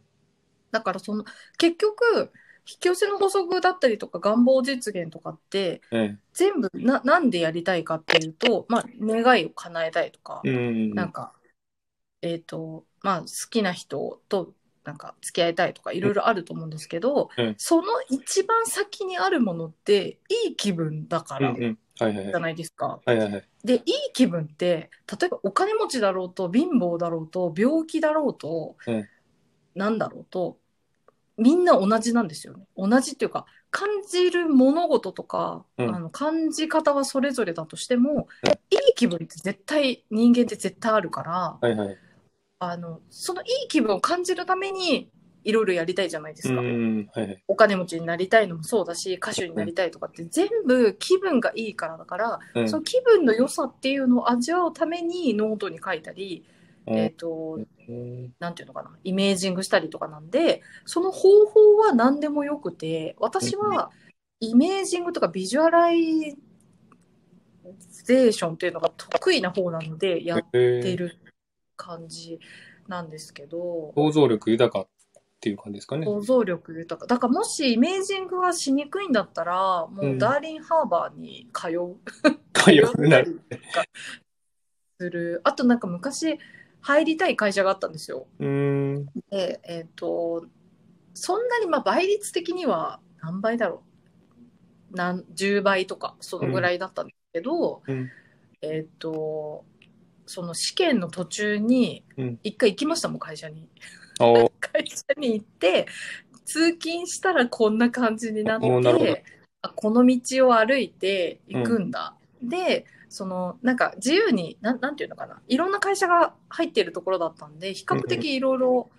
[SPEAKER 2] だからその、結局、引き寄せの法則だったりとか願望実現とかって、
[SPEAKER 1] え
[SPEAKER 2] 全部な、なんでやりたいかっていうと、まあ、願いを叶えたいとか
[SPEAKER 1] え。、うん。
[SPEAKER 2] なんか、えっ、と、まあ、好きな人と、なんか、付き合いたいとか、いろいろあると思うんですけど、
[SPEAKER 1] うん
[SPEAKER 2] その一番先にあるものって、いい気分だから、
[SPEAKER 1] うん。はいはいはい。
[SPEAKER 2] ゃないですか。
[SPEAKER 1] はいはいはい。
[SPEAKER 2] で、いい気分って、例えばお金持ちだろうと、貧乏だろうと、病気だろうと、
[SPEAKER 1] うん
[SPEAKER 2] なんだろうと、みんな同じなんですよね。同じっていうか、感じる物事とか、
[SPEAKER 1] うん
[SPEAKER 2] あの感じ方はそれぞれだとしても、
[SPEAKER 1] うん
[SPEAKER 2] いい気分って絶対、人間って絶対あるから、
[SPEAKER 1] はいはい。
[SPEAKER 2] あの、そのいい気分を感じるために、いろいろやりたいじゃないですか。
[SPEAKER 1] うん。はいはい。
[SPEAKER 2] お金持ちになりたいのもそうだし、歌手になりたいとかって全部気分がいいからだから、
[SPEAKER 1] うん
[SPEAKER 2] その気分の良さっていうのを味わうためにノートに書いたり、えっ、と、
[SPEAKER 1] うん
[SPEAKER 2] なんていうのかな、イメージングしたりとかなんで、その方法は何でもよくて、私はイメージングとかビジュアライゼーションっていうのが得意な方なので、やっ。てる感じなんですけど、
[SPEAKER 1] 想像力豊かっていう感じですかね。
[SPEAKER 2] 想像力豊か。だからもしイメージングがしにくいんだったら、もうダーリンハーバーに通う。
[SPEAKER 1] 通うなる。
[SPEAKER 2] する。あとなんか昔入りたい会社があったんですよ。
[SPEAKER 1] うん。
[SPEAKER 2] で、えっ、と、そんなにまあ倍率的には何倍だろう。何、10倍とか、そのぐらいだったんですけど、
[SPEAKER 1] うん
[SPEAKER 2] えっ、と、その試験の途中に
[SPEAKER 1] うん、
[SPEAKER 2] 一回行きましたもん、会社に。
[SPEAKER 1] お
[SPEAKER 2] 会社に行って、通勤したらこんな感じになって、あこの道を歩いて行くんだ。で、その、なんか自由に、なんなんていうのかな。いろんな会社が入っているところだったんで、比較的いろいろ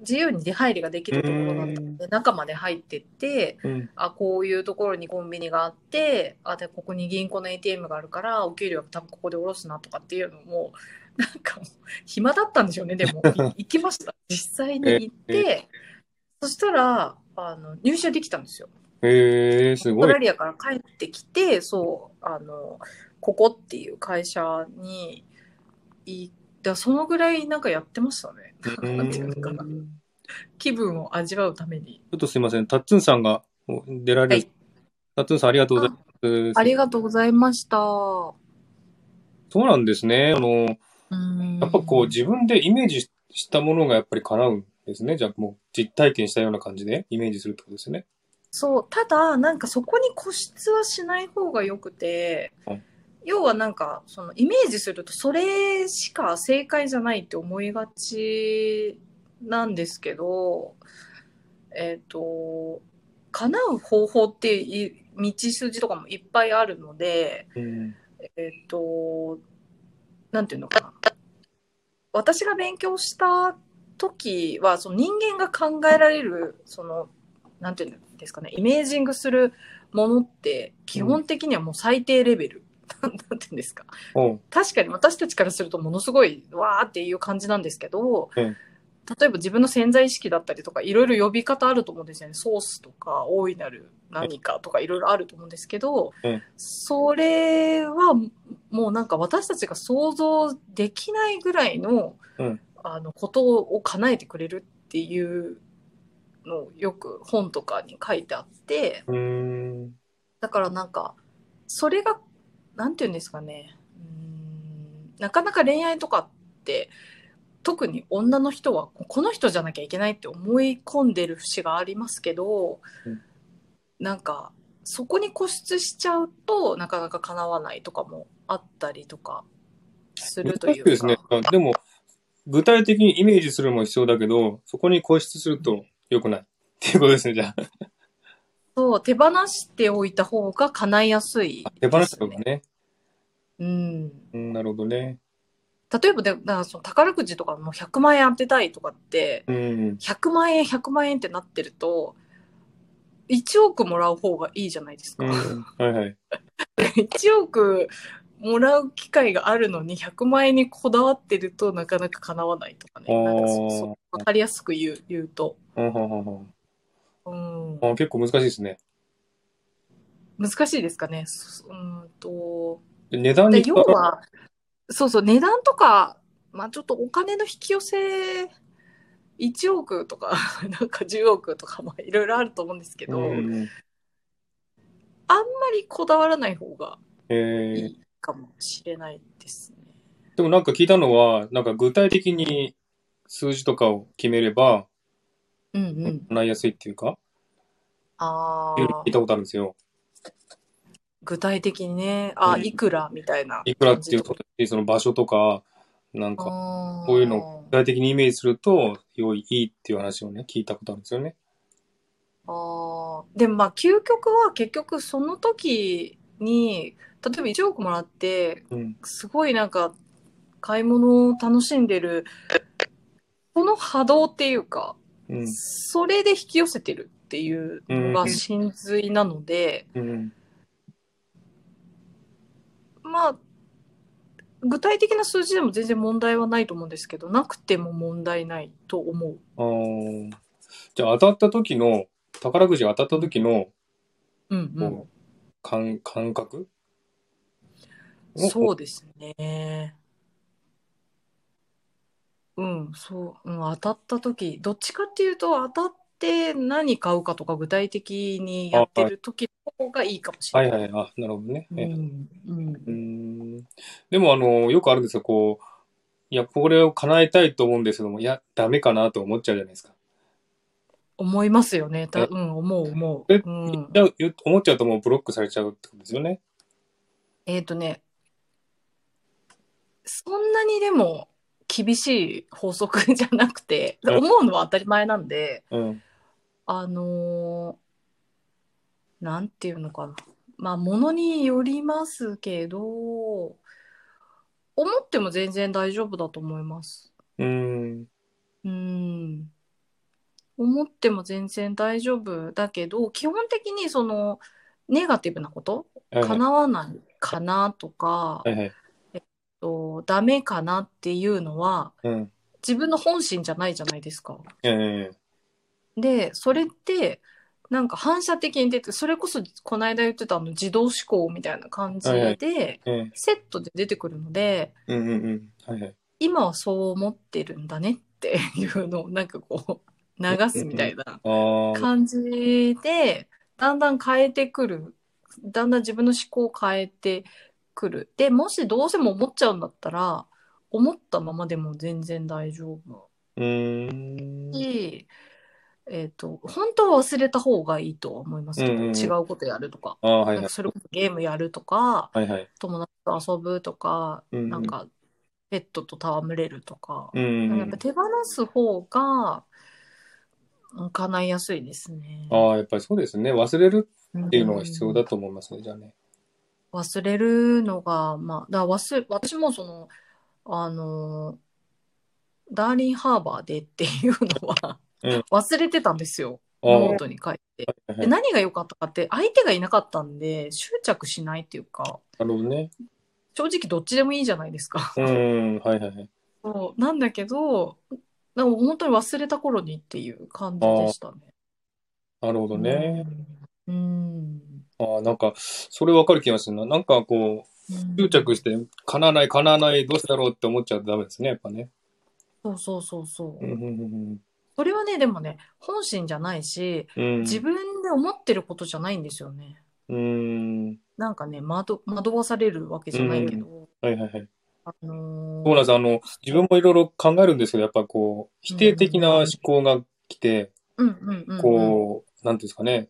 [SPEAKER 2] 自由に出入りができるところだったんで、中まで入ってって、
[SPEAKER 1] うん。
[SPEAKER 2] あ、こういうところにコンビニがあって、あ、で、ここに銀行の ATM があるから、お給料多分ここで下ろすなとかっていうのも、なんかもう、暇だったんでしょうね、でも。い行きました。実際に行って、そしたら、あの、入社できたんですよ。
[SPEAKER 1] へえ、すごい
[SPEAKER 2] オーストラ。リアから帰ってきて、そう、あの、ここっていう会社に行った、そのぐらいなんかやってましたね。
[SPEAKER 1] うん
[SPEAKER 2] なんていうのかな。気分を味わうために。
[SPEAKER 1] ちょっとすいません。タッツンさんが出られる。
[SPEAKER 2] はい
[SPEAKER 1] タッツンさんありがとうございます。
[SPEAKER 2] ありがとうございました。
[SPEAKER 1] そうなんですね。あの、
[SPEAKER 2] うん
[SPEAKER 1] やっぱこう自分でイメージしたものがやっぱり叶うんですね。じゃあもう実体験したような感じでイメージするってことですね。
[SPEAKER 2] そう、ただ、なんかそこに固執はしない方がよくて
[SPEAKER 1] はい、
[SPEAKER 2] 要はなんか、そのイメージすると、それしか正解じゃないって思いがちなんですけど、えっ、と、叶う方法って道筋とかもいっぱいあるので、
[SPEAKER 1] うん。
[SPEAKER 2] えっ、と、なんていうのかな。私が勉強した時は、その人間が考えられる、その、なんていうんですかね、イメージングするものって、基本的にはもう最低レベル。なんていうんですか。確かに私たちからするとものすごい、わーっていう感じなんですけど、
[SPEAKER 1] うん
[SPEAKER 2] 例えば自分の潜在意識だったりとか、いろいろ呼び方あると思うんですよね。ソースとか、大いなる何かとか、いろいろあると思うんですけど、
[SPEAKER 1] うん
[SPEAKER 2] それはもうなんか私たちが想像できないぐらいの、
[SPEAKER 1] うん
[SPEAKER 2] あの、ことを叶えてくれるっていうのをよく本とかに書いてあって。だからなんか、それが、なんていうんですかね。うーんなかなか恋愛とかって、特に女の人は、この人じゃなきゃいけないって思い込んでる節がありますけど、
[SPEAKER 1] うん
[SPEAKER 2] なんか、そこに固執しちゃうとなかなか叶わないとかもあったりとかするというか。
[SPEAKER 1] ですね。でも、具体的にイメージするのも必要だけど、そこに固執すると良くない。っていうことですね、じゃあ。
[SPEAKER 2] そう、手放しておいた方が叶いやすい
[SPEAKER 1] 手放した。方がね。
[SPEAKER 2] うん。
[SPEAKER 1] うん、なるほどね。
[SPEAKER 2] 例えばで、だからその宝くじとかも100万円当てたいとかって、
[SPEAKER 1] うん。
[SPEAKER 2] 100万円、100万円ってなってると、1億もらう方がいいじゃないですか。
[SPEAKER 1] うん。はいはい。
[SPEAKER 2] 1億もらう機会があるのに100万円にこだわってるとなかなか叶わないとかね。なんかそうそうわかりやすく言う言うと。
[SPEAKER 1] うんあ結構難しいですね。
[SPEAKER 2] 難しいですかね。そうんと
[SPEAKER 1] で値段
[SPEAKER 2] で
[SPEAKER 1] に
[SPEAKER 2] 要は、そうそう、値段とか、まあちょっとお金の引き寄せ、1億とか、なんか10億とか、まあいろいろあると思うんですけど、
[SPEAKER 1] うん。
[SPEAKER 2] あんまりこだわらない方が
[SPEAKER 1] え
[SPEAKER 2] い
[SPEAKER 1] ー、
[SPEAKER 2] いかもしれないですね。
[SPEAKER 1] でもなんか聞いたのは、なんか具体的に数字とかを決めれば、
[SPEAKER 2] うんうん。
[SPEAKER 1] 叶いやすいっていうか、
[SPEAKER 2] ああ
[SPEAKER 1] 聞い、たことあるんですよ。
[SPEAKER 2] 具体的にね、あ、
[SPEAKER 1] うん
[SPEAKER 2] いくらみたいな。
[SPEAKER 1] いくらっていうことで、その場所とか、なんか、
[SPEAKER 2] こ
[SPEAKER 1] こういうの具体的にイメージすると、良い、いいっていう話をね、聞いたことあるんですよね。
[SPEAKER 2] あーでもまあ究極は結局その時に例えば1億もらって
[SPEAKER 1] うん。
[SPEAKER 2] すごいなんか買い物を楽しんでるこの波動っていうか
[SPEAKER 1] うん。
[SPEAKER 2] それで引き寄せてるっていうのが真髄なので、
[SPEAKER 1] うん。
[SPEAKER 2] まあ具体的な数字でも全然問題はないと思うんですけどなくても問題ないと思う。
[SPEAKER 1] あー。じゃあ当たった時の、宝くじが当たった時の、
[SPEAKER 2] うんうん。
[SPEAKER 1] 感、感覚？
[SPEAKER 2] そうですね。うん、そう、うん、当たった時、どっちかっていうと、当たって何買うかとか具体的にやってる時の方がいいかもしれない。
[SPEAKER 1] はいはい、あ、なるほどね。え
[SPEAKER 2] うん、うん
[SPEAKER 1] うーんでも、あの、よくあるんですよ、こう、いや、これを叶えたいと思うんですけども、いや、ダメかなと思っちゃうじゃないですか。
[SPEAKER 2] 思いますよね。た
[SPEAKER 1] え
[SPEAKER 2] うん、思う、思
[SPEAKER 1] え
[SPEAKER 2] う。うん、
[SPEAKER 1] 思っちゃうともうブロックされちゃうってことですよね。
[SPEAKER 2] えっとね、そんなにでも厳しい法則じゃなくて、
[SPEAKER 1] うん
[SPEAKER 2] 思うのは当たり前なんで、
[SPEAKER 1] うん。
[SPEAKER 2] あのーなんていうのかな。まあ、ものによりますけど、思っても全然大丈夫だと思います。
[SPEAKER 1] うーん。
[SPEAKER 2] うん。思っても全然大丈夫だけど、基本的にその、ネガティブなこと、
[SPEAKER 1] はいはい。
[SPEAKER 2] 叶わないかなとか
[SPEAKER 1] は、いはい。
[SPEAKER 2] とダメかなっていうのは、
[SPEAKER 1] うん。
[SPEAKER 2] 自分の本心じゃないじゃないですか。
[SPEAKER 1] ええ
[SPEAKER 2] で、それって、なんか反射的に出て、それこそこの間言ってたあの自動思考みたいな感じで、
[SPEAKER 1] ええ
[SPEAKER 2] セットで出てくるので。今はそう思ってるんだねっていうのをなんかこう流すみたいな。感じで、だんだん変えてくる。だんだん自分の思考を変えてくる。で、もしどうせも思っちゃうんだったら、思ったままでも全然大丈夫
[SPEAKER 1] うーん。
[SPEAKER 2] し、えっ、と、本当は忘れた方がいいとは思いますけど、
[SPEAKER 1] うんうんうん
[SPEAKER 2] 違うことやるとか、
[SPEAKER 1] ああ、はいはい
[SPEAKER 2] なんか。それこそゲームやるとか、
[SPEAKER 1] はいはい。
[SPEAKER 2] 友達と遊ぶとか、
[SPEAKER 1] うんうん
[SPEAKER 2] なんかペットと戯れるとか、
[SPEAKER 1] うんうん
[SPEAKER 2] やっぱ。手放す方が、うん叶いやすいですね。
[SPEAKER 1] ああ、やっぱりそうですね。忘れる
[SPEAKER 2] っ
[SPEAKER 1] っていうのが必要だと思いますね、じゃあね。
[SPEAKER 2] 忘れるのが、まあ、だから忘れ、私もその、あの、ダーリンハーバーでっていうのは、
[SPEAKER 1] うん
[SPEAKER 2] 忘れてたんですよ。ノートに書いて。
[SPEAKER 1] はいはい
[SPEAKER 2] で何が良かったかって、相手がいなかったんで、執着しないっていうか、
[SPEAKER 1] なるほどね。
[SPEAKER 2] 正直どっちでもいいじゃないですか。
[SPEAKER 1] うん、はいはいはい。
[SPEAKER 2] そうなんだけど、なんか本当に忘れた頃にっていう感じでしたね。
[SPEAKER 1] なるほどね。
[SPEAKER 2] うん。うん。
[SPEAKER 1] ああ、なんか、それわかる気がするな。なんかこう、執着して、叶わない、叶わない、どうしてだろうって思っちゃダメですね、やっぱね。
[SPEAKER 2] そうそうそうそうう。
[SPEAKER 1] んうん
[SPEAKER 2] それはね、でもね、本心じゃないし、
[SPEAKER 1] うんうん。
[SPEAKER 2] 自分で思ってることじゃないんですよね。
[SPEAKER 1] うん。
[SPEAKER 2] なんかね、惑惑わされるわけじゃないけど、
[SPEAKER 1] はいはいはい。
[SPEAKER 2] あのー
[SPEAKER 1] そうなんです。あの、自分もいろいろ考えるんですけど、やっぱこう、否定的な思考が来て、
[SPEAKER 2] うんうんうんうん。
[SPEAKER 1] こう、なんていうんですかね、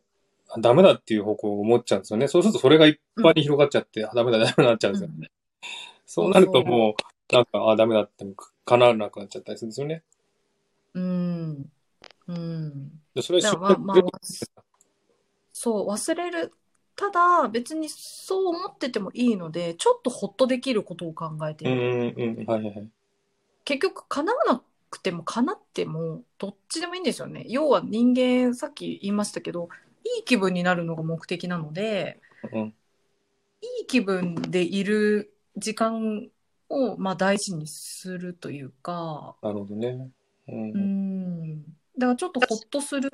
[SPEAKER 1] ダメだっていう方向を思っちゃうんですよね。そうするとそれがいっぱいに広がっちゃって、あダメだ、ダメだなっちゃうんですよね。そうなるともう、なんか、あダメだっても叶わなくなっちゃったりするんですよね。
[SPEAKER 2] うん。うん。
[SPEAKER 1] でそれは
[SPEAKER 2] まあまあそう、忘れる。ただ、別にそう思っててもいいので、ちょっとほっとできることを考えてる。
[SPEAKER 1] んうん、はいはいはい。
[SPEAKER 2] 結局、叶わなくても叶っても、どっちでもいいんですよね。要は人間、さっき言いましたけど、いい気分になるのが目的なので、
[SPEAKER 1] うん
[SPEAKER 2] いい気分でいる時間を、まあ、大事にするというか、
[SPEAKER 1] なるほどね。うん
[SPEAKER 2] う。ん。だからちょっとほっとする、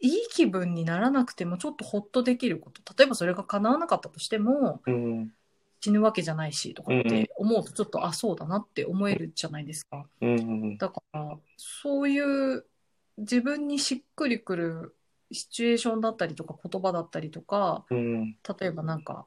[SPEAKER 2] いい気分にならなくてもちょっとほっとできること。例えばそれが叶わなかったとしても
[SPEAKER 1] うん。
[SPEAKER 2] 死ぬわけじゃないしとかっ
[SPEAKER 1] うんうん
[SPEAKER 2] て思うとちょっと、あ、そうだなって思えるじゃないですか。
[SPEAKER 1] うんうん。
[SPEAKER 2] だから、そういう自分にしっくりくるシチュエーションだったりとか言葉だったりとか、
[SPEAKER 1] うん。
[SPEAKER 2] 例えばなんか、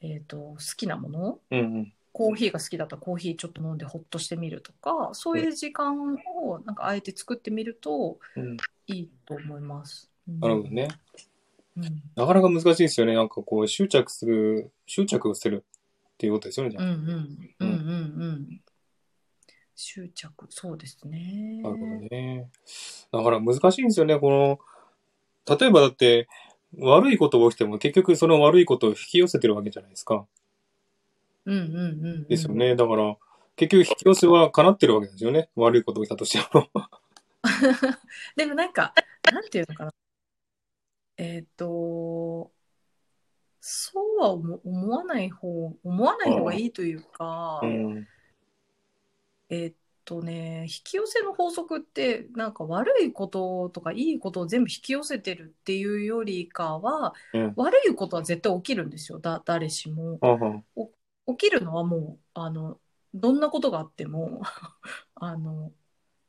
[SPEAKER 2] えっ、と、好きなもの
[SPEAKER 1] うん。
[SPEAKER 2] コーヒーが好きだったらコーヒーちょっと飲んでほっとしてみるとか、そういう時間をなんかあえて作ってみると
[SPEAKER 1] うん。
[SPEAKER 2] いいと思います。
[SPEAKER 1] なるほどね。
[SPEAKER 2] うん。
[SPEAKER 1] なかなか難しいですよね。なんかこう、執着する、執着をするっていうことですよね、じゃ
[SPEAKER 2] うんう
[SPEAKER 1] あ。
[SPEAKER 2] んうんうんうん。執着、そうですね。
[SPEAKER 1] なるほどね。だから難しいんですよね。この、例えばだって、悪いことが起きても結局その悪いことを引き寄せてるわけじゃないですか。
[SPEAKER 2] うんうんうんうん。
[SPEAKER 1] ですよね。だから、結局引き寄せは叶ってるわけですよね。悪いことが起きたとしても。
[SPEAKER 2] でもなんか、なんていうのかな。えっ、と、そうは思思わない方、思わない方がいいというか、
[SPEAKER 1] うん。
[SPEAKER 2] えっとね、引き寄せの法則って、なんか悪いこととかいいことを全部引き寄せてるっていうよりかは、
[SPEAKER 1] うん。
[SPEAKER 2] 悪いことは絶対起きるんですよ、だ、誰しも。
[SPEAKER 1] はは
[SPEAKER 2] 起きるのはもう、あの、どんなことがあっても、あの、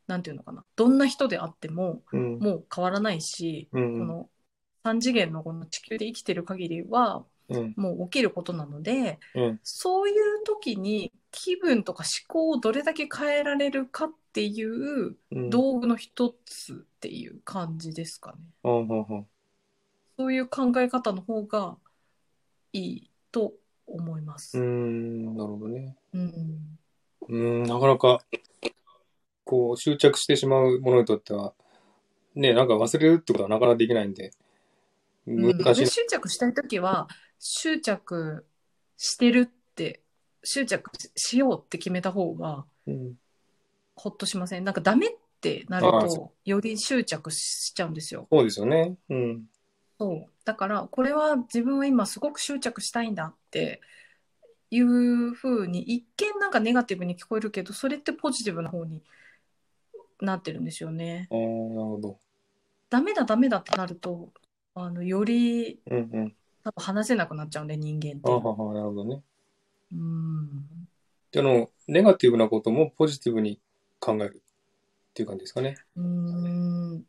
[SPEAKER 2] なんていうのかな、どんな人であっても、
[SPEAKER 1] うん。
[SPEAKER 2] もう変わらないし、
[SPEAKER 1] うん。
[SPEAKER 2] この3次元のこの地球で生きてる限りは、
[SPEAKER 1] うん。
[SPEAKER 2] もう起きることなので、
[SPEAKER 1] うん。
[SPEAKER 2] そういう時に気分とか思考をどれだけ変えられるかっていう
[SPEAKER 1] うん。
[SPEAKER 2] 道具の一つっていう感じですかね。そういう考え方の方がいいと思います。
[SPEAKER 1] ん。なるほどね。
[SPEAKER 2] うん。
[SPEAKER 1] うーん。なかなか、こう、執着してしまうものにとっては、ね、なんか忘れるってことはなかなかできないんで、難
[SPEAKER 2] うん
[SPEAKER 1] しい
[SPEAKER 2] で。執着したい時は執着してるって執着しようって決めた方が
[SPEAKER 1] うん。
[SPEAKER 2] ほっとしません？なんかダメってなるとより執着しちゃうんですよ。
[SPEAKER 1] そうですよね。うん。
[SPEAKER 2] そうだからこれは自分は今すごく執着したいんだっていう風に一見なんかネガティブに聞こえるけどそれってポジティブな方になってるんですよね。
[SPEAKER 1] ああ、なるほど。
[SPEAKER 2] ダメだダメだってなるとあのより
[SPEAKER 1] うんうん。
[SPEAKER 2] 多分話せなくなっちゃうんで人間って
[SPEAKER 1] あ。はは、なるほどね。
[SPEAKER 2] うん
[SPEAKER 1] であの、ネガティブなこともポジティブに考えるっていう感じですかね。
[SPEAKER 2] うーん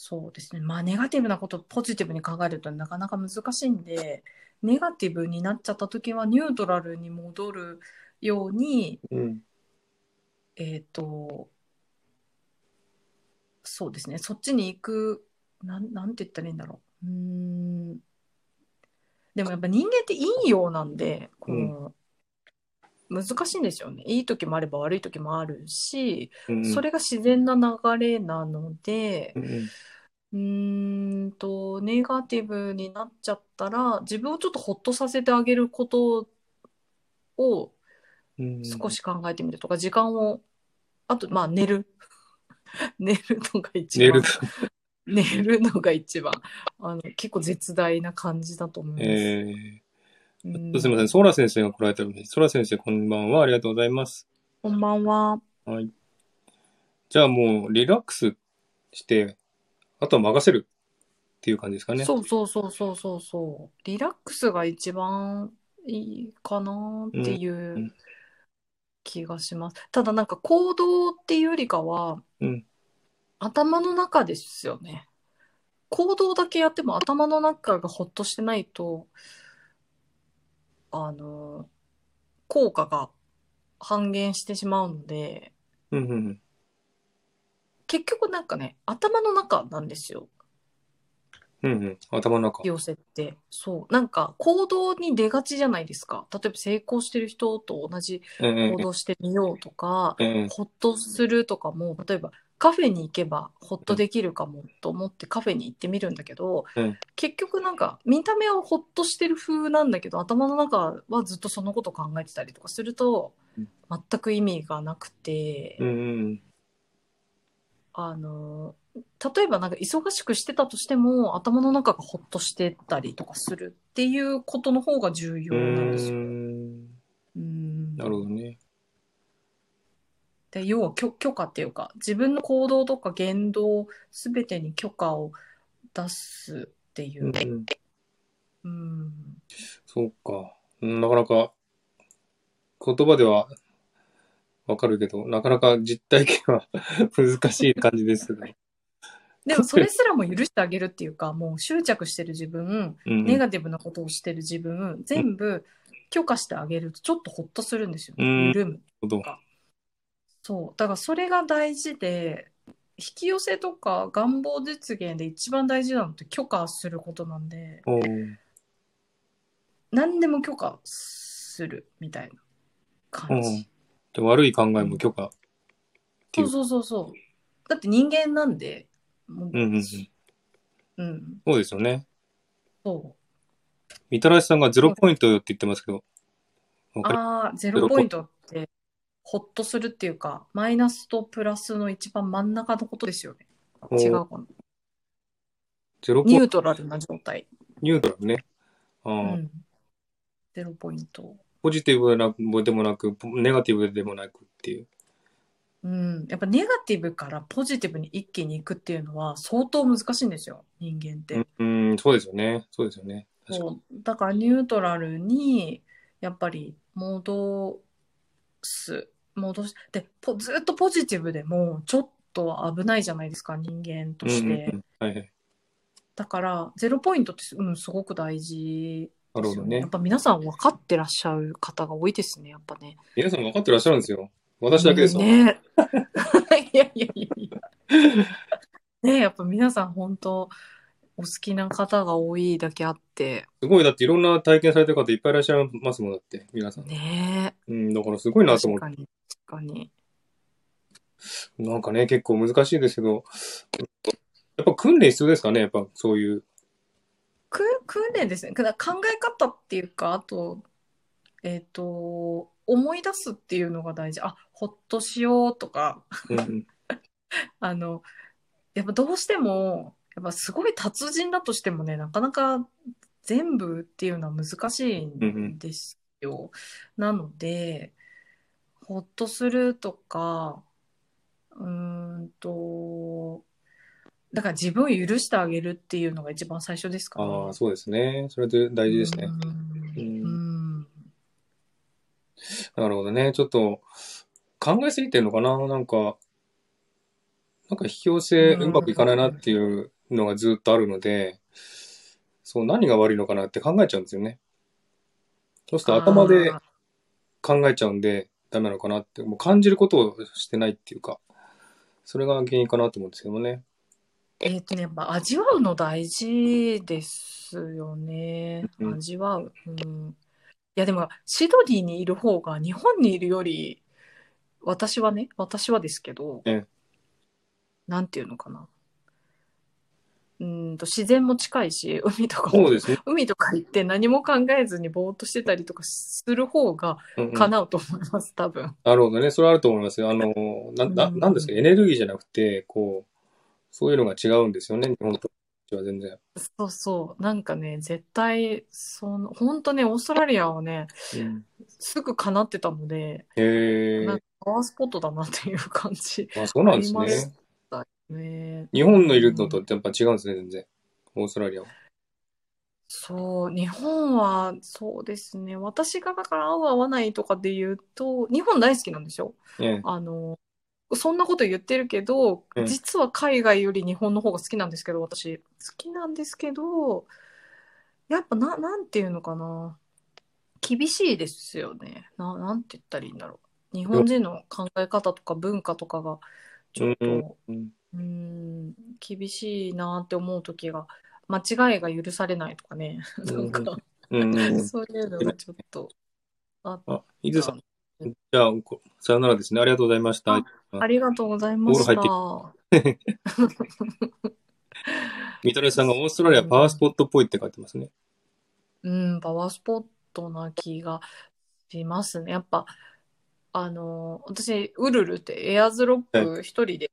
[SPEAKER 2] そうですね。まあ、ネガティブなことをポジティブに考えるとなかなか難しいんで、ネガティブになっちゃった時はニュートラルに戻るように、
[SPEAKER 1] うん。
[SPEAKER 2] えっ、と、そうですね。そっちに行く、なん、なんて言ったらいいんだろう。うーん。でもやっぱ人間っていいようなんで、この、難しいんですよね。いい時もあれば悪い時もあるし、それが自然な流れなので
[SPEAKER 1] う、ん
[SPEAKER 2] と、ネガティブになっちゃったら、自分をちょっとほっとさせてあげることを
[SPEAKER 1] うん
[SPEAKER 2] 少し考えてみるとか、時間を、あと、まあ、寝る。寝るのが一番
[SPEAKER 1] 寝る。。
[SPEAKER 2] のが一番、あの、結構絶大な感じだと思います。
[SPEAKER 1] え
[SPEAKER 2] うん
[SPEAKER 1] ー、すみません。ソーラ先生が来られたので、ソーラ先生こんばんは。ありがとうございます。
[SPEAKER 2] こんばんは。
[SPEAKER 1] はい。じゃあもうリラックスして、あとは任せるっていう感じですかね。
[SPEAKER 2] そうそうそうそうそうそう。リラックスが一番いいかなってい
[SPEAKER 1] うんう
[SPEAKER 2] うん気がします。ただなんか行動っていうよりかは、
[SPEAKER 1] うん
[SPEAKER 2] 頭の中ですよね。行動だけやっても頭の中がほっとしてないと、あの、効果が半減してしまうので、
[SPEAKER 1] うんうんうん。
[SPEAKER 2] 結局なんかね、頭の中なんですよ。
[SPEAKER 1] うんうん。頭の中。
[SPEAKER 2] 寄せって。そう。なんか行動に出がちじゃないですか。例えば成功してる人と同じ
[SPEAKER 1] うんうん
[SPEAKER 2] 行動してみようとか、
[SPEAKER 1] うんうん。
[SPEAKER 2] ほっとするとかも、例えばカフェに行けばほっとできるかもと思ってカフェに行ってみるんだけど、
[SPEAKER 1] うん
[SPEAKER 2] 結局なんか見た目はほっとしてる風なんだけど、頭の中はずっとそのこと考えてたりとかすると
[SPEAKER 1] うん、
[SPEAKER 2] 全く意味がなくて、
[SPEAKER 1] うんうん。
[SPEAKER 2] あの、例えばなんか忙しくしてたとしても、頭の中がほっとしてたりとかするっていうことの方が重要なんですよ。
[SPEAKER 1] ん
[SPEAKER 2] うん
[SPEAKER 1] なるほどね。
[SPEAKER 2] で要は許許可っていうか自分の行動とか言動すべてに許可を出すっていうう、
[SPEAKER 1] んうん。
[SPEAKER 2] うん、
[SPEAKER 1] そうか。うんなかなか、言葉ではわかるけど、なかなか実体験は 難しい感じですね。
[SPEAKER 2] でもそれすらも許してあげるっていうかもう執着してる自分。ネガティブなことをしてる自分全部許可してあげるとちょっとほっとするんですよ、
[SPEAKER 1] うん
[SPEAKER 2] 緩む
[SPEAKER 1] ほど。
[SPEAKER 2] そうだからそれが大事で引き寄せとか願望実現で一番大事なのって許可することなんで
[SPEAKER 1] おー
[SPEAKER 2] 何でも許可するみたいな感じ。
[SPEAKER 1] うんで悪い考えも許可。ていう
[SPEAKER 2] そうそうそうそう。だって人間なんで、もう
[SPEAKER 1] うんうんうん。
[SPEAKER 2] うん、
[SPEAKER 1] そうですよね。
[SPEAKER 2] そ
[SPEAKER 1] みたらしさんがゼロポイントよって言ってますけど。
[SPEAKER 2] う。
[SPEAKER 1] わかり
[SPEAKER 2] ああ、ゼロポイントって、ほっとするっていうか、マイナスとプラスの一番真ん中のことですよね。
[SPEAKER 1] お
[SPEAKER 2] 違うかな。
[SPEAKER 1] ゼロポイ
[SPEAKER 2] ニュートラルな状態。
[SPEAKER 1] ニュートラルね。あ
[SPEAKER 2] う
[SPEAKER 1] ー
[SPEAKER 2] ん。ゼロポイント。
[SPEAKER 1] ポジティブでなくでもなく、ネガティブでもなくっていう。
[SPEAKER 2] うん。やっぱネガティブからポジティブに一気に行くっていうのは相当難しいんですよ、人間って。
[SPEAKER 1] うん、うんそうですよね。そうですよね。確かに。
[SPEAKER 2] そうだからニュートラルにやっぱり戻す戻しでポずっとポジティブでもちょっと危ないじゃないですか人間として、
[SPEAKER 1] うんうんうんはいはい。
[SPEAKER 2] だからゼロポイントってす,、うん、すごく大事
[SPEAKER 1] なるほどね
[SPEAKER 2] やっ。ぱ皆さん分かってらっしゃる方が多いですねやっぱね
[SPEAKER 1] 皆さん分かってらっしゃるんですよ。私だけですよ。
[SPEAKER 2] ね いやいやいやいやねやっぱ皆さん本当お好きな方が多いだけあって
[SPEAKER 1] すごい、だっていろんな体験されてる方いっぱいいらっしゃいますもんだって、皆さん。
[SPEAKER 2] ね
[SPEAKER 1] うん、だからすごいなと思って。
[SPEAKER 2] 確かに
[SPEAKER 1] なんかね、結構難しいですけど、やっぱ訓練必要ですかね、やっぱそういう。
[SPEAKER 2] く訓練ですね。考え方っていうか、あと、えっ、と、思い出すっていうのが大事。あ、ほっとしようとか、
[SPEAKER 1] うんうん、
[SPEAKER 2] あの、やっぱどうしても、やっぱすごい達人だとしてもね、なかなか全部っていうのは難しいんですよ。なので、ほっとするとか、うーんと、だから自分を許してあげるっていうのが一番最初ですかね。
[SPEAKER 1] ああ、そうですね。それで大事ですね。
[SPEAKER 2] うん
[SPEAKER 1] うん
[SPEAKER 2] うん
[SPEAKER 1] なるほどね。ちょっと、考えすぎてんのかな？なんか、なんか引き寄せうまくいかないなっていうのがずっとあるので、そう、何が悪いのかなって考えちゃうんですよね。そうすると頭で考えちゃうんで、ダメなのかなって、もう感じることをしてないっていうか、それが原因かなと思うんですけどね。
[SPEAKER 2] えっ、とね、やっぱ味わうの大事ですよね。
[SPEAKER 1] うん
[SPEAKER 2] 味わう。うん。いや、でも、シドニーにいる方が日本にいるより、私はね、私はですけど、
[SPEAKER 1] ええ
[SPEAKER 2] なんていうのかな。うーんと、自然も近いし、海とかも、
[SPEAKER 1] そうですね。
[SPEAKER 2] 海とか行って何も考えずにぼーっとしてたりとかする方が
[SPEAKER 1] うんうん
[SPEAKER 2] 叶うと思います、多分。
[SPEAKER 1] なるほどね。それはあると思いますよ。あの、な、な
[SPEAKER 2] うん
[SPEAKER 1] なんですか、エネルギーじゃなくて、こう、そういうのが違うんですよね。日本とは全然。
[SPEAKER 2] そうそう。なんかね、絶対、その、本当ね、オーストラリアはね、
[SPEAKER 1] うん、
[SPEAKER 2] すぐ叶ってたので、
[SPEAKER 1] へえ
[SPEAKER 2] なんかパワースポットだなっていう感じ
[SPEAKER 1] あ、そうなんです
[SPEAKER 2] あります
[SPEAKER 1] ね。
[SPEAKER 2] だね。
[SPEAKER 1] 日本のいるのとやっぱ違うんですね、全然。オーストラリアは。
[SPEAKER 2] そう、日本はそうですね。私がだから合う合わないとかで言うと、日本大好きなんですよ。
[SPEAKER 1] ええ。
[SPEAKER 2] あの、そんなこと言ってるけど、
[SPEAKER 1] うん
[SPEAKER 2] 実は海外より日本の方が好きなんですけど、私。好きなんですけど、やっぱな、なんていうのかな。厳しいですよね。な、なんて言ったらいいんだろう。日本人の考え方とか文化とかが、ちょっと、
[SPEAKER 1] うん
[SPEAKER 2] うーん、厳しいなって思う時が、間違いが許されないとかね。なんか、
[SPEAKER 1] うんうん。
[SPEAKER 2] そういうのがちょっとあっ
[SPEAKER 1] あ、伊豆さん。じゃあ、こさよならですね。ありがとうございました。
[SPEAKER 2] あありがとうございました。
[SPEAKER 1] 三谷 さんがオーストラリアパワースポットっぽいって書いてますね。
[SPEAKER 2] うん、パワースポットな気がしますね。やっぱ、あの、私、ウルルってエアーズロック一人で、い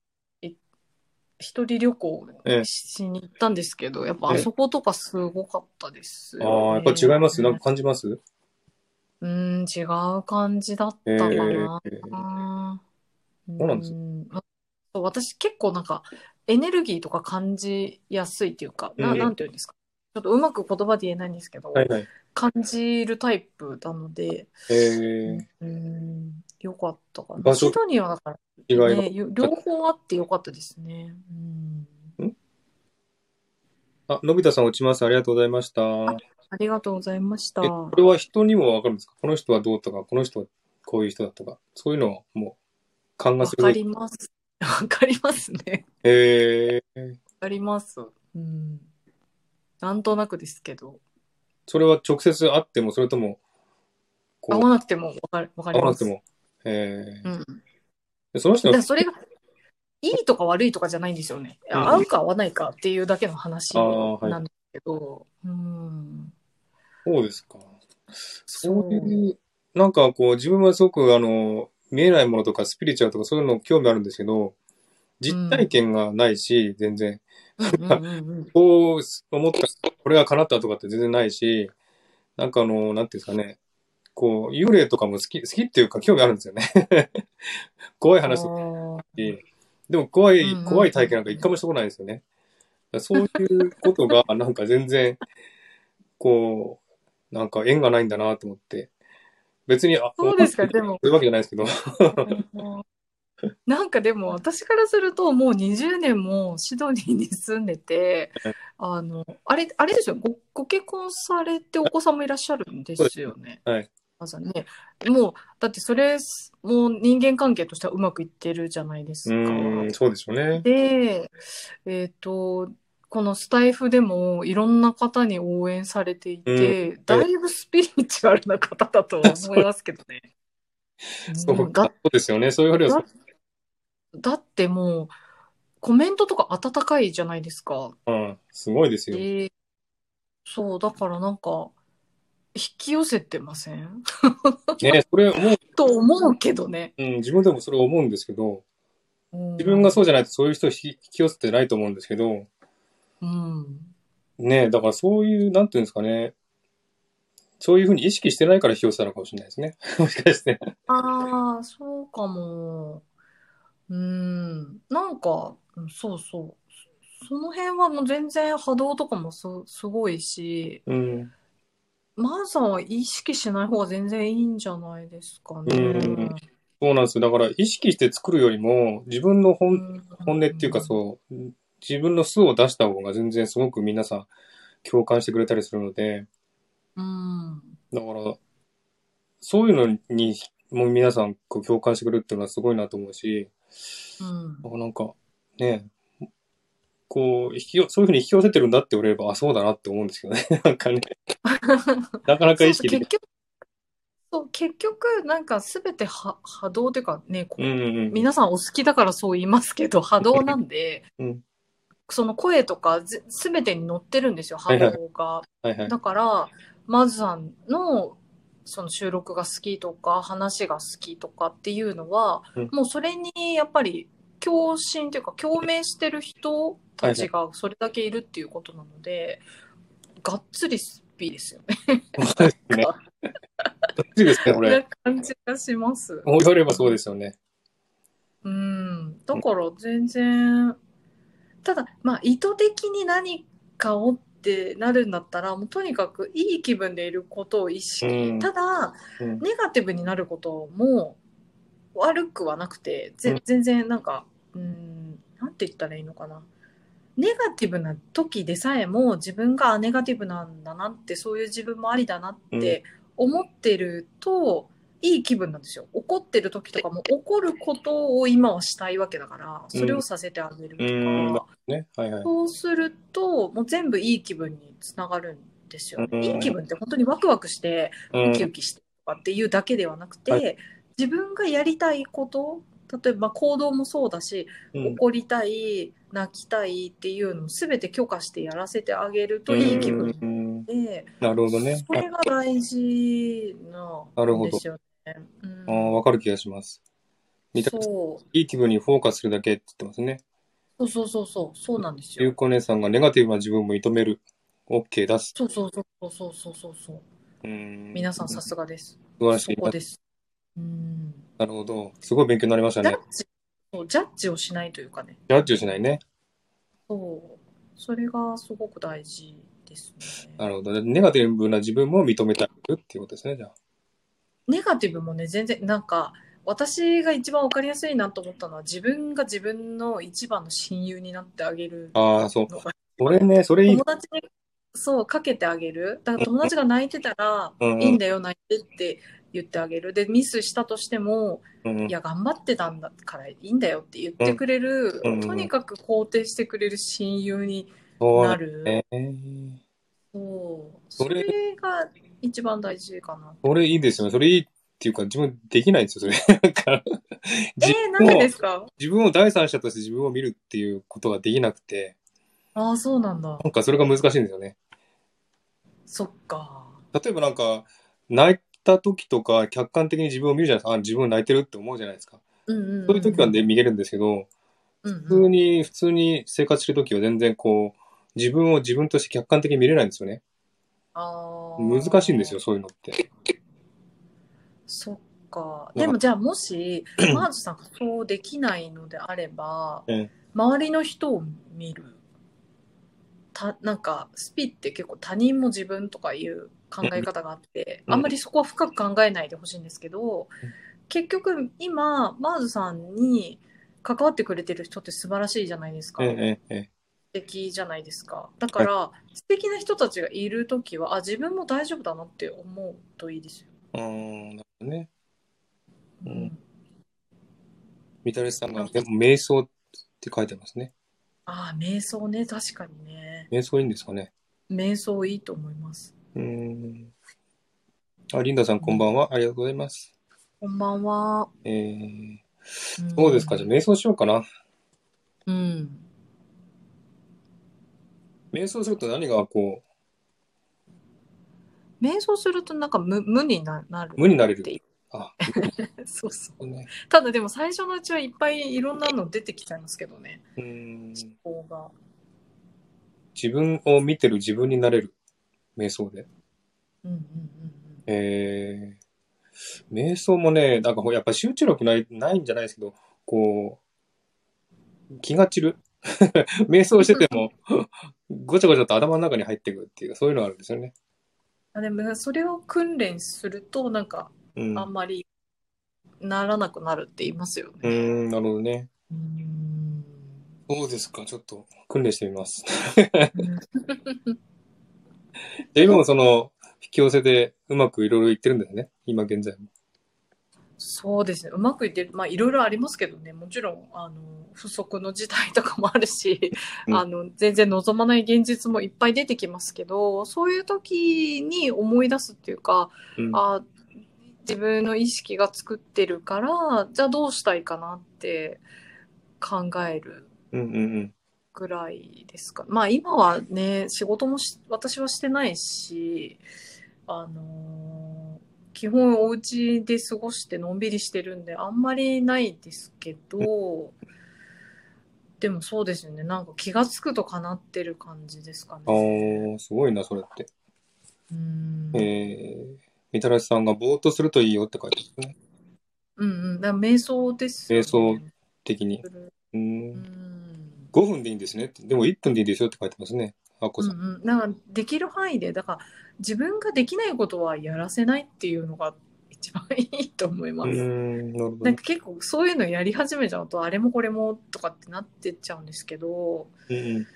[SPEAKER 2] 一人旅行
[SPEAKER 1] ええ
[SPEAKER 2] しに行ったんですけど、やっぱ
[SPEAKER 1] ええ
[SPEAKER 2] あそことかすごかったですよ
[SPEAKER 1] ああ、やっぱ違います？なんか感じます？
[SPEAKER 2] うん、違う感じだったかな。
[SPEAKER 1] ええ
[SPEAKER 2] そう
[SPEAKER 1] なんです。
[SPEAKER 2] 私結構なんかエネルギーとか感じやすいっていうか、な
[SPEAKER 1] うん。
[SPEAKER 2] なんていうんですか？ちょっとうまく言葉で言えないんですけど、
[SPEAKER 1] はいはい。
[SPEAKER 2] 感じるタイプなので、
[SPEAKER 1] ええ
[SPEAKER 2] うん、よかったかな。シドニーはだから。ね、よ両方あってよかったですね。うん、
[SPEAKER 1] あ、のび太さん落ちます。ありがとうございました。
[SPEAKER 2] ありがとうございました。
[SPEAKER 1] え、これは人にもわかるんですか？この人はどうとか、この人はこういう人だとか、そういうのをもう、勘が
[SPEAKER 2] わか
[SPEAKER 1] する。
[SPEAKER 2] ります。わかりますね。
[SPEAKER 1] ええ
[SPEAKER 2] わかります。うん。なんとなくですけど、
[SPEAKER 1] それは直接会っても、それとも、
[SPEAKER 2] 会わなくてもわかるわかります。
[SPEAKER 1] 会わなくても。ええ
[SPEAKER 2] うん。
[SPEAKER 1] でその人の
[SPEAKER 2] だからそれが、いいとか悪いとかじゃないんですよね。
[SPEAKER 1] うん
[SPEAKER 2] 合うか合わないかっていうだけの話
[SPEAKER 1] あーはい
[SPEAKER 2] なんですけど、うん。
[SPEAKER 1] そうですか。そういう、なんかこう、自分はすごくあの、見えないものとかスピリチュアルとかそういうの興味あるんですけど、実体験がないし、全然。こう思った、これが叶ったとかって全然ないし、なんかあの、なんていうんですかね、こう、幽霊とかも好き、好きっていうか興味あるんですよね。怖い話でも怖い怖い体験なんか一回もしたことないんですよね。そういうことが、なんか全然、こう、なんか縁がないんだなと思って。別に、あ、
[SPEAKER 2] そうですか、でも。
[SPEAKER 1] そういうわけじゃないですけど。
[SPEAKER 2] なんかでも私からするともう20年もシドニーに住んでて、あの、あれ、あれですよ、ご、ご結婚されてお子さんもいらっしゃるんですよね。
[SPEAKER 1] はい。
[SPEAKER 2] まずね。もう、だってそれ、もう人間関係としてはうまくいってるじゃないです
[SPEAKER 1] う
[SPEAKER 2] か。
[SPEAKER 1] ーん、そうでしょうね。
[SPEAKER 2] で、えっと、このスタイフでもいろんな方に応援されていて、だいぶスピリチュアルな方だとは思いますけどね。
[SPEAKER 1] そうか
[SPEAKER 2] うんだ
[SPEAKER 1] そうですよね。そういうふうには
[SPEAKER 2] だだってもう、コメントとか温かいじゃないですか。
[SPEAKER 1] うん、すごいですよ。
[SPEAKER 2] で、そう、だからなんか、引き寄せてません？
[SPEAKER 1] ね、それ思う、
[SPEAKER 2] と思うけどね。
[SPEAKER 1] うん、自分でもそれ思うんですけど、
[SPEAKER 2] 自
[SPEAKER 1] 自分がそうじゃないとそういう人引き引き寄せてないと思うんですけど、
[SPEAKER 2] うん。
[SPEAKER 1] ね、だからそういう、なんていうんですかね、そういうふうに意識してないから引き寄せたのかもしれないですね。もしかして。
[SPEAKER 2] ああ、そうかも。うん。なんか、うんそうそう。そその辺はもう全然波動とかもす、すごいし、
[SPEAKER 1] うん。
[SPEAKER 2] まずは意識しない方が全然いいんじゃないですかね。
[SPEAKER 1] うんそうなんですよ。だから意識して作るよりも、自分の本、
[SPEAKER 2] うん
[SPEAKER 1] 本音っていうかそう、自分の素を出した方が全然すごく皆さん共感してくれたりするので、
[SPEAKER 2] うん。
[SPEAKER 1] だから、そういうのに、もう皆さんこう共感してくれるっていうのはすごいなと思うし、
[SPEAKER 2] うん。
[SPEAKER 1] なんか、ね、こう、引きよ、そういうふうに引き寄せてるんだって言われれば、あ、そうだなって思うんですけどね。なんかね、なかなか意識でき
[SPEAKER 2] そう結局、なんかすべては波動っていうかね、こう
[SPEAKER 1] うんうんうん。
[SPEAKER 2] 皆さんお好きだからそう言いますけど、波動なんで、
[SPEAKER 1] うん
[SPEAKER 2] その声とかぜすべてに乗ってるんですよ、波
[SPEAKER 1] はいはい
[SPEAKER 2] 動が。
[SPEAKER 1] はいはい。
[SPEAKER 2] だから、マズさんのその収録が好きとか、話が好きとかっていうのは、
[SPEAKER 1] うん
[SPEAKER 2] もうそれにやっぱり共振というか、共鳴してる人たちがそれだけいるっていうことなので、がっつりスピですよね。
[SPEAKER 1] そうですね。どっちですね、こ
[SPEAKER 2] な
[SPEAKER 1] れ。
[SPEAKER 2] 感じがします。
[SPEAKER 1] こう言われればそうですよね。
[SPEAKER 2] うん。だから全然、ただ、まあ意図的に何かをってなるんだったら、もうとにかくいい気分でいることを意識。
[SPEAKER 1] うん
[SPEAKER 2] ただ、
[SPEAKER 1] うん
[SPEAKER 2] ネガティブになることも悪くはなくて、全然なんか、うん、なんて言ったらいいのかな。ネガティブな時でさえも自分があネガティブなんだなって、そういう自分もありだなって思ってると、いい気分なんですよ。怒ってる時とかも怒ることを今はしたいわけだから、それをさせてあげるとか、
[SPEAKER 1] うんね。はいはい。
[SPEAKER 2] そうすると、もう全部いい気分につながるんですよ。
[SPEAKER 1] うん
[SPEAKER 2] いい気分って本当にワクワクして、
[SPEAKER 1] うん
[SPEAKER 2] ウキウキしてとかっていうだけではなくて、
[SPEAKER 1] は
[SPEAKER 2] 自分がやりたいこと、例えば行動もそうだし、
[SPEAKER 1] うん
[SPEAKER 2] 怒りたい、泣きたいっていうのも全て許可してやらせてあげるといい気分
[SPEAKER 1] うん
[SPEAKER 2] で、
[SPEAKER 1] なるほどね。
[SPEAKER 2] それが大事なんですよね。うん
[SPEAKER 1] ああ、わかる気がします。見た
[SPEAKER 2] そう
[SPEAKER 1] いい気分にフォーカスするだけって言ってますね。
[SPEAKER 2] そうそうそうそう、そうなんですよ。
[SPEAKER 1] ゆうこ姉さんがネガティブな自分も認める。OK 出す。
[SPEAKER 2] そうそうそうそうそうそうそう。
[SPEAKER 1] うん
[SPEAKER 2] 皆さんさすがです。
[SPEAKER 1] 素晴らしい。
[SPEAKER 2] そこです。うん。
[SPEAKER 1] なるほど。すごい勉強になりましたね
[SPEAKER 2] ジャッ。ジ、そうジャッジをしないというかね。
[SPEAKER 1] ジャッジをしないね。
[SPEAKER 2] そう。それがすごく大事ですね。
[SPEAKER 1] なるほど。でネガティブな自分も認めてあげるっていうことですね、じゃあ。
[SPEAKER 2] ネガティブもね、全然、なんか、私が一番わかりやすいなと思ったのは、自分が自分の一番の親友になってあげる
[SPEAKER 1] ああ、そう。
[SPEAKER 2] のが、
[SPEAKER 1] それね、それいい
[SPEAKER 2] 友。達に、そう、かけてあげる。だから友達が泣いてたら、
[SPEAKER 1] うんうん
[SPEAKER 2] いいんだよ、泣いてって言ってあげる。で、ミスしたとしても、
[SPEAKER 1] うん
[SPEAKER 2] いや、頑張ってたんだからいいんだよって言ってくれる、
[SPEAKER 1] うんうん
[SPEAKER 2] とにかく肯定してくれる親友に
[SPEAKER 1] そう
[SPEAKER 2] なる。
[SPEAKER 1] ね。
[SPEAKER 2] そう。
[SPEAKER 1] それ
[SPEAKER 2] それが一番大事かな。
[SPEAKER 1] それいいですよね。それいいっていうか、自分できないんですよ、それ。だから
[SPEAKER 2] え
[SPEAKER 1] 自
[SPEAKER 2] ー、なんでですか？
[SPEAKER 1] 自分を第三者として自分を見るっていうことができなくて、
[SPEAKER 2] ああ、そうなんだ。
[SPEAKER 1] なんかそれが難しいんですよね。
[SPEAKER 2] そっか。
[SPEAKER 1] 例えばなんか、泣いた時とか、客観的に自分を見るじゃないですか。あ、自分泣いてるって思うじゃないですか。
[SPEAKER 2] うんうん、うん。
[SPEAKER 1] そういう時はね、見れるんですけど、普通に、普通に生活してる時は全然こう、自分を自分として客観的に見れないんですよね。
[SPEAKER 2] あー
[SPEAKER 1] 難しいんですよ、。そういうのって。
[SPEAKER 2] そっか。でもじゃあもし、マーズさんがそうできないのであれば、
[SPEAKER 1] うん
[SPEAKER 2] 周りの人を見る。たなんか、スピって結構他人も自分とかいう考え方があって、
[SPEAKER 1] うん
[SPEAKER 2] あんまりそこは深く考えないでほしいんですけど、結局今、マーズさんに関わってくれてる人って素晴らしいじゃないですか。
[SPEAKER 1] ええ、ええ。
[SPEAKER 2] 素敵じゃないですか。だから、素敵な人たちがいるときは、あ、自分も大丈夫だなって思うといいですよ。
[SPEAKER 1] うーん、なるほどね。う
[SPEAKER 2] うんん。
[SPEAKER 1] 三谷さんが、でも瞑想って書いてますね。
[SPEAKER 2] ああ、瞑想ね、確かにね。
[SPEAKER 1] 瞑想いいんですかね。
[SPEAKER 2] 瞑想いいと思います。
[SPEAKER 1] うーん。あ、リンダさんこんばんは。ありがとうございます。
[SPEAKER 2] こんばんは。
[SPEAKER 1] えー、
[SPEAKER 2] ん
[SPEAKER 1] そうですか？じゃあ瞑想しようかな。
[SPEAKER 2] うん。
[SPEAKER 1] 瞑想すると何がこ
[SPEAKER 2] 瞑想するとなんか無無にななる。
[SPEAKER 1] う、無になれる
[SPEAKER 2] って。い
[SPEAKER 1] あ、
[SPEAKER 2] そうそう。
[SPEAKER 1] ね。
[SPEAKER 2] ただでも最初のうちはいっぱいいろんなの出てきちゃいますけどね。
[SPEAKER 1] うーん。
[SPEAKER 2] 思考が。
[SPEAKER 1] 自分を見てる自分になれる。瞑想で。
[SPEAKER 2] うんうんうん
[SPEAKER 1] えー、瞑想もね、なんかほやっぱ集中力ない、ないんじゃないですけど、こう、気が散る。瞑想してても、ごちゃごちゃと頭の中に入ってくるっていう、そういうのがあるんですよね。
[SPEAKER 2] あでもそれを訓練するとなんか
[SPEAKER 1] うん。
[SPEAKER 2] あんまりならなくなるって言いますよね。
[SPEAKER 1] うーん、なるほどね。
[SPEAKER 2] うん
[SPEAKER 1] そうですか、ちょっと訓練してみます。今もその、引き寄せでうまくいろいろ言ってるんですね。今現在も。
[SPEAKER 2] そうですね。うまくいってる。まあ、いろいろありますけどね。もちろん、あの、不足の事態とかもあるし、
[SPEAKER 1] うん
[SPEAKER 2] あの、全然望まない現実もいっぱい出てきますけど、そういう時に思い出すっていうか、
[SPEAKER 1] うん。
[SPEAKER 2] あ自分の意識が作ってるから、じゃあどうしたいかなって考える
[SPEAKER 1] うんうんうん。
[SPEAKER 2] ぐらいですか。まあ今はね、仕事もし私はしてないし、あのー基本お家で過ごしてのんびりしてるんであんまりないですけど、でもそうですよね。なんか気がつくとかなってる感じですか
[SPEAKER 1] あ
[SPEAKER 2] ね。
[SPEAKER 1] ー、すごいな、それって。
[SPEAKER 2] うん。
[SPEAKER 1] えー、みたらしさんがぼーっとするといいよって書いてますね。
[SPEAKER 2] うんうん。だから瞑想ですよね。
[SPEAKER 1] 瞑想的に。う
[SPEAKER 2] うん
[SPEAKER 1] ん。
[SPEAKER 2] ん
[SPEAKER 1] 5分でいいんですね。でも1分でいいですよって書いてますね。あこさん。
[SPEAKER 2] うんうん、なんかできる範囲でだから自分ができないことはやらせないっていうのが一番いいと思います。
[SPEAKER 1] ん、な
[SPEAKER 2] んか。結構そういうのやり始めちゃうとあれもこれもとかってなってっちゃうんですけど
[SPEAKER 1] うん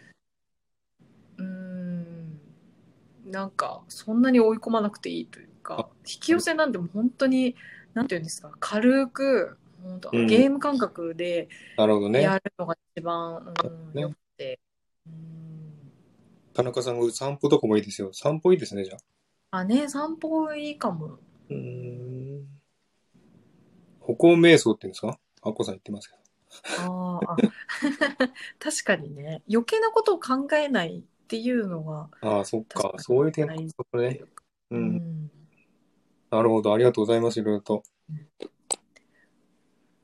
[SPEAKER 2] うーんなんかそんなに追い込まなくていいというか引き寄せなんてもう本当になんていうんですか軽く本当
[SPEAKER 1] うん
[SPEAKER 2] ゲーム感覚で
[SPEAKER 1] なるほどね。
[SPEAKER 2] やるのが一番、うん
[SPEAKER 1] ね
[SPEAKER 2] よくて、うん
[SPEAKER 1] 田中さんが散歩とかもいいですよ。散歩いいですね、じゃあ。
[SPEAKER 2] あね散歩いいかも。
[SPEAKER 1] うーん。歩行瞑想って言うんですか？あこさん言ってますけど。
[SPEAKER 2] あーあ 確かにね余計なことを考えないっていうのが
[SPEAKER 1] ああ、そっか。
[SPEAKER 2] 確かに
[SPEAKER 1] そういう点、
[SPEAKER 2] 大事
[SPEAKER 1] そこね。う。
[SPEAKER 2] うんん
[SPEAKER 1] なるほど。ありがとうございます。いろいろと。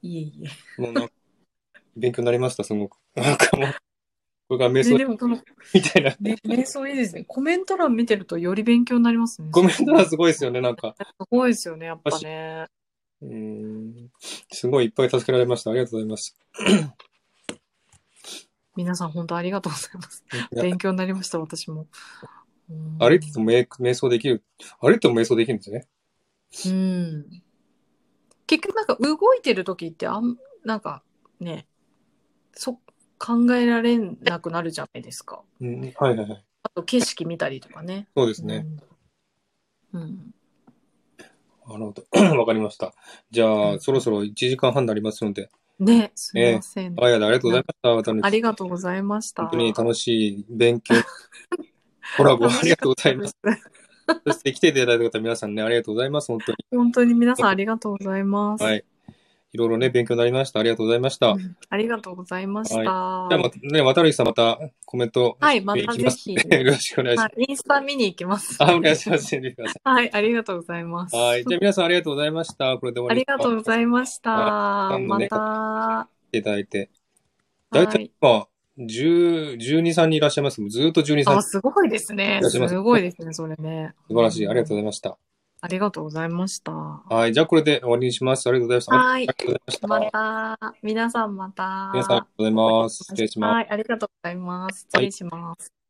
[SPEAKER 2] いえいえ
[SPEAKER 1] もうなんか、勉強になりました、すごく。なんかもう、これが瞑
[SPEAKER 2] ね
[SPEAKER 1] 想
[SPEAKER 2] でもこの、
[SPEAKER 1] みたいな。
[SPEAKER 2] ね、瞑想いいですねコメント欄見てるとより勉強になりますね
[SPEAKER 1] コメント欄すごいですよね、なんか。
[SPEAKER 2] すごいですよねやっぱね
[SPEAKER 1] うーん。すごいいっぱい助けられました。ありがとうございます。
[SPEAKER 2] 皆さん本当ありがとうございます勉強になりました私もうん
[SPEAKER 1] 歩いてても瞑瞑想できる？歩いても瞑想できるんですね。
[SPEAKER 2] うん結局なんか動いてる時ってあんなんかねそ考えられなくなるじゃないですか
[SPEAKER 1] うん。はいはいはい。
[SPEAKER 2] あと景色見たりとかね
[SPEAKER 1] そうですね。
[SPEAKER 2] うん、うん
[SPEAKER 1] なるほど。わかりました。じゃあ、そろそろ1時間半になりますので。
[SPEAKER 2] ね、すみません。
[SPEAKER 1] あやだ、ありがとうございました。
[SPEAKER 2] ありがとうございました。
[SPEAKER 1] 本当に楽しい勉強、コラボありがとうございます。そして来ていただいた方皆さんね、ありがとうございます。本当に。
[SPEAKER 2] 本当に皆さんありがとうございます。
[SPEAKER 1] はい。いろいろね、勉強になりました。ありがとうございました。
[SPEAKER 2] うんありがとうございました。
[SPEAKER 1] じゃあまた、ね、渡辺さんまたコメント。
[SPEAKER 2] はいまたぜひ
[SPEAKER 1] よろしくお願いします。
[SPEAKER 2] はいインスタ見に行きます。
[SPEAKER 1] あ、お願いします。
[SPEAKER 2] はい、ありがとうございます。
[SPEAKER 1] い。はい。じゃあ皆さんありがとうございました。これで終わ
[SPEAKER 2] あ
[SPEAKER 1] り
[SPEAKER 2] りがとうございました。
[SPEAKER 1] はい
[SPEAKER 2] また。
[SPEAKER 1] いただいて。
[SPEAKER 2] はい
[SPEAKER 1] 大体今、10、12、3人いらっしゃいます。ずーっと12、3
[SPEAKER 2] あ、
[SPEAKER 1] 人。
[SPEAKER 2] すごいですね。
[SPEAKER 1] す
[SPEAKER 2] ごいですね、それね。
[SPEAKER 1] 素晴らしい。ありがとうございました。
[SPEAKER 2] ありがとうございました。
[SPEAKER 1] はい。じゃあこれで終わりにします。ありがとうございました。
[SPEAKER 2] はい
[SPEAKER 1] ありがとうございました。
[SPEAKER 2] また、皆さんまた。
[SPEAKER 1] 皆さんありがとうございます。失礼します。
[SPEAKER 2] はい、ありがとうございます。失礼します。